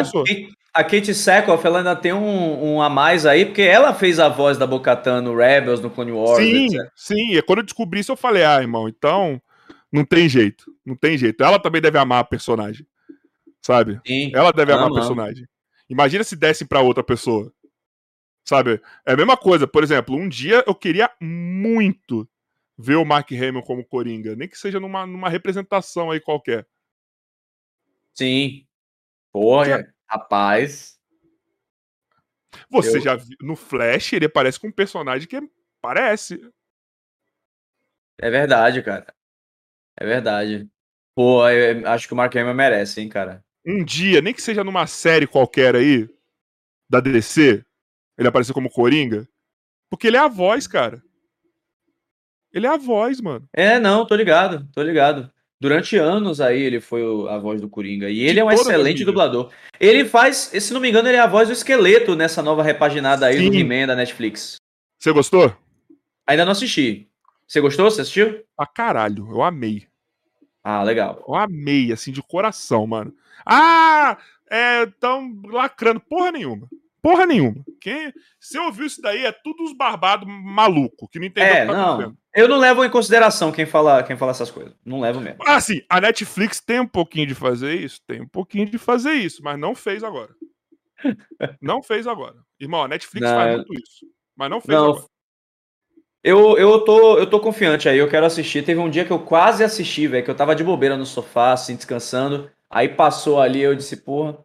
a Kate Sackhoff, ela ainda tem um, um a mais aí, porque ela fez a voz da Bocatan no Rebels, no Clone Wars, sim, etc. sim. E quando eu descobri isso, eu falei, ah, irmão, então. Não tem jeito. Não tem jeito. Ela também deve amar a personagem. Sabe? Sim. Ela deve amar a ama. personagem. Imagina se dessem pra outra pessoa. Sabe? É a mesma coisa. Por exemplo, um dia eu queria muito ver o Mark Hamill como Coringa. Nem que seja numa, numa representação aí qualquer. Sim. Porra, rapaz. Você Eu- já viu. No Flash, ele parece com um personagem que parece. É verdade, cara. É verdade. Pô, eu acho que o Mark Hamill merece, hein, cara. Um dia, nem que seja numa série qualquer aí, da DC, ele aparecer como Coringa. Porque ele é a voz, cara. Ele é a voz, mano. É, não, tô ligado, tô ligado. Durante anos aí ele foi a voz do Coringa. E ele é um excelente dublador. Ele faz, se não me engano, ele é a voz do esqueleto nessa nova repaginada aí do. He-Man da Netflix. Você gostou? Ainda não assisti. Você gostou? Você assistiu? Ah, caralho, eu amei. Ah, legal. Eu amei, assim, de coração, mano. Ah! É, tão lacrando porra nenhuma. Porra nenhuma. Quem, se ouviu isso daí, é tudo os barbados maluco, que não entendeu É, o que tá não. Eu não levo em consideração quem fala, quem fala essas coisas. Não levo mesmo. Ah, sim, a Netflix tem um pouquinho de fazer isso? Tem um pouquinho de fazer isso, mas não fez agora. *laughs* não fez agora. Irmão, a Netflix Não, faz eu- muito isso, mas não fez Não. agora. Eu, eu, tô, eu tô confiante aí, eu quero assistir. Teve um dia que eu quase assisti, velho, que eu tava de bobeira no sofá, assim, descansando. Aí passou ali, eu disse, porra.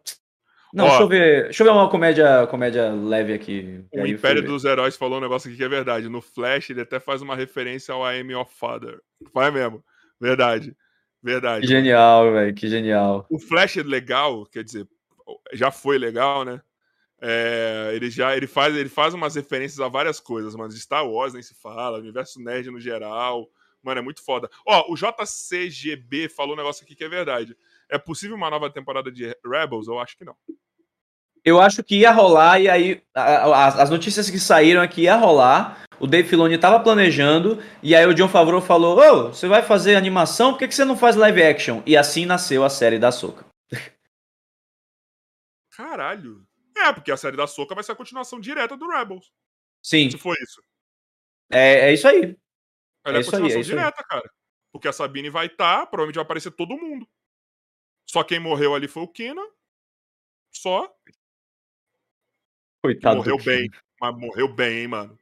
Não, Ó. deixa eu ver. Deixa eu ver uma comédia, comédia leve aqui. O Império dos Heróis falou um negócio aqui que é verdade. No Flash, ele até faz uma referência ao I Am Your Father. Faz mesmo. Verdade. Verdade. Que genial, velho, que genial. O Flash é legal, quer dizer, já foi legal, né? É, ele já ele faz, ele faz umas referências a várias coisas, mas Star Wars nem se fala, universo nerd no geral. Mano, é muito foda. Ó, o JCGB falou um negócio aqui que é verdade. É possível uma nova temporada de Rebels? Eu acho que não. Eu acho que ia rolar, e aí a- a- as notícias que saíram é que ia rolar. O Dave Filoni tava planejando, e aí o John Favreau falou: Ô, você vai fazer animação? Por que, que você não faz live action? E assim nasceu a série da Soca. Caralho. É, porque a série da Soca vai ser a continuação direta do Rebels. Sim, Se for isso. é, é isso aí. Ela é, É a isso aí, continuação é isso aí. direta, cara. Porque a Sabine vai estar, provavelmente vai aparecer todo mundo. Só quem morreu ali foi o Kina. Só. Coitado morreu bem. Mas morreu bem, hein, mano.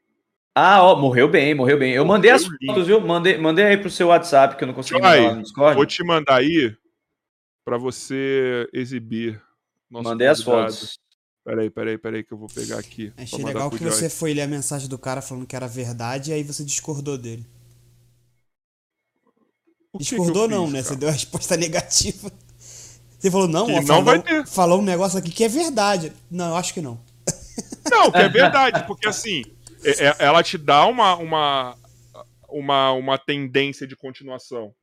Ah, ó, morreu bem, morreu bem. Eu mandei as Morreu lindo. fotos, viu? Mandei, mandei aí pro seu WhatsApp, que eu não consegui mandar no Discord. Vou te mandar aí pra você exibir. mandei as fotos. Peraí, peraí, peraí, que eu vou pegar aqui. Achei legal que Joy. você foi ler a mensagem do cara falando que era verdade e aí você discordou dele. Que que discordou eu não, fiz, né? cara? Você deu a resposta *laughs* negativa. Você falou, não, Que ó, não falou, vai ter. falou um negócio aqui que é verdade. Não, eu acho que não. Não, que é *laughs* verdade, porque assim, é- é- ela te dá uma, uma, uma, uma tendência de continuação.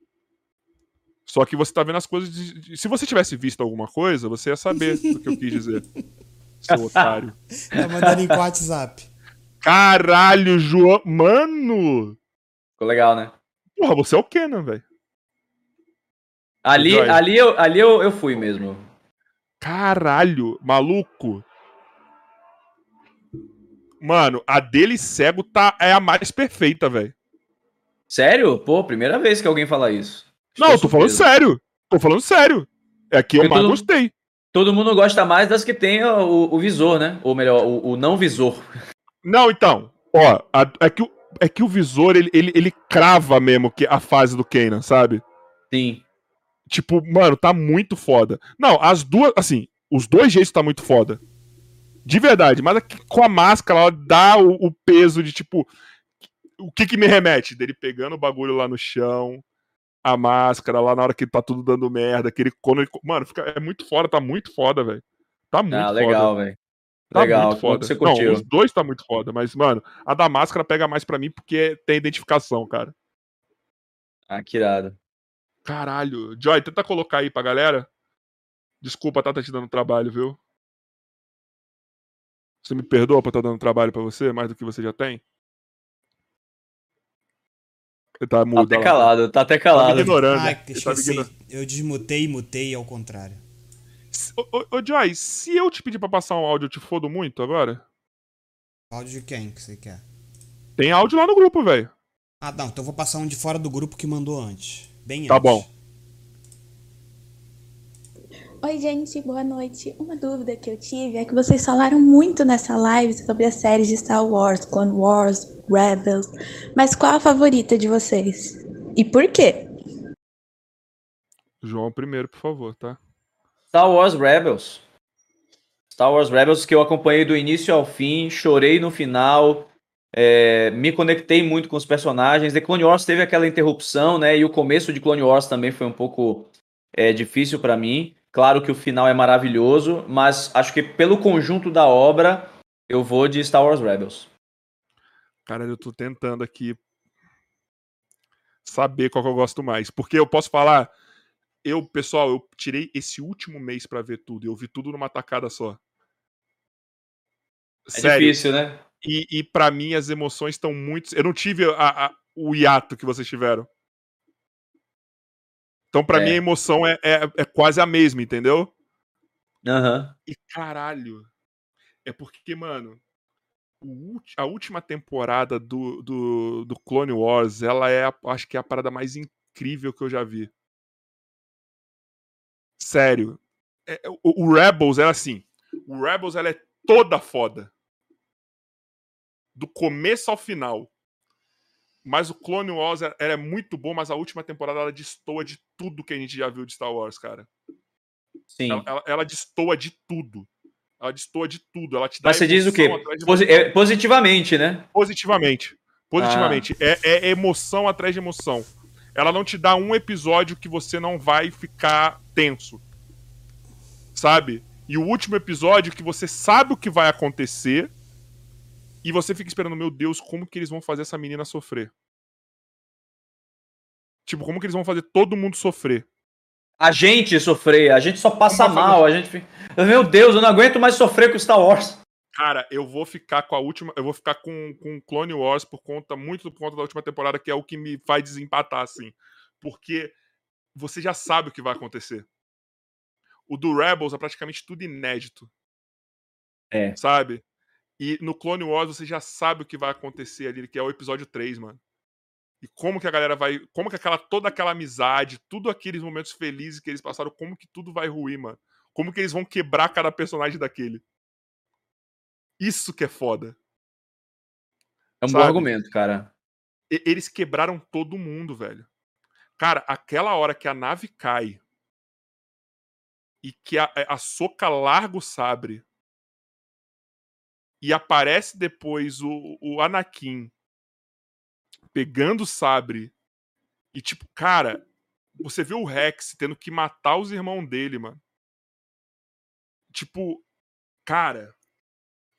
Só que você tá vendo as coisas. de- de- se você tivesse visto alguma coisa, você ia saber *laughs* do que eu quis dizer. Seu otário. *laughs* Tá mandando em WhatsApp. Caralho, João. Mano! Ficou legal, né? Porra, você é o Kenan, velho. Ali, ali, eu, ali eu, eu fui mesmo. Caralho, maluco. Mano, a dele cego tá, é a mais perfeita, velho. Sério? Pô, primeira vez que alguém fala isso. Não, eu tô Estou falando sério. Tô falando sério. É a que eu Eu mais tô- gostei. Todo mundo gosta mais das que tem o, o- visor, né? Ou melhor, o, o não visor. Não, então. Ó, a- é, que o, é que o visor, ele, ele, ele crava mesmo que a fase do Kanan, sabe? Sim. Tipo, mano, tá muito foda. Não, as duas, assim, os dois jeitos tá muito foda. De verdade, mas aqui com a máscara, ela dá o, o peso de, tipo, o que que me remete? Dele pegando o bagulho lá no chão, a máscara lá na hora que tá tudo dando merda, aquele quando ele, mano, fica, é muito foda, tá muito foda, velho. Tá muito ah, legal, velho. Tá legal, muito foda. você Não, curtiu. os dois tá muito foda, mas, mano, a da máscara pega mais pra mim porque tem identificação, cara. Ah, que irado. Caralho. Joy, tenta colocar aí pra galera. Desculpa, tá, tá te dando trabalho, viu? Você me perdoa por estar dando trabalho pra você, mais do que você já tem? Ele tá Tá mudo. até olha lá. calado, tá até Tá calado. ignorando. Tá ignorando. Eu desmutei e mutei ao contrário. Ô, ô, ô, Joy, se eu te pedir pra passar um áudio, eu te fodo muito agora? Áudio de quem que você quer? Tem áudio lá no grupo, velho. Ah, não, então eu vou passar um de fora do grupo que mandou antes. Bem Tá antes. bom. Oi, gente, boa noite. Uma dúvida que eu tive é que vocês falaram muito nessa live sobre as séries de Star Wars, Clone Wars, Rebels, mas qual a favorita de vocês? E por quê? João primeiro, por favor, tá? Star Wars Rebels. Star Wars Rebels que eu acompanhei do início ao fim, chorei no final, é, me conectei muito com os personagens. The Clone Wars teve aquela interrupção, né? E o começo de Clone Wars também foi um pouco é, difícil pra mim. Claro que o final é maravilhoso, mas acho que pelo conjunto da obra eu vou de Star Wars Rebels. Cara, eu tô tentando aqui saber qual que eu gosto mais. Porque eu posso falar, eu, pessoal, eu tirei esse último mês pra ver tudo. Eu vi tudo numa tacada só. É Sério. difícil, né? E, e para mim as emoções estão muito. Eu não tive a- a- o hiato que vocês tiveram. Então, pra É. mim, a emoção é, é, é quase a mesma, entendeu? Aham. E caralho. É é porque, mano, a última temporada do, do, do Clone Wars, ela é, a- acho que é a parada mais incrível que eu já vi. Sério. É, o, o Rebels era assim. O Rebels, ela é toda foda. Do começo ao final. Mas o Clone Wars, ela é muito bom, mas a última temporada, ela destoa de tudo que a gente já viu de Star Wars, cara. Sim. Ela, ela, ela destoa de tudo. Ela destoa de tudo. Ela te dá Mas você diz o quê? Posi- é, positivamente, né? Positivamente. Positivamente. É, é emoção atrás de emoção. Ela não te dá um episódio que você não vai ficar tenso. Sabe? E o último episódio que você sabe o que vai acontecer e você fica esperando, meu Deus, como que eles vão fazer essa menina sofrer? Tipo, como que eles vão fazer todo mundo sofrer? A gente sofrer, a gente só passa mal, a gente fica... Meu Deus, eu não aguento mais sofrer com Star Wars. Cara, eu vou ficar com a última. Eu vou ficar com, com Clone Wars por conta, muito por conta da última temporada, que é o que me faz desempatar, assim. Porque você já sabe o que vai acontecer. O do Rebels é praticamente tudo inédito. É. Sabe? E no Clone Wars você já sabe o que vai acontecer ali, que é o episódio 3, mano. E como que a galera vai. Como que aquela, toda aquela amizade, tudo aqueles momentos felizes que eles passaram, como que tudo vai ruir, mano. Como que eles vão quebrar cada personagem daquele. Isso que é foda. É um Sabe? bom argumento, cara. E- eles quebraram todo mundo, velho. Cara, aquela hora que a nave cai e que a, a Soca larga o sabre e aparece depois o, o Anakin pegando o sabre e tipo, cara, você vê o Rex tendo que matar os irmãos dele, mano. Tipo, cara,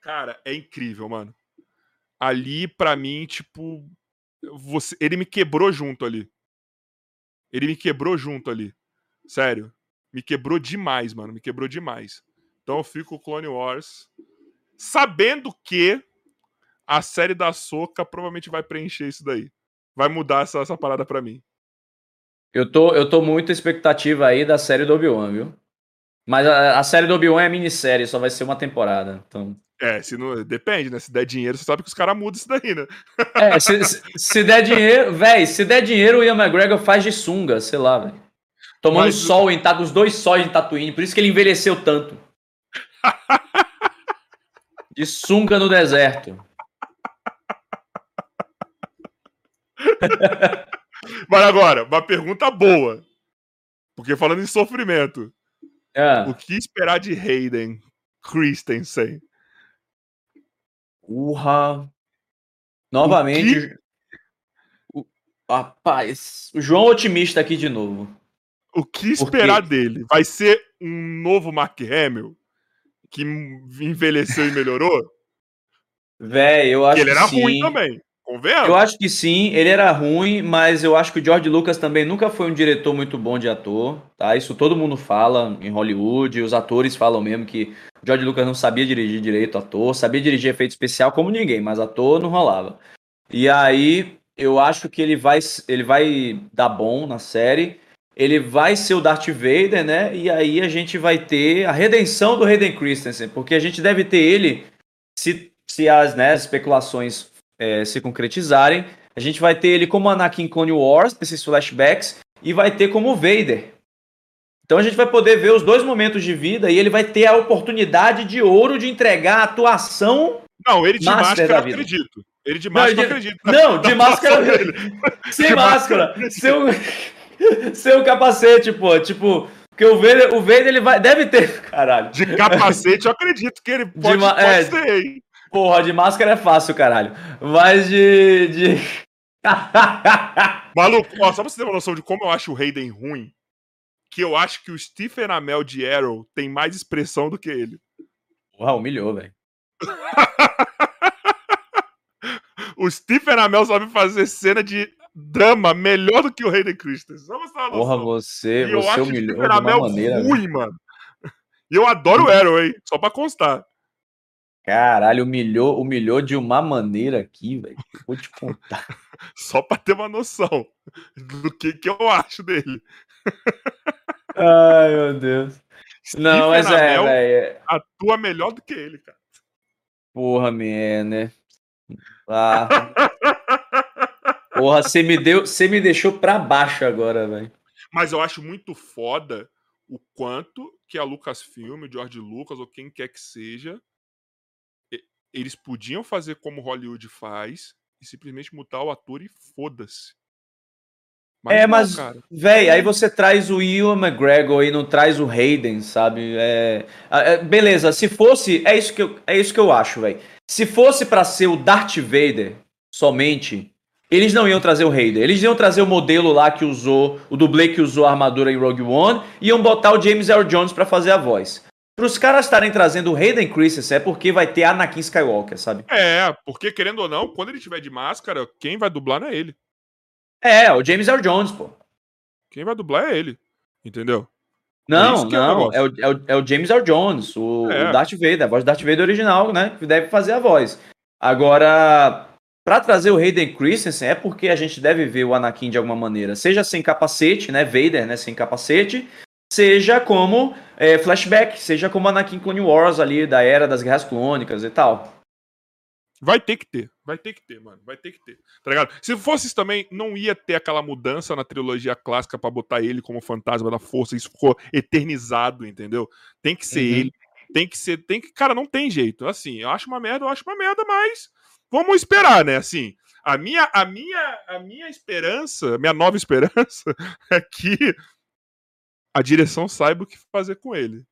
cara, é incrível, mano. Ali pra mim, tipo, você, ele me quebrou junto ali. Ele me quebrou junto ali. Sério. Me quebrou demais, mano. Me quebrou demais. Então eu fico Clone Wars. Sabendo que a série da Soca provavelmente vai preencher isso daí. Vai mudar essa, essa parada pra mim. Eu tô, eu tô muito expectativa aí da série do Obi-Wan, viu? Mas a, a série do Obi-Wan é minissérie, só vai ser uma temporada. Então... É, se não. Depende, né? Se der dinheiro, você sabe que os caras mudam isso daí, né? É, se, se, se der dinheiro, véi, se der dinheiro, o Ian McGregor faz de sunga, sei lá, velho. Tomando Mas- sol em Tatooine, os dois sóis em Tatooine, por isso que ele envelheceu tanto. De sunga no deserto. *laughs* Mas agora, uma pergunta boa. Porque falando em sofrimento, Ah, o que esperar de Hayden Christensen? urra. Novamente. O, rapaz, o João otimista aqui de novo. O que esperar dele? Vai ser um novo Mark Hamill? Que envelheceu e melhorou? Véi, eu acho Porque ele era que sim. ruim também. Convenhamos? Eu acho que sim, ele era ruim, mas eu acho que o George Lucas também nunca foi um diretor muito bom de ator, tá? Isso todo mundo fala em Hollywood, os atores falam mesmo que o George Lucas não sabia dirigir direito ator, sabia dirigir efeito especial como ninguém, mas ator não rolava. E aí, eu acho que ele vai, ele vai dar bom na série, ele vai ser o Darth Vader, né? E aí a gente vai ter a redenção do Hayden Christensen, porque a gente deve ter ele, se, se as, né, as especulações é, se concretizarem, a gente vai ter ele como Anakin Clone Wars, nesses flashbacks, e vai ter como Vader. Então a gente vai poder ver os dois momentos de vida e ele vai ter a oportunidade de ouro de entregar a atuação. Não, ele de máscara acredito. Ele de Não, máscara eu de- acredito. Não, de *laughs* máscara. Sem De máscara. máscara. Seu, *laughs* seu capacete, pô. Tipo, porque o Vader, o Vader ele vai, deve ter. *laughs* Caralho. De capacete eu acredito que ele pode, ma- pode é. ser, hein? Porra, de máscara é fácil, caralho. Mas de. de... *laughs* Maluco, ó, só pra você ter uma noção de como eu acho o Hayden ruim, que eu acho que o Stephen Amell de Arrow tem mais expressão do que ele. Porra, humilhou, velho. O Stephen Amell sabe fazer cena de drama melhor do que o Hayden Christensen. Só você Porra, você, E você humilhou Stephen de uma maneira. ruim, mano. E eu adoro o Arrow, hein? Só pra constar. Caralho, humilhou, humilhou de uma maneira aqui, velho. Vou te contar. *laughs* Só pra ter uma noção do que, que eu acho dele. Ai, meu Deus. Não, Stephen mas é, Amell velho. atua melhor do que ele, cara. Porra, man, né? *laughs* Ah. Porra, você me deu, você me deixou pra baixo agora, velho. Mas eu acho muito foda o quanto que a Lucasfilm, o George Lucas ou quem quer que seja, eles podiam fazer como Hollywood faz e simplesmente mutar o ator e foda-se. é, não, mas, véi, aí você traz o Ian McGregor e não traz o Hayden, sabe? É, é, beleza, se fosse, é isso que eu, é isso que eu acho, velho. Se fosse pra ser o Darth Vader somente, eles não iam trazer o Hayden. Eles iam trazer o modelo lá que usou, o dublê que usou a armadura em Rogue One, e iam botar o James Earl Jones pra fazer a voz. Para os caras estarem trazendo o Hayden Christensen é porque vai ter Anakin Skywalker, sabe? É, porque querendo ou não, quando ele tiver de máscara, quem vai dublar não é ele. É, o James Earl Jones, pô. Quem vai dublar é ele. Entendeu? Não, é não, negócio. é o, é, o, é o James Earl Jones, o, É. o Darth Vader, a voz do Darth Vader original, né? Que deve fazer a voz. Agora, pra trazer o Hayden Christensen é porque a gente deve ver o Anakin de alguma maneira, seja sem capacete, né? Vader, né? Sem capacete, seja como é, flashback, seja como Anakin Clone Wars ali da era das Guerras Clônicas e tal. Vai ter que ter. Vai ter que ter, mano. Vai ter que ter. Tá ligado? Se fosse isso também, não ia ter aquela mudança na trilogia clássica pra botar ele como fantasma da força. Isso ficou eternizado, entendeu? Tem que ser Uhum. ele. Tem que ser. Tem que. Cara, não tem jeito. Assim, eu acho uma merda, eu acho uma merda, mas vamos esperar, né? Assim, a minha, a minha, a minha esperança, minha nova esperança *laughs* é que a direção saiba o que fazer com ele.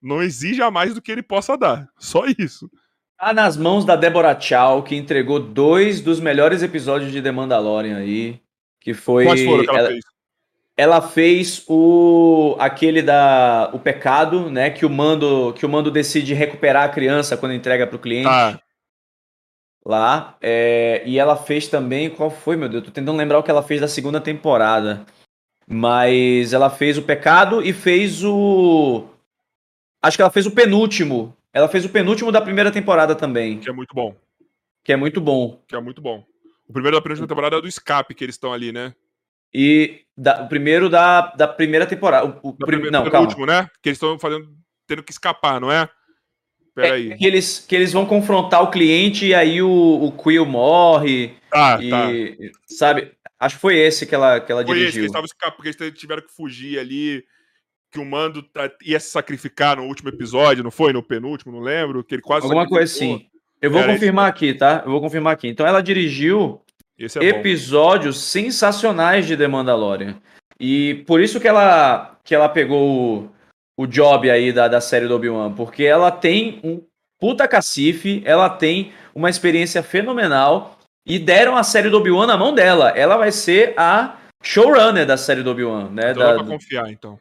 Não exija mais do que ele possa dar. Só isso. Tá nas mãos da Deborah Chow, que entregou dois dos melhores episódios de The Mandalorian aí. Que foi. Quais foram que ela ela, fez? ela fez o. aquele da. O pecado, né? Que o mando. Que o mando decide recuperar a criança quando entrega pro cliente. Tá. Lá. é, e ela fez também. Qual foi, meu Deus? Tô tentando lembrar o que ela fez da segunda temporada. Mas ela fez o pecado e fez o. Acho que ela fez o penúltimo. Ela fez o penúltimo da primeira temporada também. Que é muito bom. Que é muito bom. Que é muito bom. O primeiro da primeira temporada é do escape que eles estão ali, né? E da- o primeiro da, da primeira temporada. O, o Da prim- primeira- não, calma. último, né? Que eles estão fazendo. tendo que escapar, não é? É, Peraí. que, eles, que eles vão confrontar o cliente e aí o, o Quill morre. Tá, e, tá. Sabe? Acho que foi esse que ela, que ela Foi esse que dirigiu. eles porque eles tiveram que fugir ali. Que o Mando tá- ia se sacrificar no último episódio, não foi? No penúltimo, não lembro. Que ele quase Alguma coisa assim. Eu vou Era confirmar aqui, tá? Eu vou confirmar aqui. Então ela dirigiu Esse é bom. episódios sensacionais de The Mandalorian. E por isso que ela, que ela pegou o, job aí da, da série do Obi-Wan. Porque ela tem um puta cacife, ela tem uma experiência fenomenal. E deram a série do Obi-Wan na mão dela. Ela vai ser a showrunner da série do Obi-Wan, né? Então Da- dá pra confiar, então.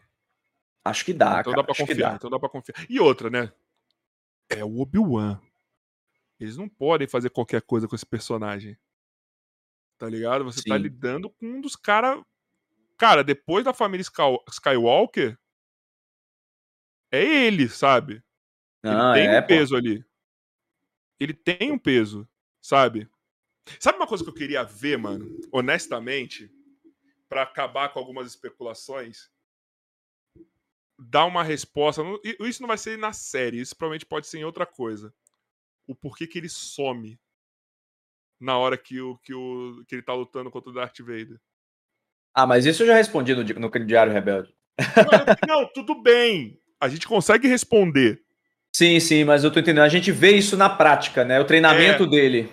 Acho que dá, então cara. dá pra confiar, dá. então dá pra confiar. E outra, né? É o Obi-Wan. Eles não podem fazer qualquer coisa com esse personagem. Tá ligado? Você tá Sim. lidando com um dos caras. Cara, depois da família Sky- Skywalker, é ele, sabe? Não, ele tem é, um pô. peso ali. Ele tem um peso, sabe? Sabe uma coisa que eu queria ver, mano? Honestamente, Pra acabar com algumas especulações, dar uma resposta. Isso não vai ser na série, isso provavelmente pode ser em outra coisa. O porquê que ele some na hora que, o, que, o, que ele tá lutando contra o Darth Vader. Ah, mas isso eu já respondi no, no Diário Rebelde. Não, não, tudo bem. A gente consegue responder. Sim, sim, mas eu tô entendendo. A gente vê isso na prática, né? O treinamento É. dele.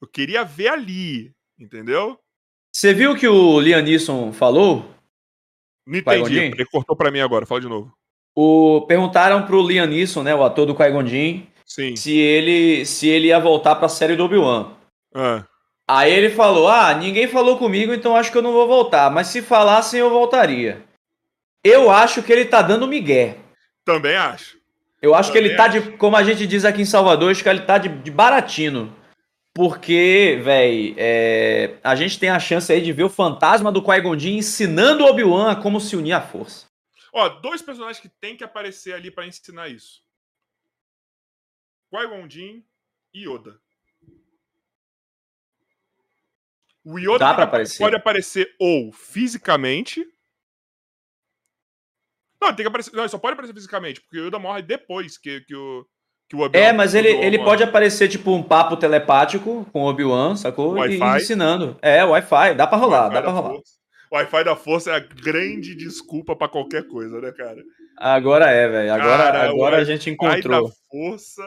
Eu queria ver ali, entendeu? Você viu o que o Liam Neeson falou? Não entendi. Ele cortou pra mim agora, fala de novo. O... Perguntaram pro Liam Neeson, né, o ator do Qui-Gon se ele, se ele ia voltar pra série do Obi-Wan. Ah, Aí ele falou: Ah, ninguém falou comigo, então acho que eu não vou voltar. Mas se falassem, eu voltaria. Eu acho que ele tá dando migué. também acho. Eu acho que ele tá Também de. Como a gente diz aqui em Salvador, acho que ele tá de, de baratino. Porque, véi, é, a gente tem a chance aí de ver o fantasma do Qui-Gon ensinando o Obi-Wan a como se unir à força. Ó, dois personagens que tem que aparecer ali pra ensinar isso. Qui-Gon e Yoda. O Yoda Dá pra aparecer. pode aparecer ou fisicamente. Não, tem que aparecer. Não, ele só pode aparecer fisicamente, porque o Yoda morre depois que, que, o, Que o É, mas ele, ele pode aparecer tipo um papo telepático com o Obi-Wan, sacou? E- E, ensinando. É, Wi-Fi, dá pra rolar, dá pra rolar. Força. Wi-Fi da Força é a grande desculpa pra qualquer coisa, né, cara? Agora é, velho. Agora, Cara, agora a gente Wi-Fi da encontrou. Força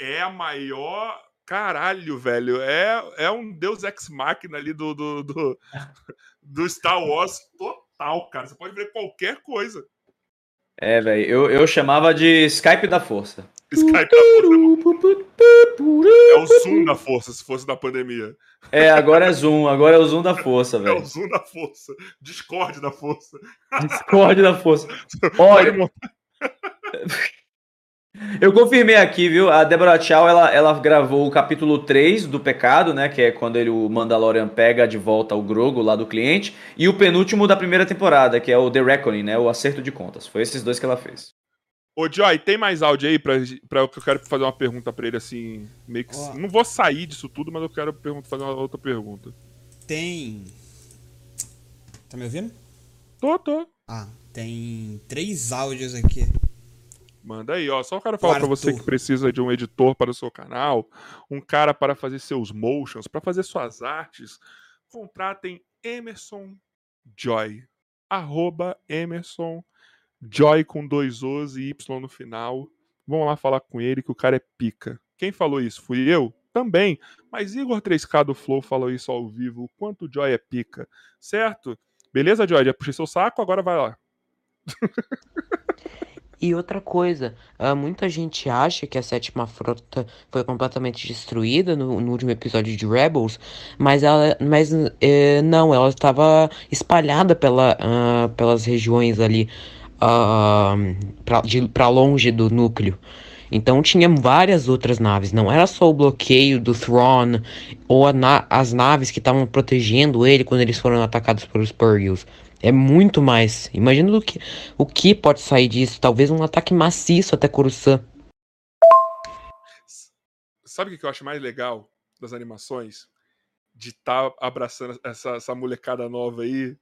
é a maior. Caralho, velho. É, é um Deus Ex Machina ali do, do, do, *laughs* do Star Wars total, cara. Você pode ver qualquer coisa. É, velho. Eu, eu chamava de Skype da Força. Skype da Força é o Zoom da Força, se fosse da pandemia. É, agora é Zoom, agora é o Zoom da Força, É o velho. Zoom da Força. Discord da Força. Discord da Força. Olha, eu confirmei aqui, viu? A Deborah Chow, ela, ela gravou o capítulo 3 do Pecado, né? Que é quando ele, o Mandalorian pega de volta o Grogo lá do cliente. E o penúltimo da primeira temporada, que é o The Reckoning, né? O Acerto de Contas. Foi esses dois que ela fez. Ô, Joy, tem mais áudio aí pra, pra que eu quero fazer uma pergunta pra ele assim, meio que. Ó. Não vou sair disso tudo, mas eu quero pergunta, fazer uma outra pergunta. Tem. Tá me ouvindo? Tô, tô. Ah, tem três áudios aqui. Manda aí, ó. Só quero falar pra Arthur. você que precisa de um editor para o seu canal, um cara para fazer seus motions, para fazer suas artes. Contratem Emerson Joy. Arroba Emerson Joy com dois O's e Y no final. Vamos lá falar com ele que o cara é pica. Quem falou isso? Fui eu? Também. Mas Igor 3K do Flow falou isso ao vivo. O quanto o Joy é pica. Certo? Beleza, Joy? Já puxei seu saco, agora vai lá. *laughs* E outra coisa, ah, muita gente acha que a sétima frota foi completamente destruída no, no último episódio de Rebels, mas ela, mas eh, não, ela estava espalhada pela, ah, pelas regiões ali ah, pra, de, pra longe do núcleo. Então tinha várias outras naves, não era só o bloqueio do Thrawn ou na- as naves que estavam protegendo ele quando eles foram atacados pelos Purgils. É muito mais. Imagina o que, o que pode sair disso. Talvez um ataque maciço até Coruscant. Sabe o que eu acho mais legal das animações? De estar abraçando essa, essa molecada nova aí,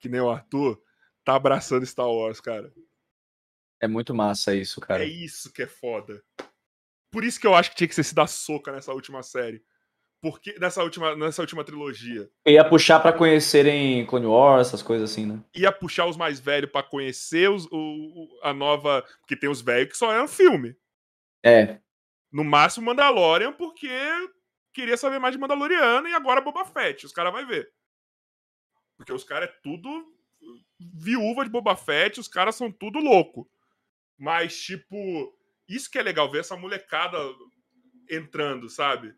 que nem o Arthur, tá abraçando Star Wars, cara. É muito massa isso, cara. É isso que é foda. Por isso que eu acho que tinha que ser se dar soca nessa última série. Porque nessa última, nessa última trilogia. Eu ia puxar pra conhecerem Clone Wars, essas coisas assim, né? Ia puxar os mais velhos pra conhecer os, o, a nova. Porque tem os velhos que só é um filme. É. No máximo Mandalorian, porque queria saber mais de Mandaloriano e agora Boba Fett. Os caras vão ver. Porque os caras é tudo viúva de Boba Fett, os caras são tudo louco. Mas, tipo, isso que é legal ver essa molecada entrando, sabe?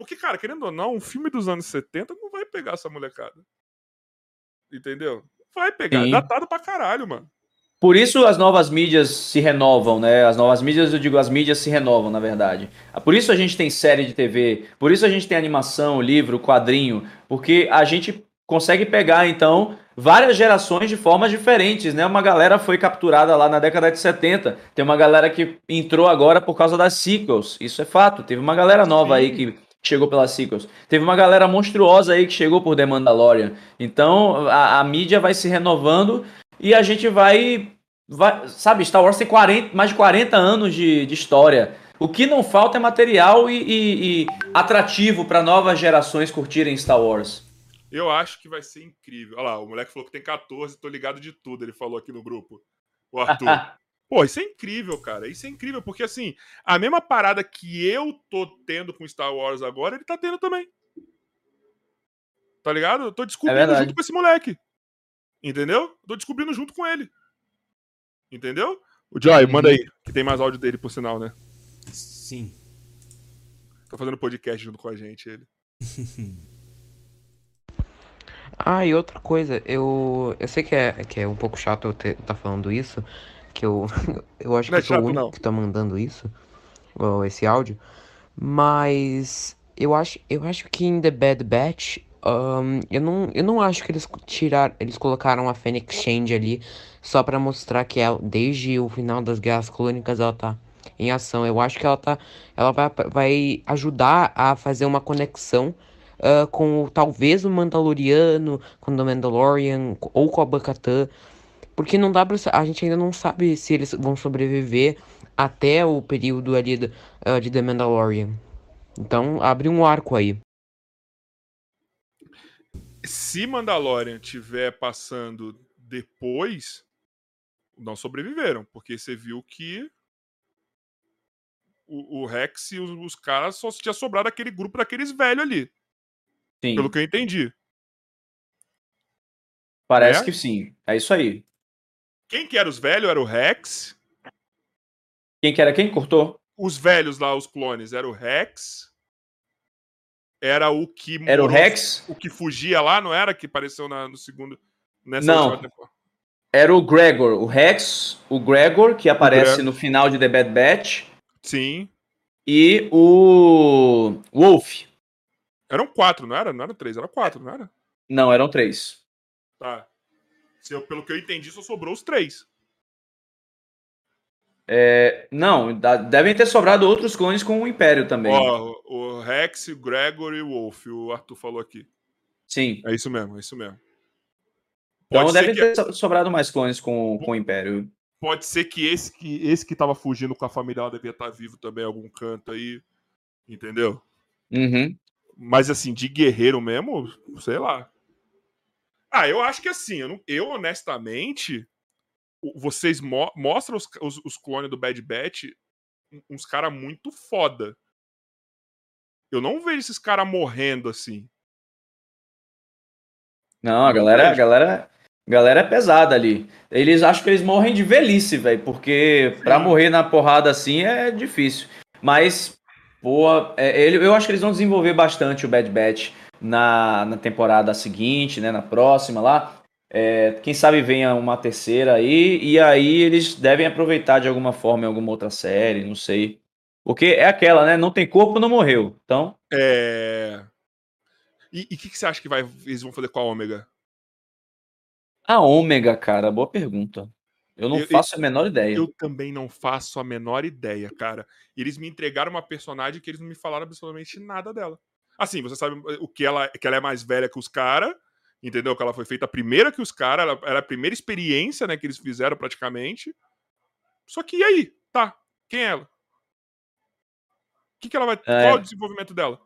Porque, cara, querendo ou não, um filme dos anos 70 não vai pegar essa molecada. Entendeu? Vai pegar. Sim. Datado pra caralho, mano. Por isso as novas mídias se renovam, né? As novas mídias, eu digo, as mídias se renovam, na verdade. Por isso a gente tem série de TV, por isso a gente tem animação, livro, quadrinho, porque a gente consegue pegar, então, várias gerações de formas diferentes, né? Uma galera foi capturada lá na década de 70, tem uma galera que entrou agora por causa das sequels, isso é fato. Teve uma galera nova aí que chegou pelas sequels. Teve uma galera monstruosa aí que chegou por The Mandalorian. Então, a, a mídia vai se renovando e a gente vai, vai- sabe, Star Wars tem 40, mais de 40 anos de, de história. O que não falta é material e, e- e atrativo para novas gerações curtirem Star Wars. Eu acho que vai ser incrível. Olha lá, o moleque falou que tem 14, tô ligado de tudo, ele falou aqui no grupo. O Arthur. *laughs* Pô, isso é incrível, cara. Isso é incrível, porque assim, a mesma parada que eu tô tendo com Star Wars agora, ele tá tendo também. Tá ligado? Eu tô descobrindo verdade. junto com esse moleque. Entendeu? Tô descobrindo junto com ele. Entendeu? O Joy, Uhum. manda aí, que tem mais áudio dele, por sinal, né? Sim. Tá fazendo podcast junto com a gente, ele. *laughs* Ah, e outra coisa, eu, eu sei que é, que é um pouco chato eu ter, tá falando isso, que eu, *laughs* eu acho que Não é eu sou chato, o único não. que tá mandando isso, ó, esse áudio, mas eu acho, eu acho que em The Bad Batch, ahn, eu não, eu não acho que eles tiraram, eles colocaram a Fennec Shand ali só pra mostrar que ela, desde o final das Guerras Clônicas ela tá em ação. Eu acho que ela tá, ela vai, vai ajudar a fazer uma conexão ah, com talvez o Mandaloriano, com o Mandalorian ou com a Bo-Katan, porque não dá pra, sa- a gente ainda não sabe se eles vão sobreviver até o período ali do- ah, de The Mandalorian. Então, abre um arco aí. Se Mandalorian tiver passando depois, não sobreviveram, porque você viu que o, o Rex e os, os caras só tinha sobrado aquele grupo daqueles velhos ali, Sim, pelo que eu entendi. parece É? que sim. É isso aí. Quem que era os velhos? Era o Rex. Quem que era quem? Cortou? Os velhos lá, os clones, era o Rex. Era o que Era o Rex? o que fugia lá, não era? Que apareceu na- no segundo. Nessa Não. Era o Gregor. O Rex, o Gregor, que aparece Gregor. no final de The Bad Batch. Sim. E o Wolf. Eram quatro, não era? Não era três, era quatro, não era? Não, eram três. Tá. Se eu- pelo que eu entendi, só sobrou os três. É, não, devem ter sobrado outros clones com o Império também. Ó, o Rex, o Gregor e o Wolf, o Arthur falou aqui. Sim. É isso mesmo, é isso mesmo. Então Pode ser devem que- ter so- sobrado mais clones com, com o Império. Pode ser que esse que esse que tava fugindo com a família lá devia estar vivo também em algum canto aí. Entendeu? Uhum. Mas assim, de guerreiro mesmo, sei lá. Ah, eu acho que assim, eu, não- eu, honestamente, vocês mo mostram os, os, os clones do Bad Batch uns caras muito foda. Eu não vejo esses caras morrendo assim. Não, a Não galera, a galera, a galera é pesada ali. Eles acham que eles morrem de velhice, velho, porque pra Sim. morrer na porrada assim é difícil. Mas, pô, é, ele, eu acho que eles vão desenvolver bastante o Bad Batch na, na temporada seguinte, né, na próxima lá. É, quem sabe venha uma terceira aí, e aí eles devem aproveitar de alguma forma em alguma outra série, não sei. Porque é aquela, né? Não tem corpo, não morreu. Então, É. E o que, que você acha que vai, eles vão fazer com a Ômega? a Ômega, cara, boa pergunta. Eu não Eu- faço a menor ideia. Eu também não faço a menor ideia, cara. Eles me entregaram uma personagem que eles não me falaram absolutamente nada dela. Assim, você sabe o que ela, que ela é mais velha que os caras, entendeu? Que ela foi feita primeira que os caras, ela era a primeira experiência, né, que eles fizeram praticamente. Só que e aí? Tá, quem é ela? O que, que ela vai. É. Qual é o desenvolvimento dela?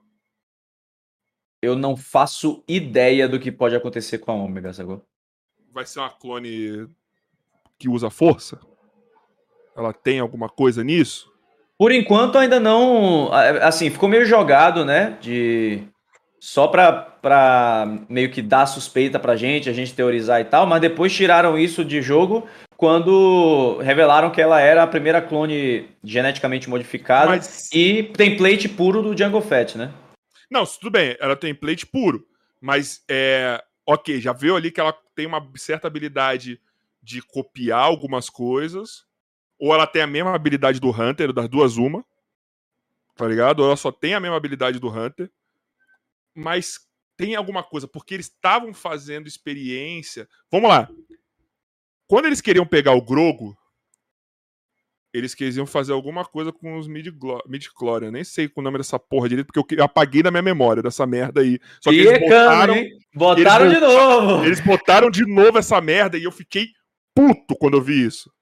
Eu não faço ideia do que pode acontecer com a Ômega, sacou? Vai ser uma clone que usa força? Ela tem alguma coisa nisso? Por enquanto ainda não. Assim, ficou meio jogado, né? De. Só pra, pra meio que dar suspeita pra gente, a gente teorizar e tal, mas depois tiraram isso de jogo quando revelaram que ela era a primeira clone geneticamente modificada Mas- e template puro do Jungle Fett, né? Não, tudo bem, ela tem plate puro. Mas é. Ok, já viu ali que ela tem uma certa habilidade de copiar algumas coisas. Ou ela tem a mesma habilidade do Hunter, das duas uma. Tá ligado? Ou ela só tem a mesma habilidade do Hunter. Mas tem alguma coisa, porque eles estavam fazendo experiência. Vamos lá. Quando eles queriam pegar o Grogo, eles queriam fazer alguma coisa com os midi-chlorian. Nem sei o nome dessa porra direito, porque eu apaguei da minha memória dessa merda aí. Só que E eles botaram, hein? Botaram eles de novo! eles botaram de novo essa merda e eu fiquei puto quando eu vi isso.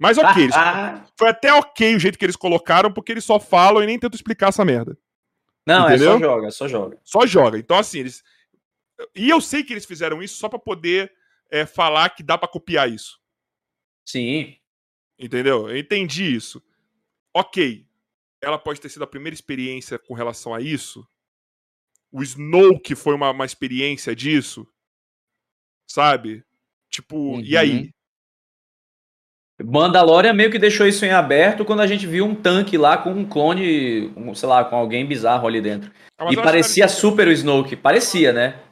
Mas ok, eles- Ah, foi até ok o jeito que eles colocaram, porque eles só falam e nem tentam explicar essa merda. não, Entendeu? é só joga, só joga. Só joga. Então, assim, eles. E eu sei que eles fizeram isso só pra poder é, falar que dá pra copiar isso. Sim. Entendeu? Eu entendi isso. Ok. Ela pode ter sido a primeira experiência com relação a isso. O Snoke foi uma, uma experiência disso. Sabe? Tipo, e Uhum. aí? Mandalorian meio que deixou isso em aberto quando a gente viu um tanque lá com um clone, um, sei lá, com alguém bizarro ali dentro. Ah, e parecia que- super o Snoke. Parecia, né?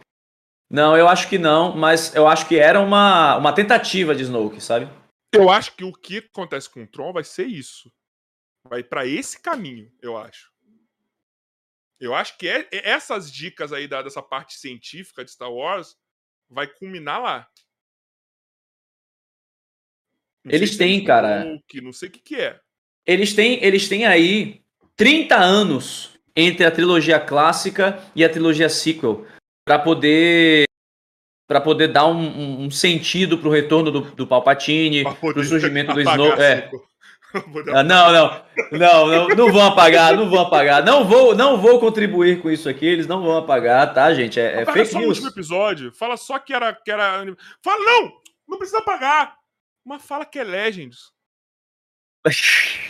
Não, eu acho que não, mas eu acho que era uma, uma tentativa de Snoke, sabe? Eu acho que o que acontece com o Tron vai ser isso. Vai pra esse caminho, eu acho. Eu acho que é, é- essas dicas aí da, dessa parte científica de Star Wars vai culminar lá. Não Eles têm, é cara. Snoke, Não sei o que, que é. Eles têm, eles têm aí 30 anos entre a trilogia clássica e a trilogia sequel para poder para poder dar um, um- um sentido pro retorno do, do Palpatine, poder pro surgimento do Snoke, é. *laughs* Ah, não, não, não, não, não vão apagar, não vão apagar. Não vou, não vou contribuir com isso aqui, eles não vão apagar, tá, gente? É, é fake só o news. último episódio. Fala só que era, que era. Fala, não! Não precisa apagar! Mas fala que é Legends.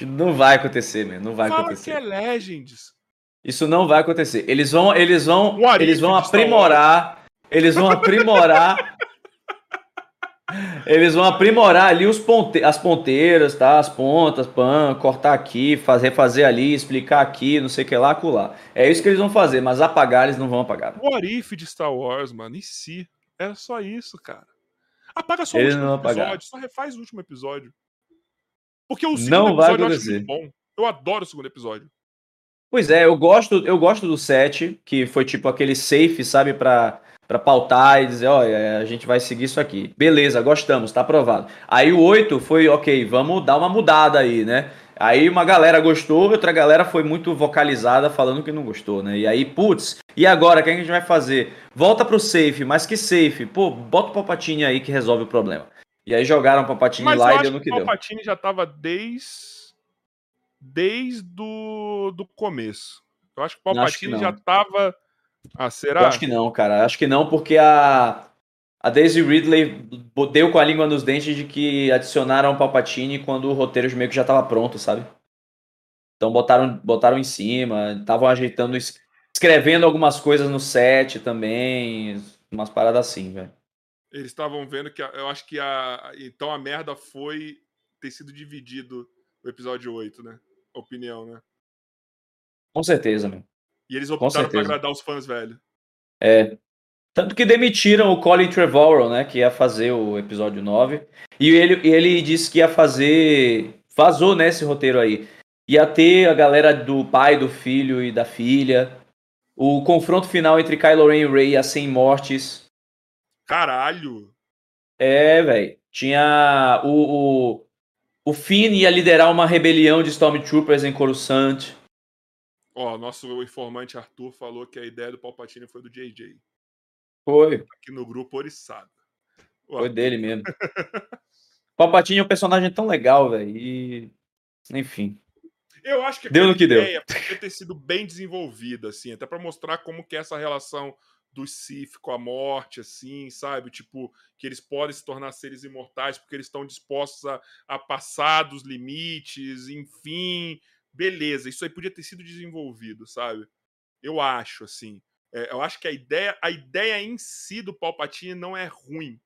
Não vai acontecer, meu, não vai fala acontecer. que é Legends. Isso não vai acontecer. Eles vão, eles vão, Arif eles vão aprimorar, eles vão aprimorar, eles vão aprimorar ali os ponte, as ponteiras, tá? As pontas, pan, cortar aqui, fazer, fazer ali, explicar aqui, não sei o que lá, acolá. É isso que eles vão fazer, mas apagar eles não vão apagar. O Arif de Star Wars, mano, em si. Era só isso, cara. Apaga só Eles o último vão apagar. episódio. Só refaz o último episódio. Porque o segundo Não episódio eu acho muito bom. Eu adoro o segundo episódio. Pois é, eu gosto, eu gosto do set, que foi tipo aquele safe, sabe, pra, pra pautar e dizer, olha, a gente vai seguir isso aqui. Beleza, gostamos, tá aprovado. Aí o 8 foi, ok, vamos dar uma mudada aí, né? Aí uma galera gostou, outra galera foi muito vocalizada falando que não gostou, né? E aí, putz, e agora, o que a gente vai fazer? Volta pro safe, mas que safe? Pô, bota o Palpatine aí que resolve o problema. E aí jogaram o Palpatine Mas lá e deu no que que o deu. Palpatine já tava desde. Desde do, do começo. Eu acho que o Palpatine já tava. Ah, será? Eu acho que não, cara. Acho que não, porque a, a Daisy Ridley deu com a língua nos dentes de que adicionaram o Palpatine quando o roteiro meio que já tava pronto, sabe? Então botaram, botaram em cima, estavam ajeitando, es- escrevendo algumas coisas no set também, umas paradas assim, velho. Eles estavam vendo que. a- eu acho que a. Então a merda foi ter sido dividido o episódio 8, né? Opinião, né? Com certeza, meu. E eles optaram pra agradar os fãs velhos. É. Tanto que demitiram o Colin Trevorrow, né? Que ia fazer o episódio 9. E ele, ele disse que ia fazer. Vazou, né? Esse roteiro aí. Ia ter a galera do pai, do filho e da filha. O confronto final entre Kylo Ren e Rey ia ser em mortes. Caralho! É, velho. Tinha. O, o, o Finn ia liderar uma rebelião de Stormtroopers em Coruscant. Ó, nosso informante Arthur falou que a ideia do Palpatine foi do JJ. Foi. Aqui no grupo oriçado. Foi dele mesmo. Palpatine é um personagem tão legal, velho. E. Enfim. Eu acho que Deu no que deu. poderia ter sido bem desenvolvida, assim, até pra mostrar como que é essa relação do Sith com a morte, assim, sabe? Tipo, que eles podem se tornar seres imortais porque eles estão dispostos a, a passar dos limites, enfim. Beleza, isso aí podia ter sido desenvolvido, sabe? Eu acho, assim. É, eu acho que a ideia, a ideia em si do Palpatine não é ruim.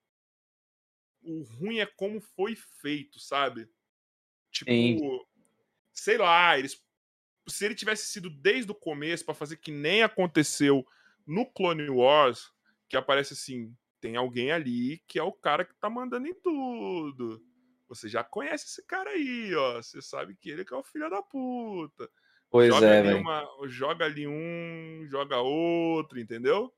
O ruim é como foi feito, sabe? Tipo, Sim. sei lá, eles se ele tivesse sido desde o começo pra fazer que nem aconteceu no Clone Wars, que aparece assim, tem alguém ali que é o cara que tá mandando em tudo. Você já conhece esse cara aí, ó. Você sabe que ele que é o filho da puta. Pois joga, é, ali velho. uma, joga ali um, joga outro, entendeu?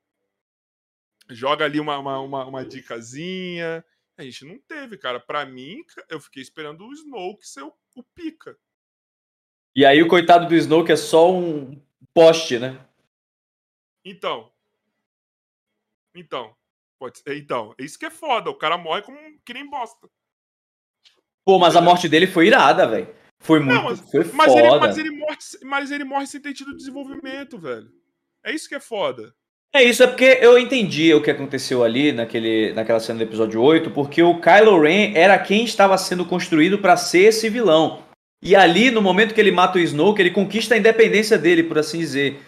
Joga ali uma, uma, uma, uma dicasinha. A gente não teve, cara. Pra mim, eu fiquei esperando o Snoke ser o, o pica. E aí o coitado do Snoke é só um poste, né? Então. Então. Pode ser. Então. Isso que é foda. O cara morre como que nem bosta. Pô, mas a morte dele foi irada, velho. Foi muito. Não, mas- foi Mas foda. ele, mas, ele morre, mas ele morre sem ter tido desenvolvimento, velho. É isso que é foda. É isso, é porque eu entendi o que aconteceu ali naquele, naquela cena do episódio 8, porque o Kylo Ren era quem estava sendo construído pra ser esse vilão. E ali, no momento que ele mata o Snoke, ele conquista a independência dele, por assim dizer.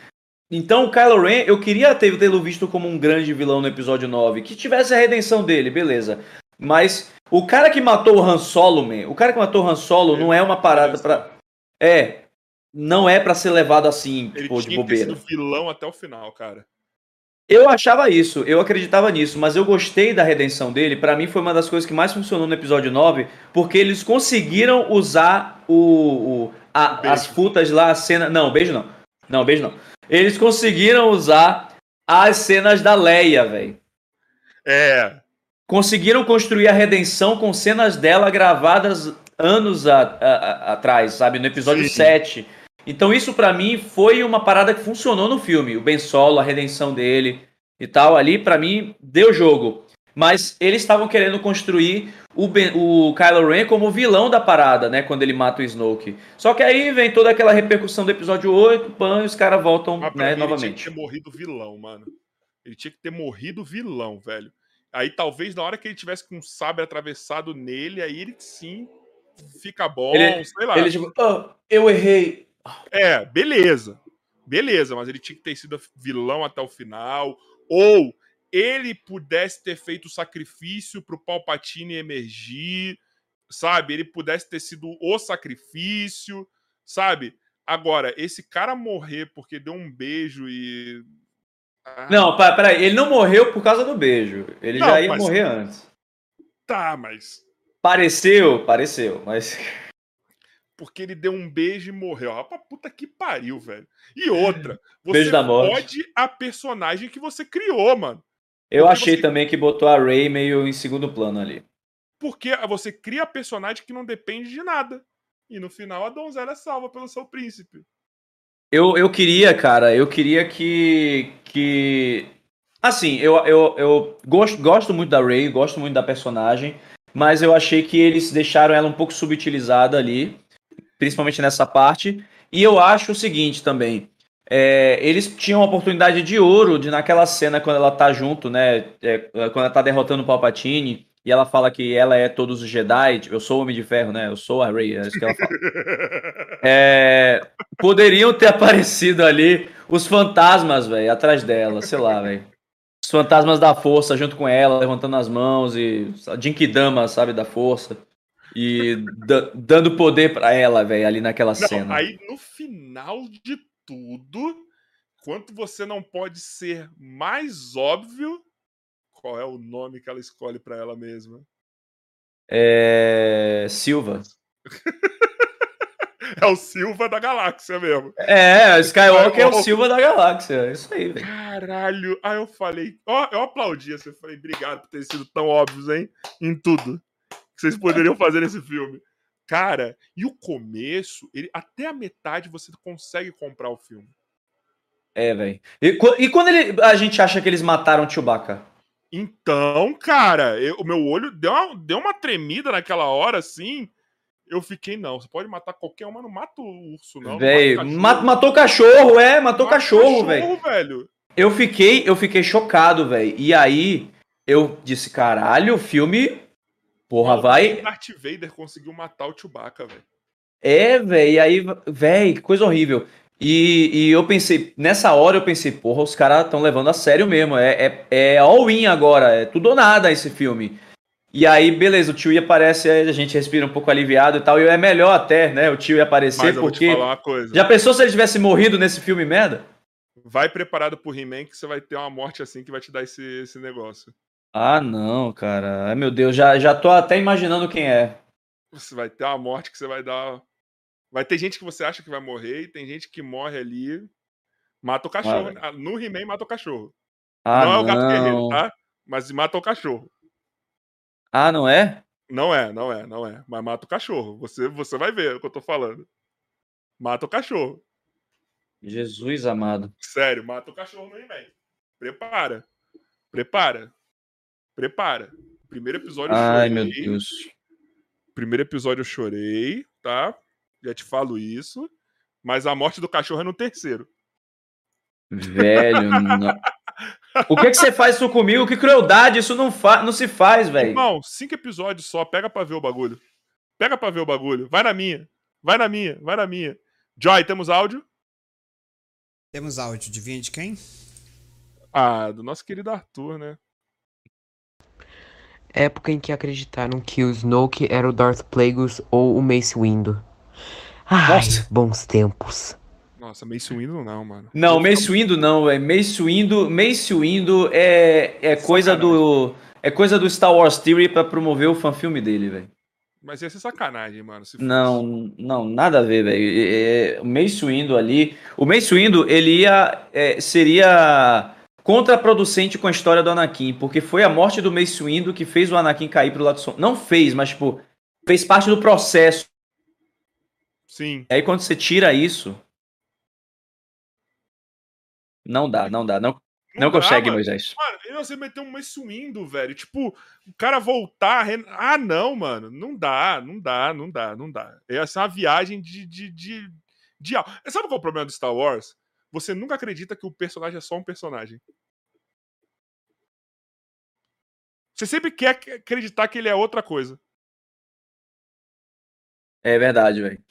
Então, o Kylo Ren, eu queria tê-lo visto como um grande vilão no episódio 9, que tivesse a redenção dele, beleza. Mas o cara que matou o Han Solo, man, o cara que matou o Han Solo não é uma parada pra. É. Não é pra ser levado assim, Ele tipo, de bobeira. sido vilão até o final, cara. Eu achava isso, eu acreditava nisso, mas eu gostei da redenção dele. Pra mim foi uma das coisas que mais funcionou no episódio 9, porque eles conseguiram usar o, o- a- as futas lá, a cena. Não, beijo não. Não, beijo não. Eles conseguiram usar as cenas da Leia, velho. É. Conseguiram construir a redenção com cenas dela gravadas anos a- a- a- atrás, sabe? No episódio Sim. 7. Então isso pra mim foi uma parada que funcionou no filme. O Ben Solo, a redenção dele e tal, ali pra mim deu jogo. Mas eles estavam querendo construir o, ben, o Kylo Ren como vilão da parada, né? Quando ele mata o Snoke. Só que aí vem toda aquela repercussão do episódio 8, pan, e os caras voltam, Mas pra né, mim, novamente. Ele tinha que ter morrido vilão, mano. Ele tinha que ter morrido vilão, velho. Aí talvez na hora que ele tivesse com um sabre atravessado nele, aí ele sim fica bom, Ele- sei lá. Ele tipo, "Ah, eu errei. É, beleza. Beleza, mas ele tinha que ter sido vilão até o final. Ou ele pudesse ter feito o sacrifício pro Palpatine emergir, sabe? Ele pudesse ter sido o sacrifício, sabe? Agora, esse cara morrer porque deu um beijo e. Ah, Não, peraí, ele não morreu por causa do beijo. Ele Não, já ia mas- morrer antes. Tá, mas. Pareceu, pareceu, mas. *laughs* Porque ele deu um beijo e morreu. Ah, pra puta que pariu, velho. E outra, você Beijo da morte. pode a personagem que você criou, mano. Eu Porque achei você- também que botou a Ray meio em segundo plano ali. Porque você cria personagem que não depende de nada. E no final a donzela é salva pelo seu príncipe. Eu, eu queria, cara, eu queria que. Que... Assim, eu, eu, eu gosto, gosto muito da Ray, gosto muito da personagem, mas eu achei que eles deixaram ela um pouco subutilizada ali, principalmente nessa parte. E eu acho o seguinte também. é, eles tinham a oportunidade de ouro de naquela cena quando ela tá junto, né? é, quando ela tá derrotando o Palpatine. E ela fala que ela é todos os Jedi. tipo, eu sou o Homem de Ferro, né? Eu sou a Rey, é isso que ela fala. *laughs* É, poderiam ter aparecido ali os fantasmas, velho, atrás dela, sei lá, velho. Os fantasmas da força junto com ela, levantando as mãos e a Jinkidama, sabe, da força. E da- dando poder pra ela, velho, ali naquela Não, cena. aí no final de tudo, quanto você não pode ser mais óbvio, qual é o nome que ela escolhe pra ela mesma? É. Silva. *laughs* É o Silva da galáxia mesmo. É, Skywalker é o Silva da galáxia. É isso aí, velho. Caralho. Aí eu falei, ó, eu aplaudi assim, eu falei, obrigado por ter sido tão óbvios, hein? Em tudo que vocês poderiam *laughs* fazer nesse filme. Cara, e o começo, ele até a metade você consegue comprar o filme. É, velho. E, e quando ele, a gente acha que eles mataram o Chewbacca? Então, cara, eu- o meu olho deu uma, deu uma tremida naquela hora, assim. Eu fiquei, não, você pode matar qualquer um, mas não mata o urso, não. Velho, mata o ma- cachorro. matou cachorro, é, matou Mata o cachorro, velho. Eu fiquei, eu fiquei chocado, velho. E aí eu disse, caralho, o filme, porra, O vai. Darth Vader conseguiu matar o Chewbacca, velho. É, velho. E aí, velho, que coisa horrível. E, e eu pensei, nessa hora eu pensei, porra, os caras estão levando a sério mesmo. É, é, é all-in agora, é tudo ou nada esse filme. E aí, beleza, o tio ia aparecer, aí a gente respira um pouco aliviado e tal. E é melhor até, né, o tio ia aparecer, porque. falar uma coisa. Já pensou se ele tivesse morrido nesse filme merda? Vai preparado pro He-Man que você vai ter uma morte assim que vai te dar esse, esse negócio. Ah, não, cara. Ai, meu Deus, já, já tô até imaginando quem é. Você vai ter uma morte que você vai dar. Vai ter gente que você acha que vai morrer e tem gente que morre ali. Mata o cachorro. Ah, no He-Man mata o cachorro. Ah, não é o gato não. guerreiro, tá? Mas mata o cachorro. Ah, não é? Não é, não é, não é. Mas mata o cachorro. Você, você vai ver o que eu tô falando. Mata o cachorro. Jesus amado. Sério, mata o cachorro no He-Man. Prepara. Prepara. Prepara. Primeiro episódio eu Ai, chorei. meu Deus. Primeiro episódio eu chorei, tá? Já te falo isso. Mas a morte do cachorro é no terceiro. Velho, não. O que, que você faz isso comigo? Que crueldade, isso não, fa... não se faz, velho. Irmão, cinco episódios só. Pega pra ver o bagulho. Pega pra ver o bagulho. Vai na minha. Vai na minha. Vai na minha. Joy, temos áudio? Temos áudio, adivinha de quem? Ah, do nosso querido Arthur, né? Época em que acreditaram que o Snoke era o Darth Plagueis ou o Mace Windu. Ai, Nossa. bons tempos. Nossa, Mace Windu não, mano. Não, Mace Windu não, velho. Mace Windu, Mace Windu é, é coisa do é coisa do Star Wars Theory pra promover o fanfilme dele, velho. Mas ia ser sacanagem, mano. se fosse. Não, não, nada a ver, velho. É, é, o Mace Windu ali, o Mace Windu, ele ia é, seria contraproducente com a história do Anakin, porque foi a morte do Mace Windu que fez o Anakin cair pro lado sombrio. Não fez, mas tipo, fez parte do processo. Sim. Aí quando você tira isso, não dá, não dá, não. Não, dá, consegue, mano. Moisés. Mano, e você meteu um Mace Windu, velho. Tipo, o cara voltar. ren- Ah, não, mano. Não dá, não dá, não dá, não dá. Essa é uma viagem de. de, de, de... Sabe qual é o problema do Star Wars? Você nunca acredita que o personagem é só um personagem. Você sempre quer ac- acreditar que ele é outra coisa. É verdade, velho.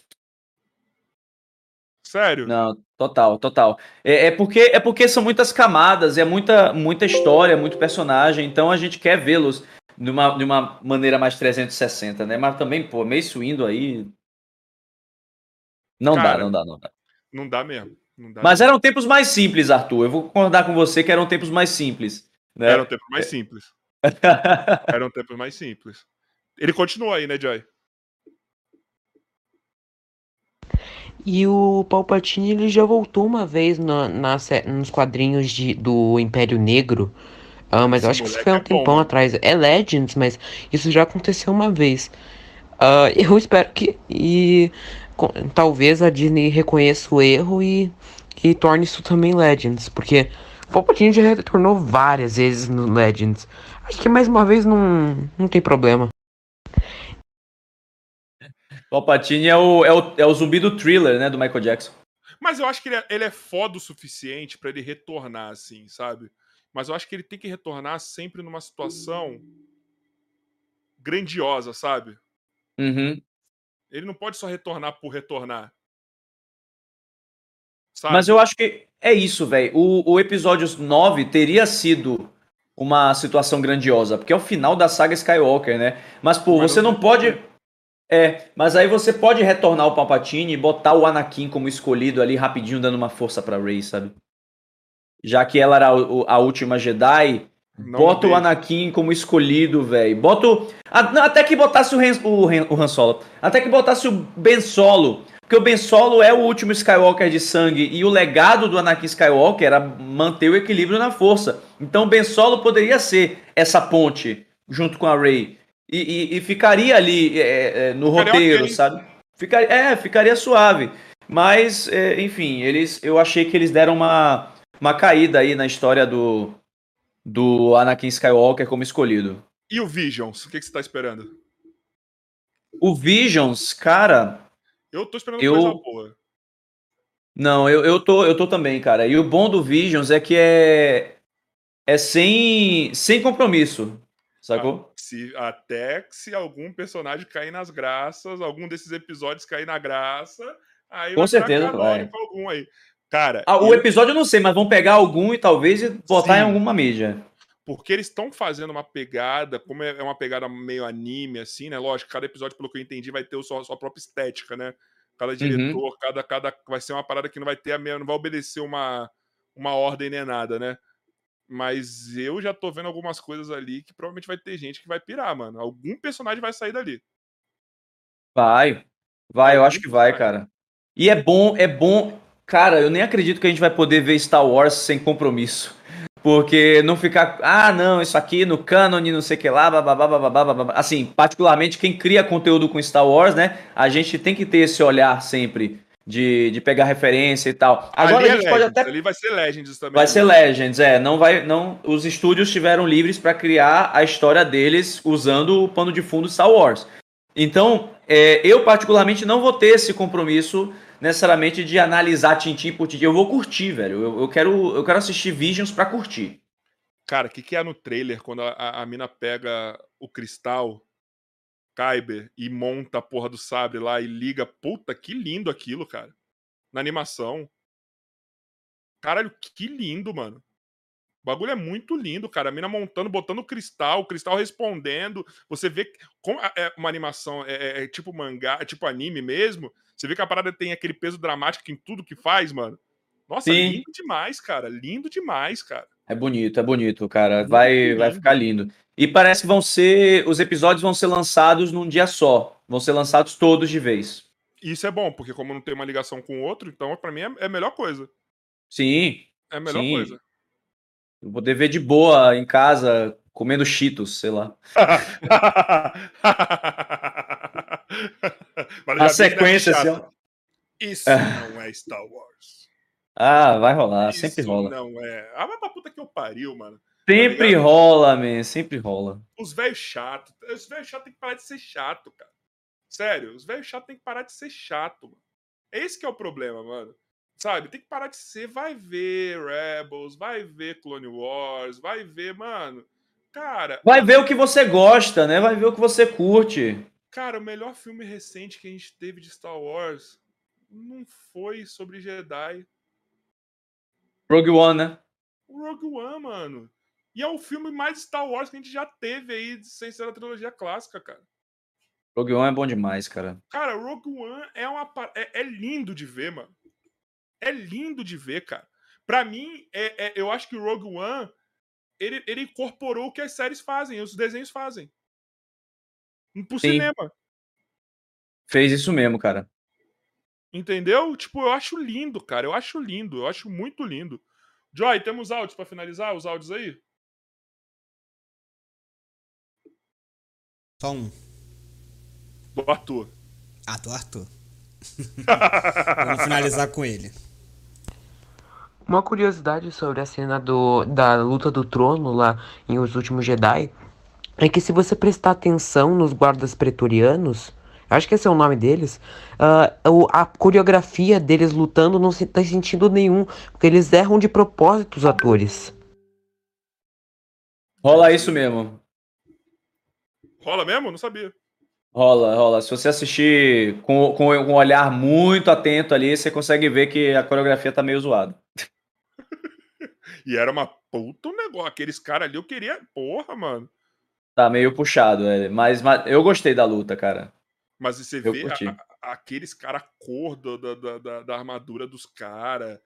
Sério. Não, total, total. É, é porque é porque são muitas camadas, é muita muita história, muito personagem, então a gente quer vê-los de uma, de uma maneira mais 360, né? Mas também, pô, Mace Windu aí não dá, Cara, não dá, não dá. Não dá mesmo. Não dá Mas mesmo. eram tempos mais simples, Arthur. Eu vou concordar com você que eram tempos mais simples, né? Eram tempos mais simples. *laughs* Eram tempos mais simples. Ele continua aí, né, Joy? E o Palpatine ele já voltou uma vez na, na nos quadrinhos de, do Império Negro. Ah, mas eu Esse acho que isso foi há é um bom, tempão mano. atrás. É Legends, mas isso já aconteceu uma vez. Ah, eu espero que. E co- talvez a Disney reconheça o erro e, e torne isso também Legends. Porque o Palpatine já retornou várias vezes no Legends. Acho que mais uma vez não, não tem problema. Palpatine é o, é, o, é o zumbi do thriller, né? Do Michael Jackson. Mas eu acho que ele é, ele é foda o suficiente pra ele retornar, assim, sabe? Mas eu acho que ele tem que retornar sempre numa situação grandiosa, sabe? Uhum. Ele não pode só retornar por retornar. Sabe? Mas eu acho que é isso, velho. O, o episódio 9 teria sido uma situação grandiosa, porque é o final da saga Skywalker, né? Mas, pô, Mas você não não pode. É, mas aí você pode retornar o Palpatine e botar o Anakin como escolhido ali rapidinho, dando uma força pra Rey, sabe? Já que ela era a última Jedi, Não bota o. Anakin como escolhido, velho. Bota o. Até que botasse o Han, o, Han, o Han Solo. Até que botasse o Ben Solo. Porque o Ben Solo é o último Skywalker de sangue. E o legado do Anakin Skywalker era manter o equilíbrio na força. Então o Ben Solo poderia ser essa ponte junto com a Rey. E, e- e ficaria ali é, é, no Ficaria roteiro, sabe? Ficaria, é, ficaria suave. Mas, é, enfim, eles, eu achei que eles deram uma, uma caída aí na história do, do Anakin Skywalker como escolhido. E o Visions? O que, que você tá esperando? O Visions, cara, Eu tô esperando Eu- coisa boa. não, eu, eu, tô, eu tô também, cara. E o bom do Visions é que é, é sem, sem compromisso, sacou? Se, até que se algum personagem cair nas graças, algum desses episódios cair na graça, aí Com vai certeza canônico algum aí. Cara, Ah, o eu- episódio eu não sei, mas vão pegar algum e talvez botar Sim. em alguma mídia. porque eles estão fazendo uma pegada, como é é uma pegada meio anime, assim, né? Lógico, cada episódio, pelo que eu entendi, vai ter a sua, sua própria estética, né? Cada Uhum. diretor, cada, cada. Vai ser uma parada que não vai ter a mesma, não vai obedecer uma, uma ordem nem nada, né? Mas eu já tô vendo algumas coisas ali que provavelmente vai ter gente que vai pirar, mano. Algum personagem vai sair dali. Vai. Vai, eu acho que vai, cara. E é bom, é bom. Cara, eu nem acredito que a gente vai poder ver Star Wars sem compromisso. Porque não ficar, ah, não, isso aqui no cânone, não sei o que lá, bababá, bababá, bababá. Assim, particularmente quem cria conteúdo com Star Wars, né? A gente tem que ter esse olhar sempre de, de pegar referência e tal. Agora ali a é gente pode Legends, até Ali vai ser Legends também. Vai ser né? Legends, é. Não vai, não. Os estúdios estiveram livres para criar a história deles usando o pano de fundo Star Wars. Então, é, eu particularmente não vou ter esse compromisso necessariamente de analisar tintim por tintim. Eu vou curtir, velho. Eu, eu quero, eu quero assistir Visions para curtir. Cara, o que, que é no trailer quando a, a- a mina pega o cristal, Kyber, e monta a porra do sabre lá e liga? Puta, que lindo aquilo, cara. Na animação. Caralho, que lindo, mano. O bagulho é muito lindo, cara. A mina montando, botando cristal, o cristal respondendo. Você vê como é- é uma animação, é, é- é tipo mangá, é tipo anime mesmo. Você vê que a parada tem aquele peso dramático em tudo que faz, mano. Nossa, Sim. lindo demais, cara. Lindo demais, cara. É bonito, é bonito, cara. Muito Vai, vai lindo. ficar lindo. E parece que vão ser. Os episódios vão ser lançados num dia só. Vão ser lançados todos de vez. Isso é bom, porque como não tem uma ligação com o outro, então pra mim é, é a melhor coisa. Sim. É a melhor Sim. coisa. Eu vou poder ver de boa em casa, comendo cheetos, sei lá. *laughs* A sequência, assim, ó. Isso É. não é Star Wars. Ah, vai rolar, Isso sempre rola. Não é. Ah, vai pra puta que eu pariu, mano. Sempre ligado? rola, man, sempre rola. Os velhos chatos. Os velhos chatos têm que parar de ser chato, cara. Sério, os velhos chatos têm que parar de ser chato, mano. É esse que é o problema, mano. Sabe? Tem que parar de ser. Vai ver Rebels, vai ver Clone Wars, vai ver, mano. Cara, Vai ver o que você gosta, né? Vai ver o que você curte. cara, o melhor filme recente que a gente teve de Star Wars não foi sobre Jedi. Rogue One, né? O Rogue One, mano. E é o filme mais Star Wars que a gente já teve aí, sem ser a trilogia clássica, cara. Rogue One é bom demais, cara. Cara, Rogue One é, uma, é, é lindo de ver, mano. É lindo de ver, cara. Pra mim, é, é- eu acho que o Rogue One ele, ele incorporou o que as séries fazem, os desenhos fazem. Pro Sim. cinema. Fez isso mesmo, cara. Entendeu? Tipo, eu acho lindo, cara. Eu acho lindo. Eu acho muito lindo. Joy, temos áudios pra finalizar? Os áudios aí? Só um. Do Arthur. Ah, do Arthur. *laughs* Vamos finalizar com ele. Uma curiosidade sobre a cena do, da luta do trono lá em Os Últimos Jedi é que se você prestar atenção nos guardas pretorianos, acho que esse é o nome deles, o- a coreografia deles lutando não tem sentido nenhum, porque eles erram de propósito os atores. Rola isso mesmo. Rola mesmo? Não sabia. Rola, rola. Se você assistir com, com um olhar muito atento ali, você consegue ver que a coreografia tá meio zoada. *laughs* E era uma puta um negócio. Aqueles caras ali eu queria. Porra, mano. Tá meio puxado, é. mas, mas eu gostei da luta, cara. Mas você Eu vê a- a- aqueles caras cor do- da, da, da, armadura dos caras.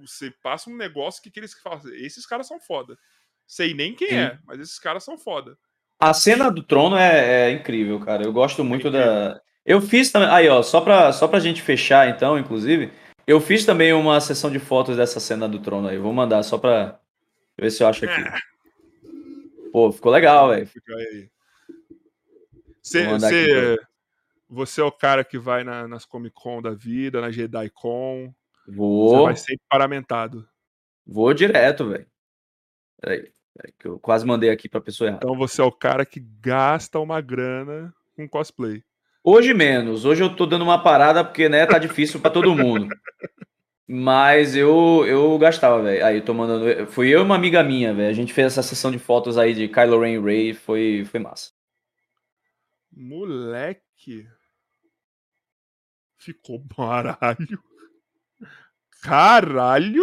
Você passa um negócio que, que eles falam. Esses caras são foda. Sei nem quem Sim. é, mas esses caras são foda. A cena do trono é, é incrível, cara. Eu gosto muito incrível. da. Eu fiz também. Aí, ó, só pra, só pra gente fechar, então, inclusive, eu fiz também uma sessão de fotos dessa cena do trono aí. Vou mandar só pra ver se eu acho aqui. *laughs* Pô, ficou legal, velho. Fica você é o cara que vai na- nas Comic Con da vida, na Jedi Con. Você Vou, vai sempre paramentado. vou direto, velho. Peraí, peraí, que eu quase mandei aqui pra pessoa errada. Então você é o cara que gasta uma grana com cosplay. Hoje menos. Hoje eu tô dando uma parada porque, né, tá difícil pra todo mundo. Mas eu, eu gastava, velho. Aí, tô mandando. Fui eu e uma amiga minha, velho. A gente fez essa sessão de fotos aí de Kylo Ren e Rey. Foi, foi massa. Moleque. Ficou baralho. Caralho.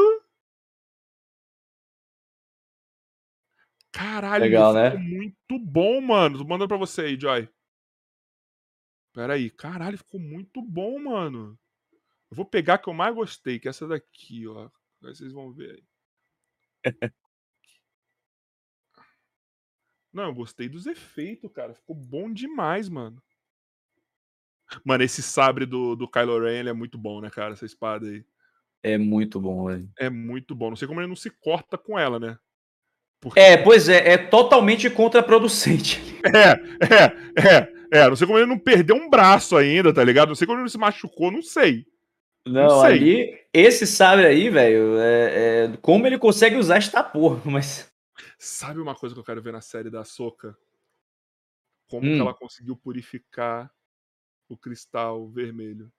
Caralho, Legal, ficou né? muito bom, mano. Tô mandando pra você aí, Joy. Pera aí. Caralho, ficou muito bom, mano. Eu vou pegar a que eu mais gostei, que é essa daqui, ó. Aí vocês vão ver aí. *laughs* Não, eu gostei dos efeitos, cara. Ficou bom demais, mano. Mano, esse sabre do, do Kylo Ren, ele é muito bom, né, cara? Essa espada aí. É muito bom, velho. É muito bom. Não sei como ele não se corta com ela, né? Porque... É, pois é, é totalmente contraproducente. *laughs* É, é, é, é. Não sei como ele não perdeu um braço ainda, tá ligado? Não sei como ele não se machucou, não sei. Não, sei. ali, esse sabre aí, velho, é, é- como ele consegue usar esta porra, *laughs* mas. Sabe uma coisa que eu quero ver na série da Soca? Como Hum. que ela conseguiu purificar o cristal vermelho.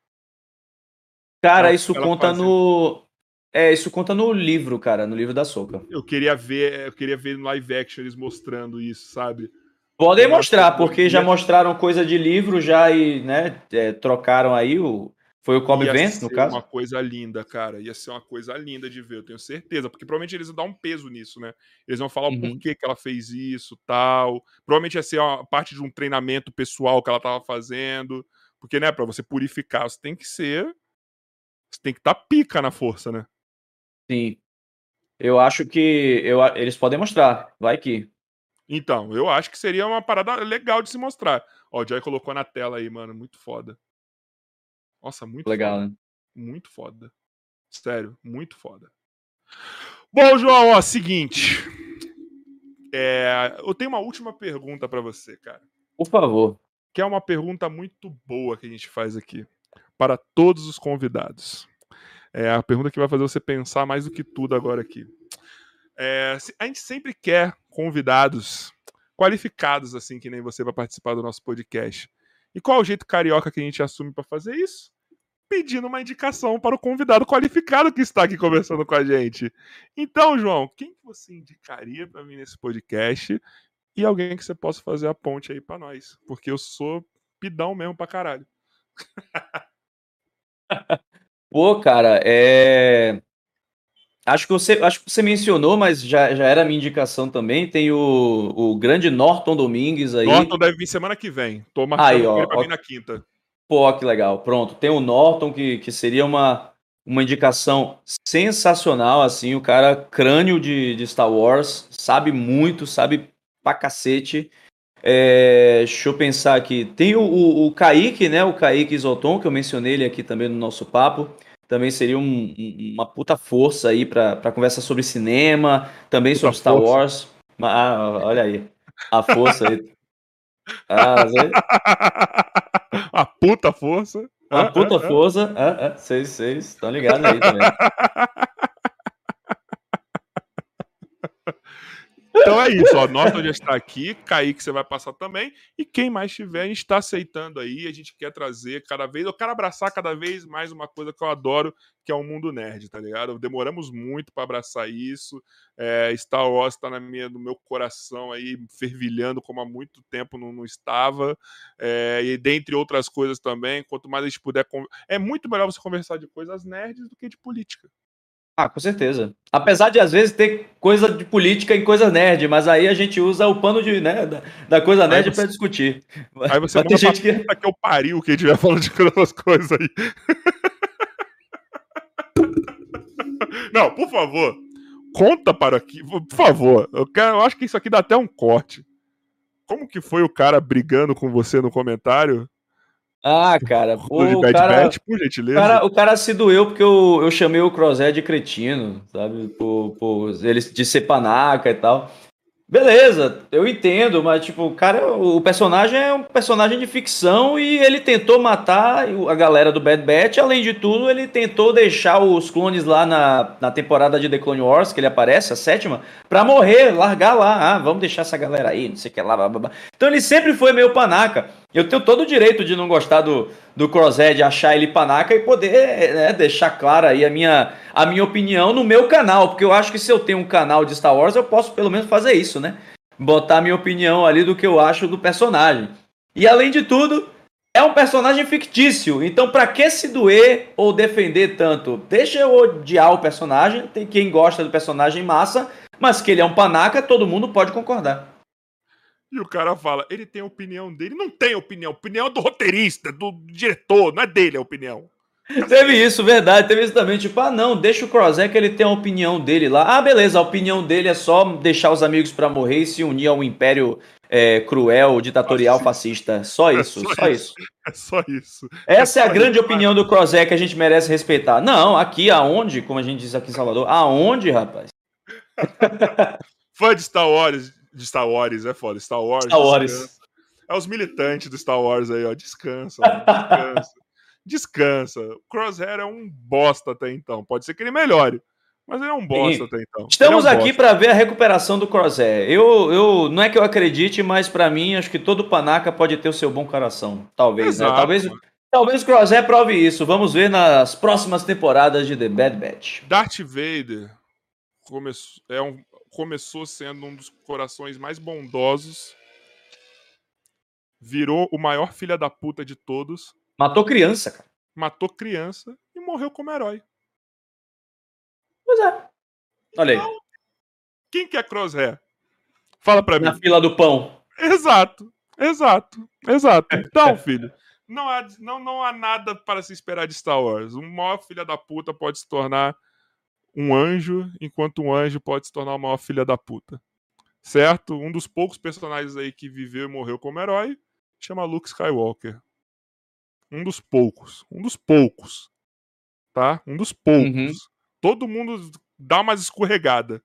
Cara, Ela- isso ela conta fazia- no. É, isso conta no livro, cara, no livro da Soca. Eu queria ver, eu queria ver no live action eles mostrando isso, sabe? Podem mostrar, que porque ia- já mostraram coisa de livro já e, né, é, trocaram aí o. Foi o Cobb Ia Vance, no ser caso? uma coisa linda, cara. Ia ser uma coisa linda de ver, eu tenho certeza. Porque provavelmente eles vão dar um peso nisso, né? Eles vão falar o Uhum. porquê que ela fez isso, tal. Provavelmente ia ser uma parte de um treinamento pessoal que ela tava fazendo. Porque, né, pra você purificar, você tem que ser. Você tem que estar pica na força, né? Sim. Eu acho que eu, eles podem mostrar. Vai que. Então, eu acho que seria uma parada legal de se mostrar. Ó, o Joy colocou na tela aí, mano. Muito foda. Nossa, muito Legal, foda. né? Muito foda. Sério, muito foda. Bom, João, ó, seguinte. É, eu tenho uma última pergunta pra você, cara. Por favor. Que é uma pergunta muito boa que a gente faz aqui para todos os convidados. É a pergunta que vai fazer você pensar mais do que tudo agora aqui. É, a gente sempre quer convidados qualificados, assim, que nem você, para participar do nosso podcast. E qual é o jeito carioca que a gente assume para fazer isso? Pedindo uma indicação para o convidado qualificado que está aqui conversando com a gente. Então, João, quem que você indicaria para mim nesse podcast? E alguém que você possa fazer a ponte aí para nós. Porque eu sou pidão mesmo pra caralho. *laughs* Pô, cara, é. Acho que você, acho que você mencionou, mas já, já era a minha indicação também. Tem o, o grande Norton Domingues aí. Norton deve vir semana que vem. Tô marcando Aí, ó, ele pra ó. vir na quinta. Pô, que legal. Pronto. Tem o Norton, que, que seria uma, uma indicação sensacional, assim. O cara, crânio de, de Star Wars, sabe muito, sabe pra cacete. É, deixa eu pensar aqui. Tem o, o, o Kaique, né? O Kaique Isoton, que eu mencionei ele aqui também no nosso papo. Também seria um- um- uma puta força aí pra, pra conversa sobre cinema, também sobre Star força. Wars. Ah, olha aí. A força aí. *laughs* Ah, a puta força. Uma Ah, puta ah, ah. força. Ah, ah, vocês, vocês estão ligados aí também. *laughs* Então é isso, ó. Norton já está aqui, Kaique você vai passar também. E quem mais tiver, a gente está aceitando aí. A gente quer trazer cada vez. Eu quero abraçar cada vez mais uma coisa que eu adoro, que é o mundo nerd, tá ligado? Demoramos muito para abraçar isso. É, Star Wars está no meu coração aí, fervilhando como há muito tempo não, não estava. É, e dentre outras coisas também. Quanto mais a gente puder. É muito melhor você conversar de coisas nerds do que de política. Ah, com certeza. Apesar de às vezes ter coisa de política em coisa nerd, mas aí a gente usa o pano de, né, da, da coisa nerd pra discutir. Aí você Mas manda gente que. que eu pariu quem estiver falando de outras coisas aí. Não, por favor. Conta para aqui, por favor. Eu, quero, eu acho que isso aqui dá até um corte. Como que foi o cara brigando com você no comentário? Ah, cara, *laughs* pô, de o Bad cara, Batch, por o gentileza. cara, o cara se doeu porque eu, eu chamei o Crosshair de cretino, sabe? Por, por ele de ser panaca e tal. Beleza, eu entendo, mas tipo, o cara, o personagem é um personagem de ficção e ele tentou matar a galera do Bad Batch. Além de tudo, ele tentou deixar os clones lá na, na temporada de The Clone Wars, que ele aparece, a sétima, pra morrer, largar lá. Ah, vamos deixar essa galera aí, não sei o que lá, blá, blá, blá. Então ele sempre foi meio panaca. Eu tenho todo o direito de não gostar do, do Crosshead, achar ele panaca e poder né, deixar clara aí a minha, a minha opinião no meu canal, porque eu acho que se eu tenho um canal de Star Wars, eu posso pelo menos fazer isso, né? Botar minha opinião ali do que eu acho do personagem. E além de tudo, é um personagem fictício, então pra que se doer ou defender tanto? Deixa eu odiar o personagem, tem quem gosta do personagem massa, mas que ele é um panaca, todo mundo pode concordar. E o cara fala, ele tem a opinião dele. Não tem opinião. Opinião é do roteirista, do diretor, não é dele a opinião. Teve isso, verdade. Teve isso também. Tipo, ah, não, deixa o que ele tem a opinião dele lá. Ah, beleza, a opinião dele é só deixar os amigos pra morrer e se unir ao império é, cruel, ditatorial, fascista. Só isso, só só isso. isso. É só isso. Essa é a só grande isso, opinião do Crosshair que a gente merece respeitar. Não, aqui aonde, como a gente diz aqui em Salvador, aonde, rapaz? *laughs* Fã de Star Wars, de Star Wars, é foda. Star Wars. Star Wars. É os militantes do Star Wars aí, ó. Descansa, descansa. *laughs* descansa. O Crosshair é um bosta até então. Pode ser que ele melhore. Mas ele é um bosta até então. Estamos Ele é um aqui para ver a recuperação do Crosshair. Eu, eu, não é que eu acredite, mas pra mim, acho que todo panaca pode ter o seu bom coração. Talvez, né? Exato, Talvez, mano. talvez o Crosshair prove isso. Vamos ver nas próximas temporadas de The Bad Batch. Darth Vader começou, é um, começou sendo um dos corações mais bondosos. Virou o maior filha da puta de todos. Matou criança, cara. Matou criança e morreu como herói. Pois é. Olha aí, Quem que é Crosshair? Fala pra mim. na fila do pão. Exato, exato, exato. *laughs* Então, filho, não há, não, não há nada para se esperar de Star Wars. O maior filha da puta pode se tornar um anjo, enquanto um anjo pode se tornar o maior filha da puta. Certo? Um dos poucos personagens aí que viveu e morreu como herói chama Luke Skywalker. Um dos poucos. Um dos poucos. Tá? Um dos poucos. Uhum. Todo mundo dá umas escorregada.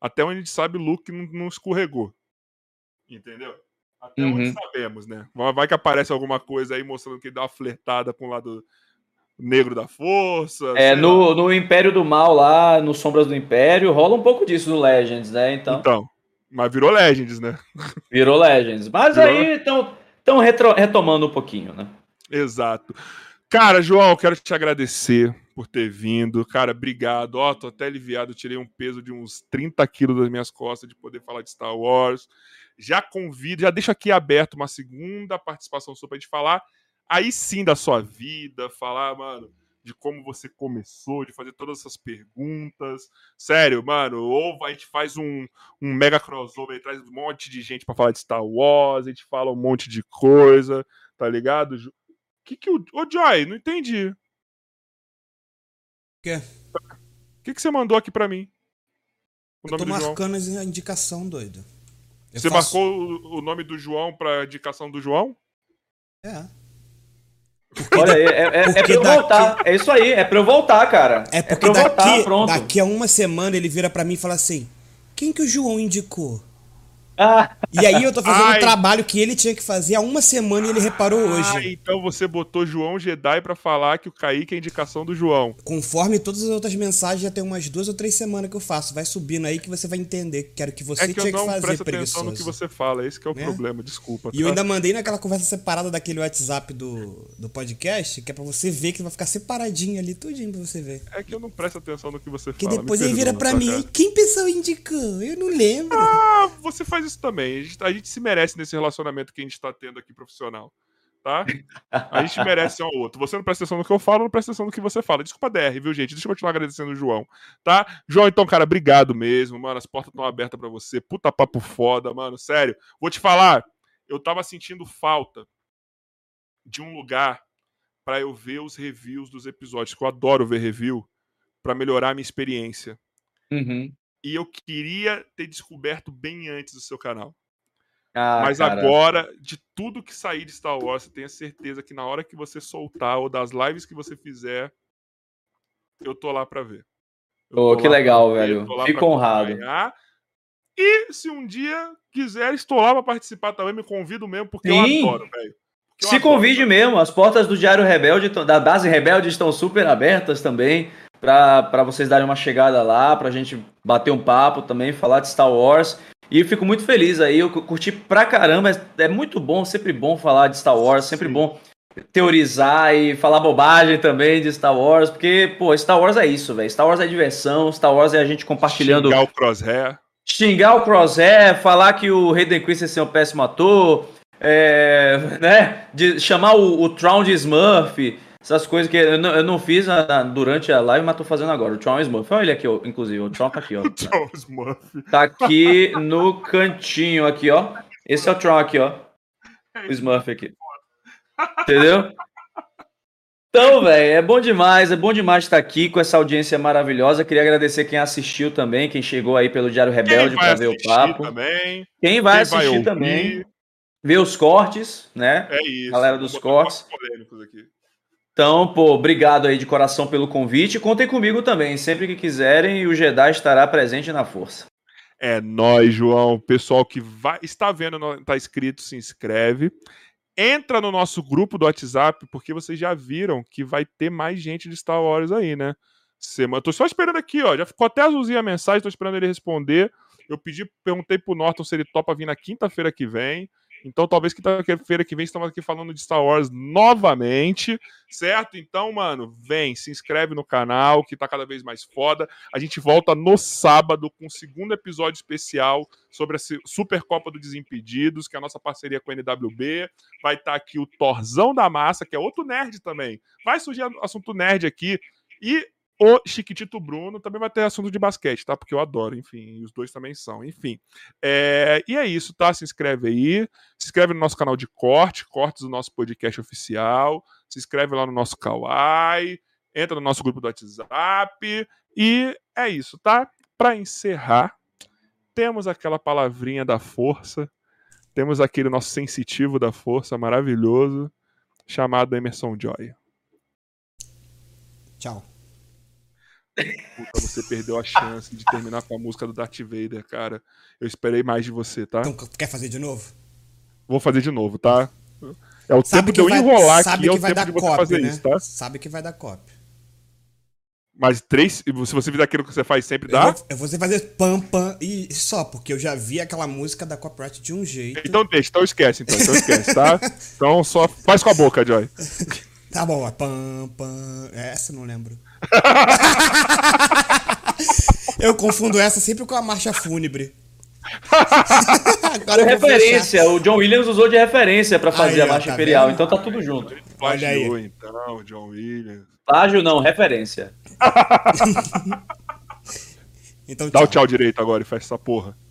Até onde a gente sabe, Luke não, não escorregou. Entendeu? Até onde Uhum. sabemos, né? Vai vai que aparece alguma coisa aí mostrando que ele dá uma flertada com o lado negro da força. É, no, lá. no Império do Mal lá, no Sombras do Império, rola um pouco disso no Legends, né? Então, Então, mas virou Legends, né? virou Legends. Mas Virou- aí estão retomando um pouquinho, né? Exato. Cara, João, quero te agradecer por ter vindo. Cara, obrigado. Ó, tô até aliviado. Tirei um peso de uns 30 quilos das minhas costas de poder falar de Star Wars. Já convido, já deixo aqui aberto uma segunda participação sua pra gente falar aí sim da sua vida, falar, mano, de como você começou, de fazer todas essas perguntas. Sério, mano, ou a gente faz um, um mega crossover e traz um monte de gente pra falar de Star Wars, a gente fala um monte de coisa, tá ligado? Ju- que que o. Ô, Joy, não entendi. Quê? O que, que você mandou aqui pra mim? O Eu tô marcando a indicação, doido. Eu Você faço- marcou o, o nome do João pra indicação do João? É. Olha aí, é, é, é porque pra eu daqui- voltar. É isso aí, é pra eu voltar, cara. É porque pra eu voltar, daqui, pronto. daqui a uma semana ele vira pra mim e fala assim: Quem que o João indicou? Ah, E aí eu tô fazendo Ai. o trabalho que ele tinha que fazer há uma semana e ele reparou Ah, hoje. então você botou João Jedi pra falar que o Kaique é indicação do João. Conforme todas as outras mensagens, já tem umas duas ou três semanas que eu faço. Vai subindo aí que você vai entender que era o que você é que tinha eu não que fazer, presto preguiçoso. atenção no que você fala, esse que é o Né? problema, desculpa. E eu tá? ainda mandei naquela conversa separada daquele WhatsApp do, do podcast, que é pra você ver que vai ficar separadinho ali, tudinho pra você ver. É que eu não presto atenção no que você Que fala. me depois ele vira pra tá, mim, cara? "Ai, quem pessoa indicou? Eu não lembro. Ah, você faz isso também. A gente, a gente se merece nesse relacionamento que a gente tá tendo aqui profissional. Tá? A gente merece um ao outro. Você não presta atenção no que eu falo, não presta atenção no que você fala. Desculpa, DR, viu, gente? Deixa eu continuar agradecendo o João, tá? João, então, cara, obrigado mesmo, mano. As portas estão abertas pra você. Puta papo foda, mano. Sério. Vou te falar, eu tava sentindo falta de um lugar pra eu ver os reviews dos episódios, que eu adoro ver review, pra melhorar a minha experiência. uhum. E eu queria ter descoberto bem antes do seu canal. Ah, Mas cara. agora, de tudo que sair de Star Wars, você tenha certeza que na hora que você soltar ou das lives que você fizer, eu tô lá pra ver. Eu tô que legal, ver, velho. eu Fico honrado. acompanhar. E se um dia quiser, estou lá pra participar também, me convido mesmo, porque Sim. eu adoro, velho. Eu Se adoro, convide velho. mesmo, as portas do Diário Rebelde, da base Rebelde, estão super abertas também, para vocês darem uma chegada lá, pra gente bater um papo também, falar de Star Wars. E eu fico muito feliz aí, eu cu- curti pra caramba, é é muito bom, sempre bom falar de Star Wars, sempre Sim. bom teorizar e falar bobagem também de Star Wars, porque, pô, Star Wars é isso, velho. Star Wars é diversão, Star Wars é a gente compartilhando Xingar o Crosshair. xingar o Crosshair, falar que o Hayden Christensen é um péssimo ator, é, né, de chamar o, o Tron de Smurf, essas coisas que eu não, eu não fiz na- na- durante a live, mas tô fazendo agora. O Tron é Smurf. Olha ele aqui, ó, inclusive, o Tron tá aqui, ó. *laughs* John Smurf. Tá aqui no cantinho aqui, ó. Esse é o Tron aqui, ó. O Smurf aqui. Entendeu? Então, velho, é bom demais, é bom demais estar aqui com essa audiência maravilhosa. Queria agradecer quem assistiu também, quem chegou aí pelo Diário Rebelde vai para ver o papo. também. Quem vai quem assistir ouvir, também, ver os cortes, né? É isso. Galera dos cortes. polêmicos aqui. Então, pô, obrigado aí de coração pelo convite. Contem comigo também, sempre que quiserem, o Jedi estará presente na força. É nóis, João. Pessoal que vai, está vendo, não tá inscrito, se inscreve. Entra no nosso grupo do WhatsApp, porque vocês já viram que vai ter mais gente de Star Wars aí, né? Semana. Tô só esperando aqui, ó. Já ficou até azulzinha a mensagem, tô esperando ele responder. Eu pedi, perguntei pro Norton se ele topa vir na quinta-feira que vem. Então, talvez quinta-feira que vem estamos aqui falando de Star Wars novamente, certo? Então, mano, vem, se inscreve no canal, que tá cada vez mais foda. A gente volta no sábado com o segundo episódio especial sobre a Su- Supercopa do Desimpedidos, que é a nossa parceria com a NWB. Vai estar aqui o Torzão da Massa, que é outro nerd também. Vai surgir assunto nerd aqui. E o Chiquitito Bruno também vai ter assunto de basquete, tá? Porque eu adoro, enfim, os dois também são, enfim. É, e é isso, tá? Se inscreve aí, se inscreve no nosso canal de corte, cortes do nosso podcast oficial, se inscreve lá no nosso Kawaii, entra no nosso grupo do WhatsApp, e é isso, tá? Para encerrar, temos aquela palavrinha da força, temos aquele nosso sensitivo da força maravilhoso, chamado Emerson Joy. Tchau. Puta, você perdeu a chance de terminar com a música do Darth Vader, cara. Eu esperei mais de você, tá? Então, quer fazer de novo? Vou fazer de novo, tá? É o Sabe tempo de eu vai, enrolar sabe aqui, é que o vai tempo dar de você copy, fazer né? isso, tá? Sabe que vai dar copy. Mas três, se você fizer aquilo que você faz sempre, Eu dá? vou, eu vou fazer pam pam e só, porque eu já vi aquela música da copyright de um jeito. Então deixa, então esquece, então, então esquece, tá? *laughs* Então só faz com a boca, Joy. Tá bom, ó, pam pam. Essa eu não lembro. *laughs* eu confundo essa sempre com a marcha fúnebre. *laughs* Agora referência, o John Williams usou de referência pra fazer Aí, a marcha tá imperial, vendo? então tá tudo junto. Olha aí. Plagiou, então, John Williams. Plágio não, referência. *laughs* Então, Dá o tchau direito agora e fecha essa porra.